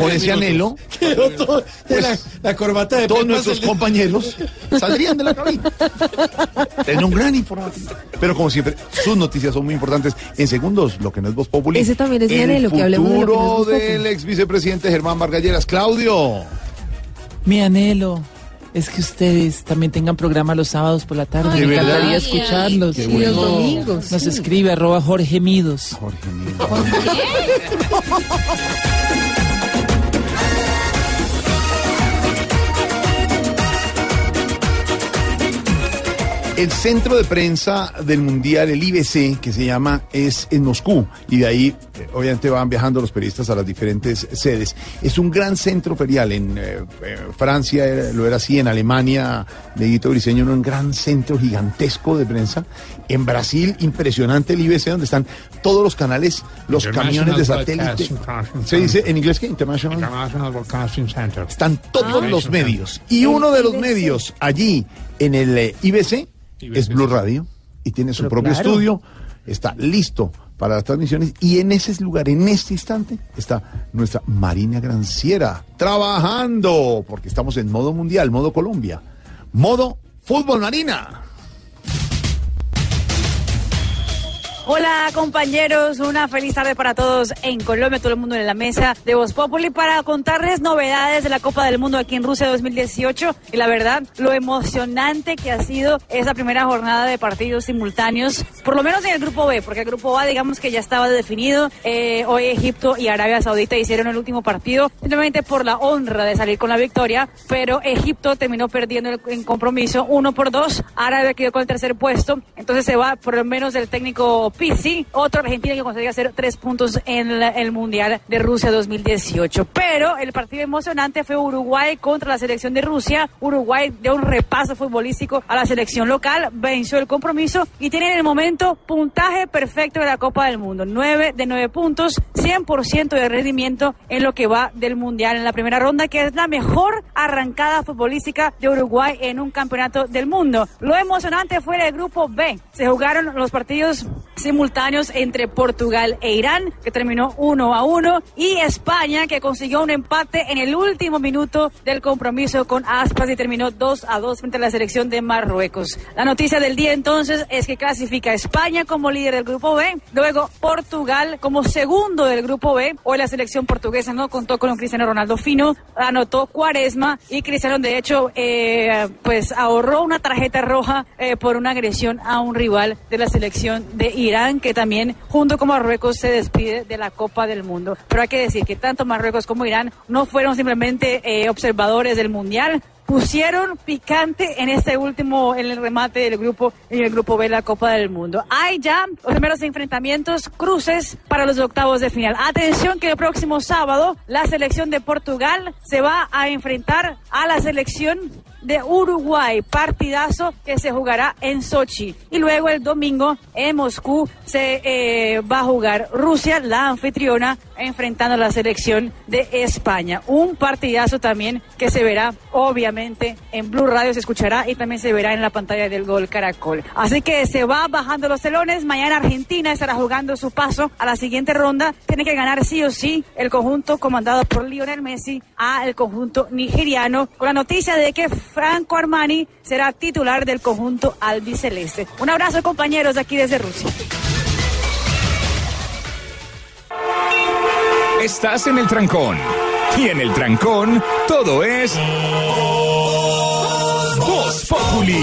por ese anhelo, Quedó todo- la, la corbata de todos nuestros compañeros saldrían de la cabina. Tienen un gran informativo. Pero como siempre, sus noticias son muy importantes. En segundos, lo que no es Voz Populi. Ese también es mi anhelo, que hablemos de lo que no es futuro Voz del ex vicepresidente Germán Margalleras. Claudio. Mi anhelo es que ustedes también tengan programa los sábados por la tarde. Ay, Me encantaría Ay, escucharlos. qué Y los domingos, Nos sí. escribe arroba Jorge Midos. Jorge Midos. <laughs> El centro de prensa del Mundial, el IBC, que se llama, es en Moscú. Y de ahí, eh, obviamente, van viajando los periodistas a las diferentes sedes. Es un gran centro ferial. En eh, eh, Francia era- lo era así, en Alemania, Neguito Briseño, un gran centro gigantesco de prensa. En Brasil, impresionante el IBC, donde están todos los canales, los camiones de satélite. Se dice en inglés que International. International Broadcasting Center. Están todos Ah. los medios. Y uno de los medios allí en el eh, IBC es Blue Radio y tiene su Pero propio claro. estudio. Está listo para las transmisiones y en ese lugar, en este instante, está nuestra Marina Granciera trabajando porque estamos en modo mundial, modo Colombia, modo fútbol Marina. Hola compañeros, una feliz tarde para todos en Colombia, todo el mundo en la mesa de Voz Populi para contarles novedades de la Copa del Mundo aquí en Rusia 2018 y la verdad lo emocionante que ha sido esa primera jornada de partidos simultáneos, por lo menos en el grupo B, porque el grupo A digamos que ya estaba definido, Eh, hoy Egipto y Arabia Saudita hicieron el último partido simplemente por la honra de salir con la victoria, pero Egipto terminó perdiendo el, en compromiso uno por dos, Arabia quedó con el tercer puesto, entonces se va por lo menos del técnico Pizzi, otro argentino que consigue hacer tres puntos en el Mundial de Rusia 2018. Pero el partido emocionante fue Uruguay contra la selección de Rusia. Uruguay dio un repaso futbolístico a la selección local, venció el compromiso y tiene en el momento puntaje perfecto de la Copa del Mundo. 9 de 9 puntos, 100% de rendimiento en lo que va del Mundial en la primera ronda, que es la mejor arrancada futbolística de Uruguay en un campeonato del mundo. Lo emocionante fue el grupo B. Se jugaron los partidos simultáneos entre Portugal e Irán, que terminó 1 a 1, y España, que consiguió un empate en el último minuto del compromiso con Aspas y terminó 2 a 2 frente a la selección de Marruecos. La noticia del día entonces es que clasifica España como líder del grupo B, luego Portugal como segundo del grupo B. Hoy la selección portuguesa no contó con un Cristiano Ronaldo fino, anotó Cuaresma y Cristiano de hecho eh, pues ahorró una tarjeta roja eh, por una agresión a un rival de la selección de Irán que también junto con Marruecos se despide de la Copa del Mundo. Pero hay que decir que tanto Marruecos como Irán no fueron simplemente eh, observadores del Mundial, pusieron picante en este último, en el remate del grupo, en el grupo B de la Copa del Mundo. Hay ya los primeros enfrentamientos, cruces para los octavos de final. Atención que el próximo sábado la selección de Portugal se va a enfrentar a la selección de Uruguay, partidazo que se jugará en Sochi. Y luego el domingo en Moscú se eh, va a jugar Rusia, la anfitriona, enfrentando a la selección de España. Un partidazo también que se verá obviamente en Blue Radio, se escuchará y también se verá en la pantalla del Gol Caracol. Así que se va bajando los telones. Mañana Argentina estará jugando su paso a la siguiente ronda. Tiene que ganar sí o sí el conjunto comandado por Lionel Messi a el conjunto nigeriano con la noticia de que Franco Armani será titular del conjunto albiceleste. Un abrazo compañeros aquí desde Rusia. Estás en el trancón. Y en el trancón, todo es. Voz Populi.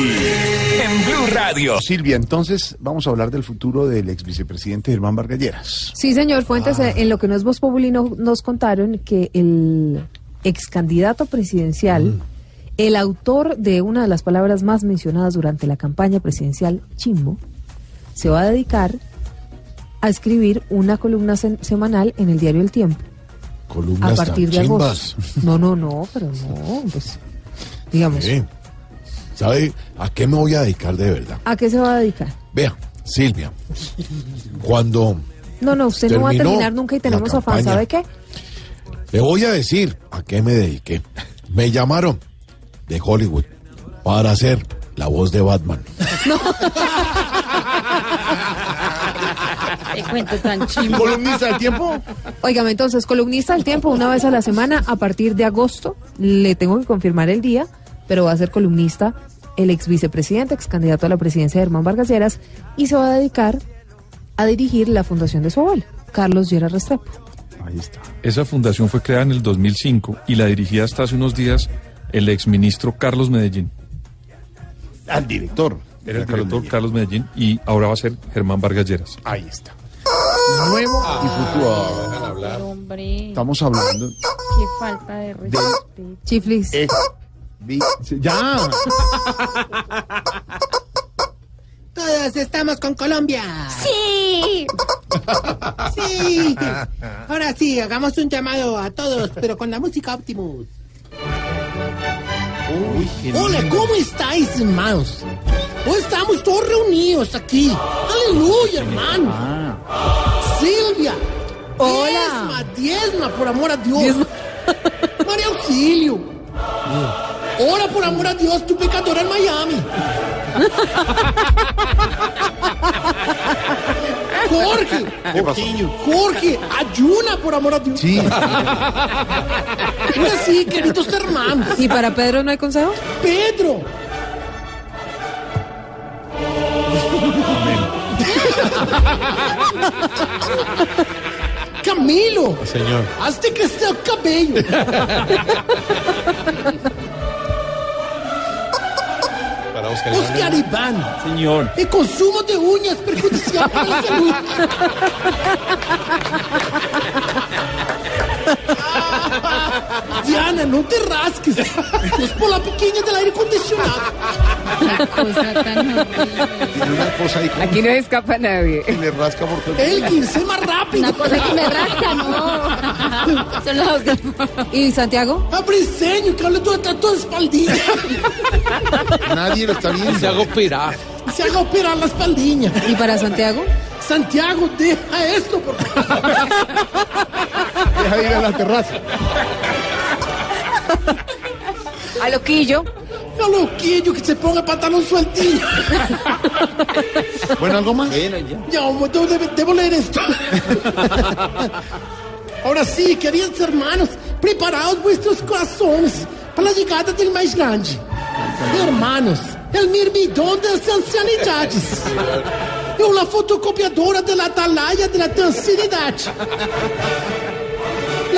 En Blue Radio. Silvia, entonces vamos a hablar del futuro del ex vicepresidente Germán Vargas Lleras. Sí, señor Fuentes, Ah. eh, en lo que no es Voz Populi no- nos contaron que el ex candidato presidencial, Mm. el autor de una de las palabras más mencionadas durante la campaña presidencial, Chimbo, se va a dedicar a escribir una columna se- semanal en el diario El Tiempo. Columnas a partir de chimbas. agosto. No, no, no, pero no, pues, digamos, Sí. ¿Sabe a qué me voy a dedicar de verdad? ¿a qué se va a dedicar? Vea, Silvia, cuando No, no, usted no va a terminar nunca y tenemos afán. ¿sabe qué? le voy a decir a qué me dediqué, me llamaron de Hollywood para hacer la voz de Batman. <laughs> Te cuento tan. ¿Columnista del tiempo? Óigame, entonces, columnista del tiempo una vez a la semana a partir de agosto. Le tengo que confirmar el día, pero va a ser columnista el ex vicepresidente, ex candidato a la presidencia Germán Vargas Lleras, y se va a dedicar a dirigir la fundación de su abuelo, Carlos Lleras Restrepo. Ahí está. Esa fundación fue creada en el 2005 y la dirigía hasta hace unos días el exministro Carlos Medellín. Al director. Era el director Carlos Medellín y ahora va a ser Germán Vargas Lleras. Ahí está. Nuevo y futuro. Hombre, Estamos hablando qué falta de respeto. Chiflis. ex Ya. <laughs> Todos estamos con Colombia. Sí. Sí. Ahora sí, hagamos un llamado a todos, pero con la música Optimus. Hola, ¿cómo estáis, hermanos? Hoy estamos todos reunidos aquí. Aleluya, hermano. Silvia. Hola. Diezma, diezma, por amor a Dios. <laughs> María Auxilio. Ora por amor a Dios, tu pecadora en Miami. <laughs> Jorge. ¿Qué pasó? Jorge, ayuna por amor a Dios. Sí. Ahora sí, queridos hermanos. ¿Y para Pedro no hay consejo? Pedro. <laughs> <laughs> Camilo. Señor. Hazte crecer el cabello. Para Oscar Oscar Iván. Señor. El consumo de uñas perjudicial para la salud. <laughs> Diana, no te rasques. Es por la pequeña del aire acondicionado. Tiene una cosa ahí como Aquí no escapa nadie. que le rasca por todo el El 15 más rápido. Una cosa que me rasca, no. Son los dos. ¿Y Santiago? A Briseño, que habla todo todo de espaldilla. Nadie lo está viendo. Se haga operar. Se haga operar la espaldilla. ¿Y para Santiago? Santiago, deja esto, por favor. Deja de ir a la terraza. A loquillo. A loquillo, que se ponga pantalón sueltillo. Bueno, ¿algo más? Ya, hombre, debo, debo- debo leer esto. Ahora sí, queridos hermanos, preparaos vuestros corazones para la llegada del más grande. Hermanos, el mirmidón de las ancianidades. É uma fotocopiadora de la atalaya de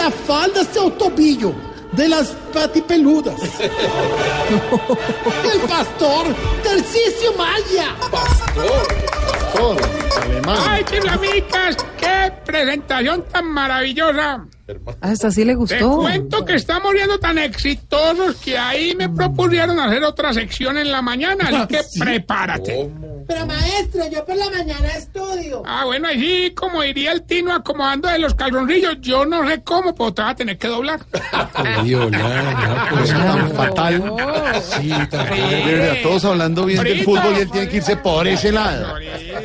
la falda hacia el tobillo de las patipeludas. <laughs> El pastor Tarcisio Maya. Todo. Alemán. ¡Ay, chiflamicas! ¡Qué presentación tan maravillosa! Hasta así le Te gustó. cuento que estamos viendo tan exitosos que ahí me propusieron hacer otra sección en la mañana, así que prepárate. Pero maestro, yo por la mañana estudio. Ah, bueno, ahí sí, como diría el Tino acomodando de los calzoncillos, yo no sé cómo, pero te vas a tener que doblar. <laughs> Pues tan fatal. Sí, tan De verdad, todos hablando bien del fútbol y él tiene que irse por ese lado.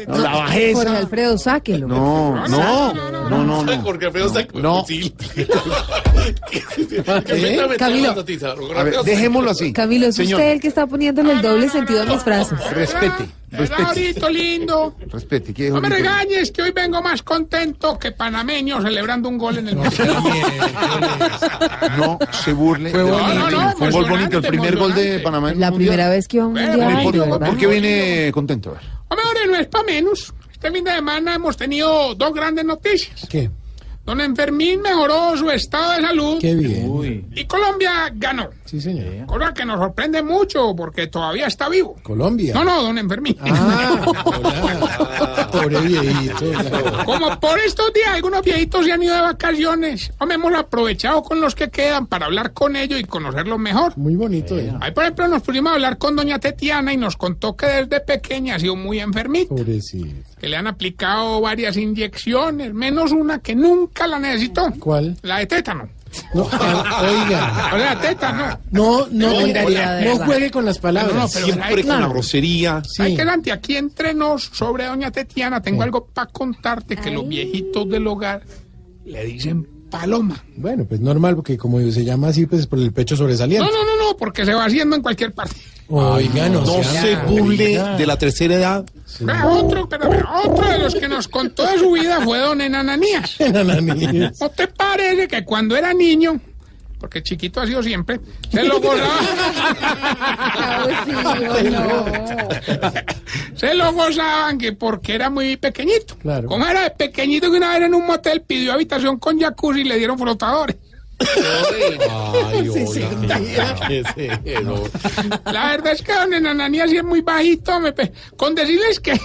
No, la bajeza. Jorge Alfredo, sáquelo. No, no, no, no, no. Jorge Alfredo está No. Sí. ¿Eh? Camilo. A ver, dejémoslo así. Camilo, es Señor, usted el que está poniéndole el doble sentido a mis frases. respete, respete, lindo. respete. ¿qué No me regañes que hoy vengo más contento que panameño celebrando un gol en el. No se burle. Fue bonito. No, no, Fue un gol bonito, el primer gol de. Panamá. en La Mundial. primera vez que un Bueno, mundial, ¿Por, de por- verdad. por qué viene contento? A ver. Hombre, ahora no es para menos. Este fin de semana hemos tenido dos grandes noticias. ¿Qué? Don Enfermín mejoró su estado de salud Qué bien. y Colombia ganó. Sí, señor. Cosa que nos sorprende mucho porque todavía está vivo. Colombia. No, no, don Enfermín. Ah, hola. Pobre viejito. Como por estos días algunos viejitos se han ido de vacaciones, hombre, hemos aprovechado con los que quedan para hablar con ellos y conocerlos mejor. Muy bonito. eh. Ahí, por ejemplo, nos pusimos a hablar con doña Tetiana y nos contó que desde pequeña ha sido muy enfermita, Pobrecito. que le han aplicado varias inyecciones, menos una que nunca la necesitó. ¿Cuál? La de tétano. No, ah, oiga. O sea, tétano. No, no, no verdad. juegue con las palabras. No, no, pero Siempre hay- con la grosería. Hay Sí. que Santi, aquí entre nos, sobre doña Tetiana, tengo algo para contarte que los viejitos del hogar le dicen paloma. Bueno, pues normal, porque como se llama así, pues es por el pecho No, sobresaliente. no, no, no, porque se va haciendo en cualquier parte. Oiga, no, No sea se burle de la tercera edad. Otro, pero, pero otro de los que nos contó de su vida fue don Enananías. <laughs> Enananías. ¿No te parece que cuando era niño, porque chiquito ha sido siempre, se lo gozaba, <laughs> <laughs> se lo gozaban que porque era muy pequeñito. Claro. Como era de pequeñito que una vez en un motel pidió habitación con jacuzzi y le dieron flotadores. La verdad es que don Enananías sí es muy bajito, me pe- con decirles que,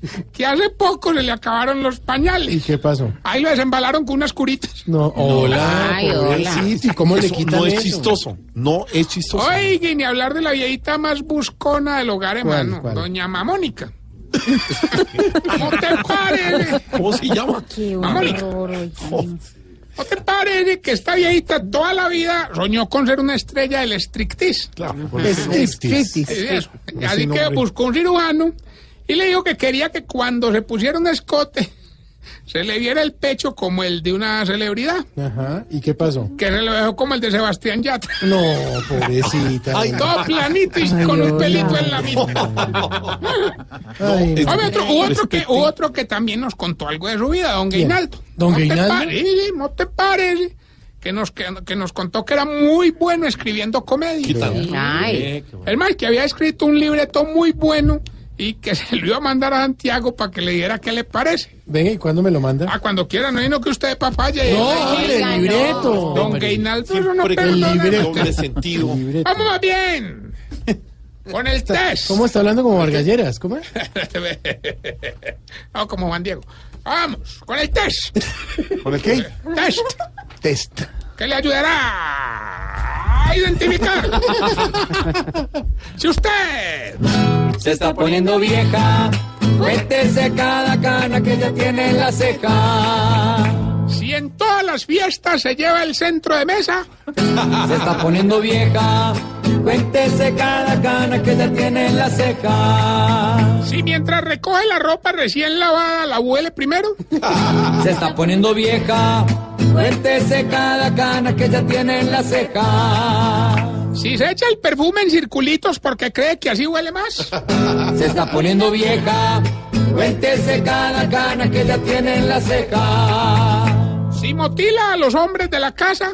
<laughs> que hace poco se le acabaron los ¿Y pañales. qué pasó? Ahí lo desembalaron con unas curitas. No, hola, Ay, hola. ¿Y cómo le Eso quitan no es eso? chistoso. No es chistoso. Oiga, y ni hablar de la viejita más buscona del hogar, ¿Cuál, hermano, cuál? doña Mamónica. <laughs> ¿No te parece? ¿Cómo se llama? Qué Mamónica. horror. ¿No te parece que esta viejita toda la vida soñó con ser una estrella del striptease? Claro. Eso. Ese Así que buscó un cirujano y le dijo que quería que cuando se pusiera un escote <laughs> se le viera el pecho como el de una celebridad, Ajá. ¿Y qué pasó? que se lo dejó como el de Sebastián Yatra. No, pobrecita. Ay, Todo planito y Ay, con un pelito en la mitad. Ay, no. Otro, hubo otro, que, hubo otro que también nos contó algo de su vida, don ¿Quién? Gainaldo. ¿Don ¿No te Gainaldo? parece? ¿No te parece? Que nos, que, que nos contó que era muy bueno escribiendo comedia. Ay, Es más, que había escrito un libreto muy bueno y que se lo iba a mandar a Santiago para que le diera qué le parece. Venga, ¿y cuándo me lo manda? Ah, cuando quiera, no no que usted papaye. No, hombre, el libreto. Don Gainaldo, no con perdona. libreto. doble sentido. Libreto. Vamos más bien. <laughs> Con el test. ¿Cómo está hablando como Vargalleras? ¿Cómo es? <laughs> no, como Juan Diego. Vamos, con el test. ¿Con el qué? Test. Test. Que le ayudará a identificar <laughs> si usted Se está poniendo vieja. Cuéntese cada cana que ya tiene en la ceja. si en todas las fiestas se lleva el centro de mesa Se está poniendo vieja. Cuéntese cada cana que ya tiene en la ceja. si mientras recoge la ropa recién lavada la huele primero Se está poniendo vieja. Cuéntese cada cana que ya tiene en la ceja. si se echa el perfume en circulitos porque cree que así huele más <laughs> Se está poniendo vieja. Cuéntese cada cana que ya tiene en la ceja. si motila a los hombres de la casa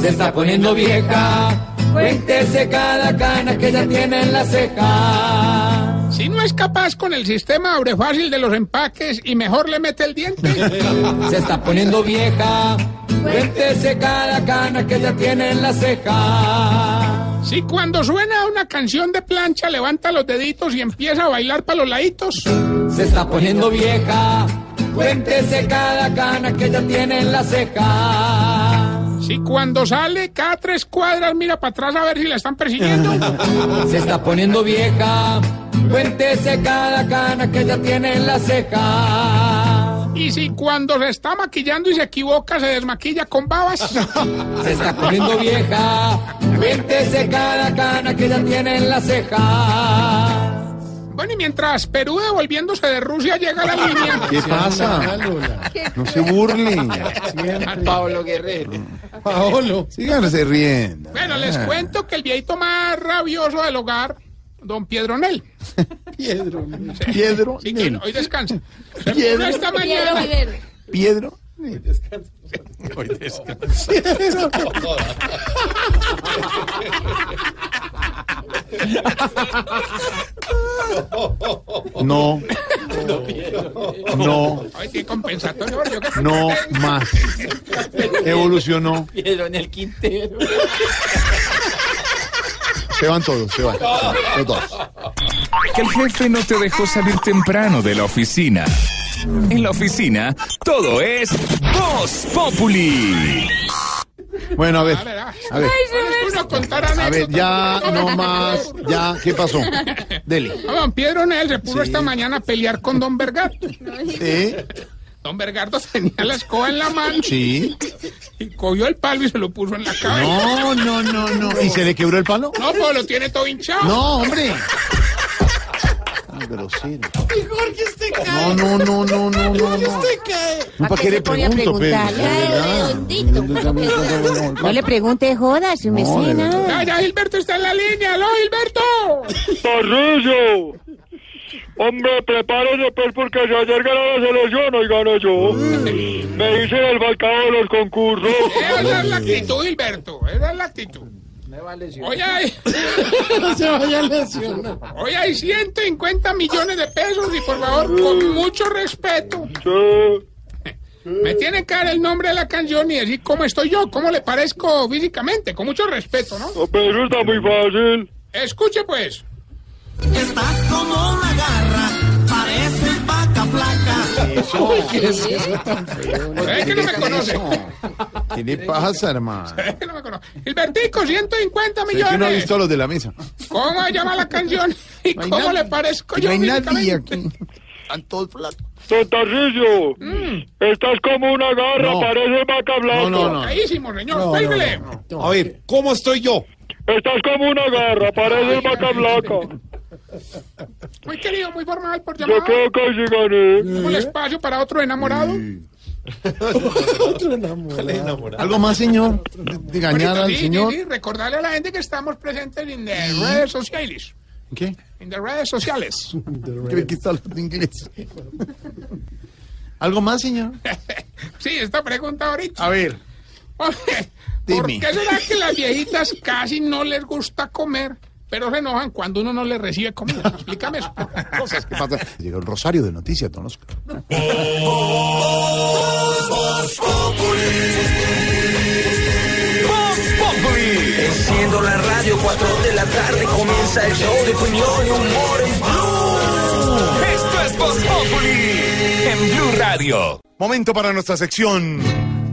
Se está poniendo vieja. Cuéntese cada cana que ya tiene en la ceja. Si no es capaz con el sistema abre fácil de los empaques y mejor le mete el diente Se está poniendo vieja. Cuéntese cada cana que ya tiene en la ceja. si cuando suena una canción de plancha levanta los deditos y empieza a bailar para los laditos Se está poniendo vieja. Cuéntese cada cana que ya tiene en la ceja. Si cuando sale cada tres cuadras mira para atrás a ver si la están persiguiendo. Se está poniendo vieja. Cuéntese cada cana que ya tiene en la ceja. Y si cuando se está maquillando y se equivoca se desmaquilla con babas. <laughs> Se está poniendo vieja. Cuéntese cada cana que ya tiene en la ceja. Bueno, y mientras Perú devolviéndose de Rusia llega a la línea. <laughs> ¿Qué pasa? No se burle. Pablo Guerrero. Paolo. Síganse riendo. Bueno, les Ah. cuento que el viejito más rabioso del hogar, don. Piedro. <laughs> Piedro. Sí, que hoy descansa. Piedro. esta Piedro mañana. Piedro. Hoy descansa. <laughs> No. No. Ay, sí, compensatorio. yo que- No más. <laughs> Evolucionó. Piedro en el Quintero. Se van todos, se van. Los dos. Que el jefe no te dejó salir temprano de la oficina. En la oficina, todo es Voz Populi. Bueno, a ver. A ver. A ver. Ya no más. Ya, ¿qué pasó? Dele. Ah, Don Piedronel se puso esta mañana a pelear con Don Bergardo. Sí. Don Bergardo tenía la escoba en la mano Sí. y cogió el palo y se lo puso en la cabeza. No, no, no, no. ¿Y se le quebró el palo? No, pues lo tiene todo hinchado. No, hombre. Ah, grosero. Y Jorge este cae. No, no, no, no, no, no. Jorge no. este cae. ¿Para qué le pregunto, Pedro? No le pregunte joda, su mecena. Ya, ya, Gilberto está en la línea. ¡Aló, Gilberto! Parrillo. Hombre, prepárese pues porque si ayer ganó la selección, hoy gano yo. Me hice el balcado de los concursos. Esa es la actitud, Gilberto. Esa es la actitud. Hoy hay, No se vaya a lesionar. hoy hay <laughs> 150 millones de pesos y por favor, con mucho respeto, <laughs> me tienen que dar el nombre de la canción y decir cómo estoy yo, cómo le parezco físicamente, con mucho respeto, ¿no? Pero eso está muy fácil. Escuche pues. Estás como una garra, pareces vaca flaca. Eso. ¿Qué es eso? Es que no me conoce. ¿Qué le pasa, hermano? <laughs> Es que no me conoce. Gilbertico, 150 Es que no ha millones. visto a los de la mesa. ¿Cómo se llama la canción? ¿Y <laughs> No cómo nadie. le parezco yo no hay nadie aquí. Están todos flacos. Tarrillo, estás como una garra, No. pareces vaca blanca. No, no, no. Caísimo, señor. No. A ver, ¿cómo estoy yo? Estás como una garra, pareces <laughs> vaca blanca. <laughs> Muy querido, muy formal por Yo llamar. creo que sí gané. Un espacio para otro enamorado. <laughs> Otro enamorado. ¿Algo más, señor? De, de Bonito, al sí, sí, señor. sí, recordarle a la gente que estamos presentes en las redes sociales. ¿Qué? En las redes sociales. <laughs> ¿Cree que está hablando inglés? ¿Algo más, señor? Sí, esta pregunta ahorita. A ver. ¿Por Dime. qué será que las viejitas casi no les gusta comer, pero se enojan cuando uno no les recibe comida? <laughs> Explícame eso. Cosas que pasan. Llegó el rosario de noticias, don Oscar. Enciendo la radio, 4 de la tarde comienza el show de opinión y humor en Blue. Esto es Voz Populi en Blue Radio. Momento para nuestra sección.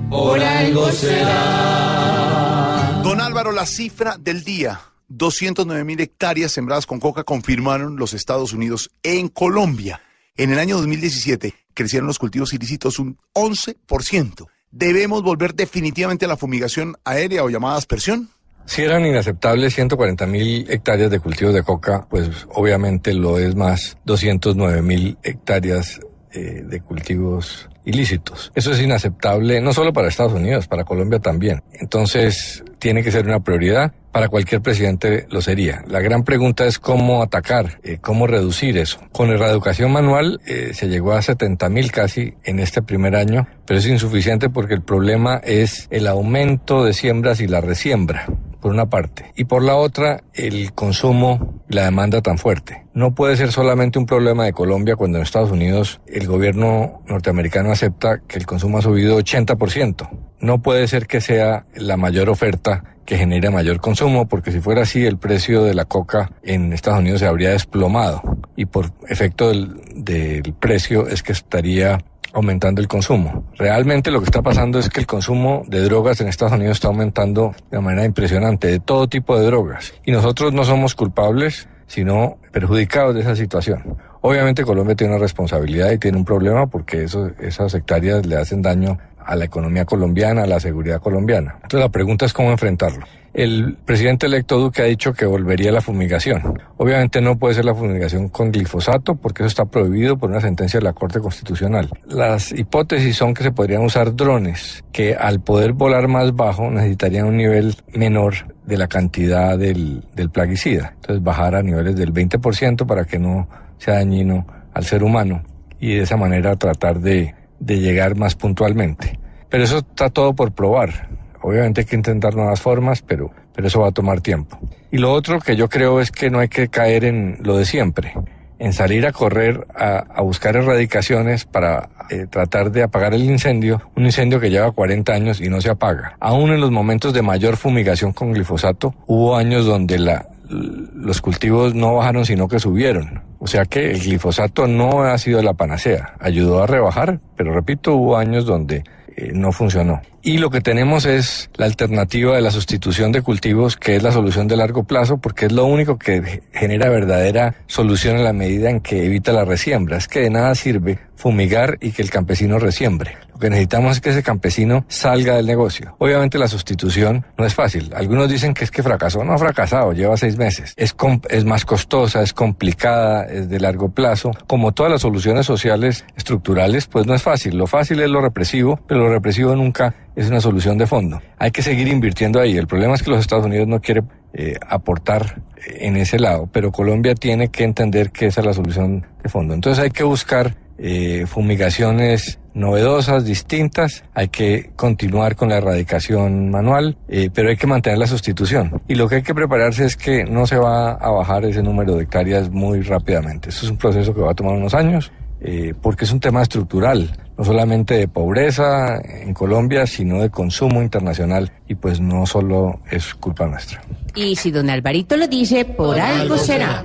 Por algo será. Don Álvaro, la cifra del día. 209 mil hectáreas sembradas con coca confirmaron los Estados Unidos en Colombia. En el año 2017 crecieron los cultivos ilícitos un 11%. ¿Debemos volver definitivamente a la fumigación aérea o llamada aspersión? Si eran inaceptables 140 mil hectáreas de cultivos de coca, pues obviamente lo es más 209 mil hectáreas eh, de cultivos ilícitos. Eso es inaceptable no solo para Estados Unidos, para Colombia también. Entonces, tiene que ser una prioridad. Para cualquier presidente lo sería. La gran pregunta es cómo atacar, eh, cómo reducir eso. Con la erradicación manual eh, se llegó a 70 mil casi en este primer año, pero es insuficiente porque el problema es el aumento de siembras y la resiembra por una parte, y por la otra, el consumo la demanda tan fuerte. No puede ser solamente un problema de Colombia cuando en Estados Unidos el gobierno norteamericano acepta que el consumo ha subido 80%. No puede ser que sea la mayor oferta que genere mayor consumo, porque si fuera así, el precio de la coca en Estados Unidos se habría desplomado. Y por efecto del, del precio es que estaría aumentando el consumo. Realmente lo que está pasando es que el consumo de drogas en Estados Unidos está aumentando de manera impresionante, de todo tipo de drogas. Y nosotros no somos culpables sino perjudicados de esa situación. Obviamente Colombia tiene una responsabilidad y tiene un problema porque eso, esas hectáreas le hacen daño a la economía colombiana, a la seguridad colombiana. Entonces la pregunta es cómo enfrentarlo. El presidente electo Duque ha dicho que volvería a la fumigación. Obviamente no puede ser la fumigación con glifosato porque eso está prohibido por una sentencia de la Corte Constitucional. Las hipótesis son que se podrían usar drones que al poder volar más bajo necesitarían un nivel menor de la cantidad del, del plaguicida. Entonces bajar a niveles del 20% para que no sea dañino al ser humano y de esa manera tratar de, de llegar más puntualmente. Pero eso está todo por probar. Obviamente hay que intentar nuevas formas, pero, pero eso va a tomar tiempo. Y lo otro que yo creo es que no hay que caer en lo de siempre, en salir a correr a, buscar erradicaciones para eh, tratar de apagar el incendio, un incendio que lleva 40 años y no se apaga. Aún en los momentos de mayor fumigación con glifosato, hubo años donde la, los cultivos no bajaron, sino que subieron. O sea que el glifosato no ha sido la panacea. Ayudó a rebajar, pero repito, hubo años donde eh, no funcionó. Y lo que tenemos es la alternativa de la sustitución de cultivos, que es la solución de largo plazo, porque es lo único que genera verdadera solución en la medida en que evita la resiembra. Es que de nada sirve fumigar y que el campesino resiembre. Lo que necesitamos es que ese campesino salga del negocio. Obviamente la sustitución no es fácil. Algunos dicen que es que fracasó. No ha fracasado, lleva seis meses. Es, es más costosa, es complicada, es de largo plazo. Como todas las soluciones sociales estructurales, pues no es fácil. Lo fácil es lo represivo, pero lo represivo nunca es una solución de fondo. Hay que seguir invirtiendo ahí. El problema es que los Estados Unidos no quiere eh, aportar en ese lado, pero Colombia tiene que entender que esa es la solución de fondo. Entonces hay que buscar eh, fumigaciones novedosas, distintas. Hay que continuar con la erradicación manual, eh, pero hay que mantener la sustitución. Y lo que hay que prepararse es que no se va a bajar ese número de hectáreas muy rápidamente. Eso es un proceso que va a tomar unos años, eh, porque es un tema estructural, no solamente de pobreza en Colombia, sino de consumo internacional. Y pues no solo es culpa nuestra. Y si don Alvarito lo dice, por, algo será.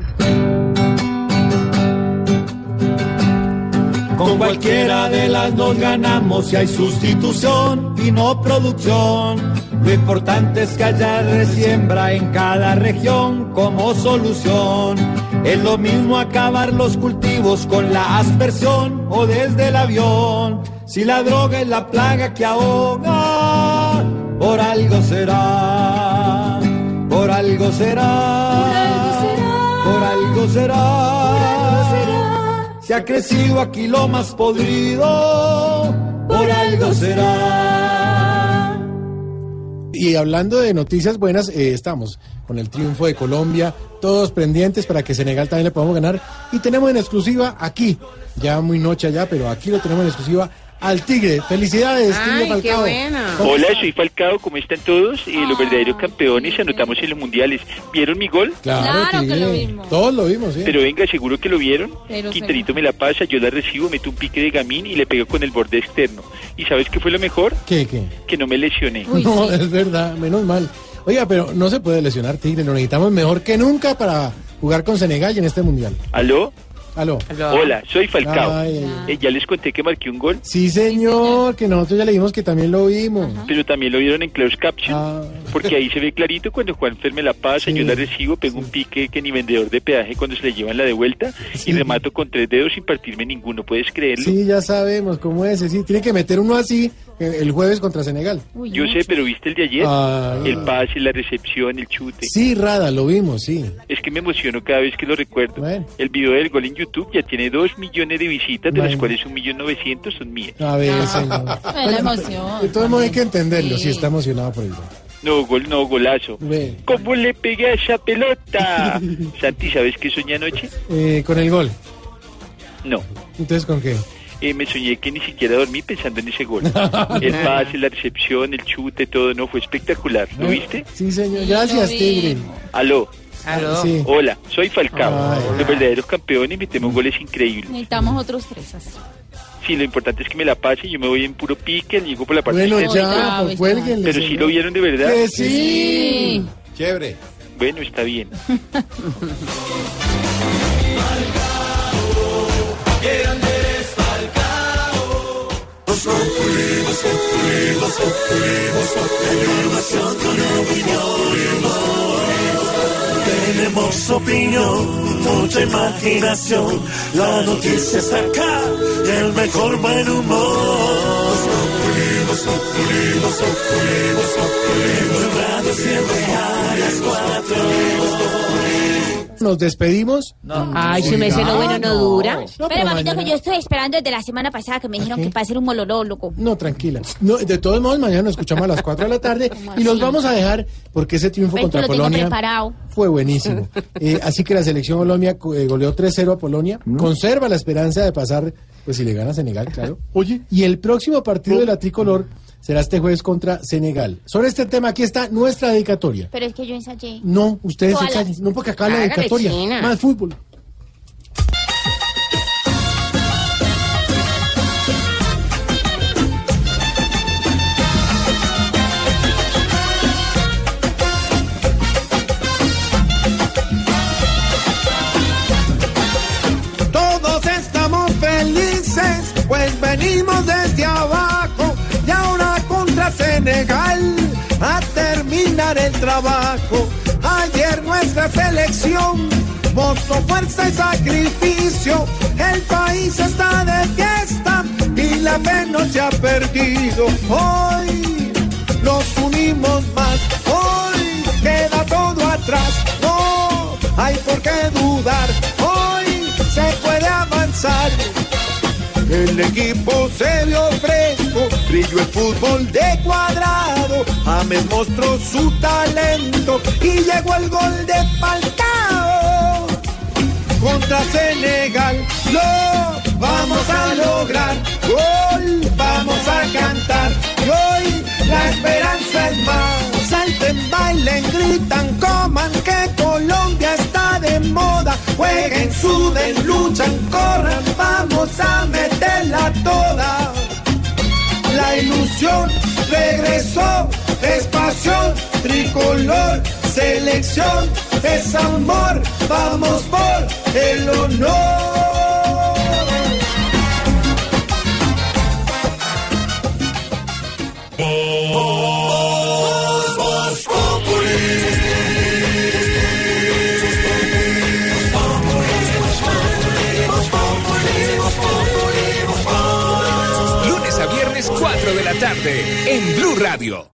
Con cualquiera de las dos ganamos si hay sustitución y no producción. Lo importante es que haya resiembra en cada región como solución. Es lo mismo acabar los cultivos con la aspersión o desde el avión. Si la droga es la plaga que ahoga, por algo será, por algo será, por algo será. Se ha crecido aquí lo más podrido, por algo será. Y hablando de noticias buenas, eh, estamos con el triunfo de Colombia, todos pendientes para que Senegal también le podamos ganar. Y tenemos en exclusiva aquí, ya muy noche allá, pero aquí lo tenemos en exclusiva al Tigre. Felicidades, Tigre Falcao. ¿Cómo Hola, está? soy Falcao, ¿cómo están todos? Y los verdaderos campeones anotamos en los mundiales. ¿Vieron mi gol? Claro, Tigre. Todos lo vimos, sí. Pero venga, seguro que lo vieron. Pero Quinterito me la pasa, yo la recibo, meto un pique de gamín y le pego con el borde externo. ¿Y sabes qué fue lo mejor? ¿Qué, qué? Que no me lesioné. no, <laughs> es verdad, menos mal. Oiga, pero no se puede lesionar Tigre, lo necesitamos mejor que nunca para jugar con Senegal y en este mundial. ¿Aló? Aló. Hola, soy Falcao. Ay, ay, Eh, ya les conté que marqué un gol, Sí, señor, que nosotros ya le dimos que también lo vimos. pero también lo vieron en closed caption. Ah. Porque ahí se ve clarito cuando Juanfer me la pasa, yo la recibo, pego un pique que ni vendedor de peaje cuando se le llevan la de vuelta y remato con tres dedos sin partirme ninguno. ¿Puedes creerlo? Sí, ya sabemos cómo es. Sí, tiene que meter uno así eh, el jueves contra Senegal. Yo sé, pero ¿viste el de ayer? Ay. El pase, la recepción, el chute. Sí, Rada, lo vimos, sí. Es que me emociono cada vez que lo recuerdo. El video del gol en YouTube ya tiene dos millones de visitas, de las cuales un millón novecientos son mías. A ver, señor. la emoción. De todos modos hay que entenderlo, si está emocionado por el gol. No, gol, no, golazo. Ve, ¿Cómo le pegué a esa pelota? <laughs> Santi, ¿sabes qué soñé anoche? eh, con el gol. No. Entonces, ¿con qué? Eh, me soñé que ni siquiera dormí pensando en ese gol. <laughs> El pase, la recepción, el chute, todo, no, fue espectacular. ¿Lo viste? Sí, señor. Gracias, Tigre. Aló. Aló. Sí. Hola, soy Falcao. Los verdaderos campeones metemos goles increíbles. Necesitamos otros tres así. Sí, lo importante es que me la pase y yo me voy en puro pique, llego por la parte Bueno, ya, pues, cuélguenle, Pero si lo vieron de verdad. Que sí. Chévere. Bueno, está bien. <laughs> Tenemos opinión, mucha imaginación. La noticia está acá, el mejor buen humor. Radio siempre a las cuatro. Nos despedimos. Ay, si me sé lo bueno no dura. No, Pero, mamito, mañana- que yo estoy esperando desde la semana pasada que me dijeron que para hacer un mololólogo. No, tranquila. No, de todos modos, mañana nos escuchamos a las 4 de la tarde <laughs> y nos así? vamos a dejar porque ese triunfo Ven que contra Polonia fue buenísimo. <laughs> Eh, así que la selección Colombia eh, goleó 3-0 a Polonia. Conserva la esperanza de pasar, pues si le gana a Senegal, claro. Oye. Y el próximo partido de la tricolor será este jueves contra Senegal. Sobre este tema, aquí está nuestra dedicatoria. Pero es que yo ensayé. No, ustedes las- callen. No, porque acá la dedicatoria. China. Más fútbol. Todos estamos felices, pues venimos desde abajo Senegal a terminar el trabajo. Ayer nuestra selección mostró fuerza y sacrificio. El país está de fiesta y la fe no se ha perdido. Hoy nos unimos más, hoy queda todo atrás. No hay por qué dudar, hoy se puede avanzar. El equipo se vio fresco, brilló el fútbol de cuadrado. James mostró su talento y llegó el gol de Falcao. Contra Senegal lo vamos a lograr. Gol vamos a cantar. Y hoy la esperanza es más. Salten, bailen, gritan, coman que Colombia está de moda. Jueguen, suden, luchan, corran, vamos a meterla toda. La ilusión regresó, es pasión, tricolor, selección, es amor, vamos por el honor. Radio.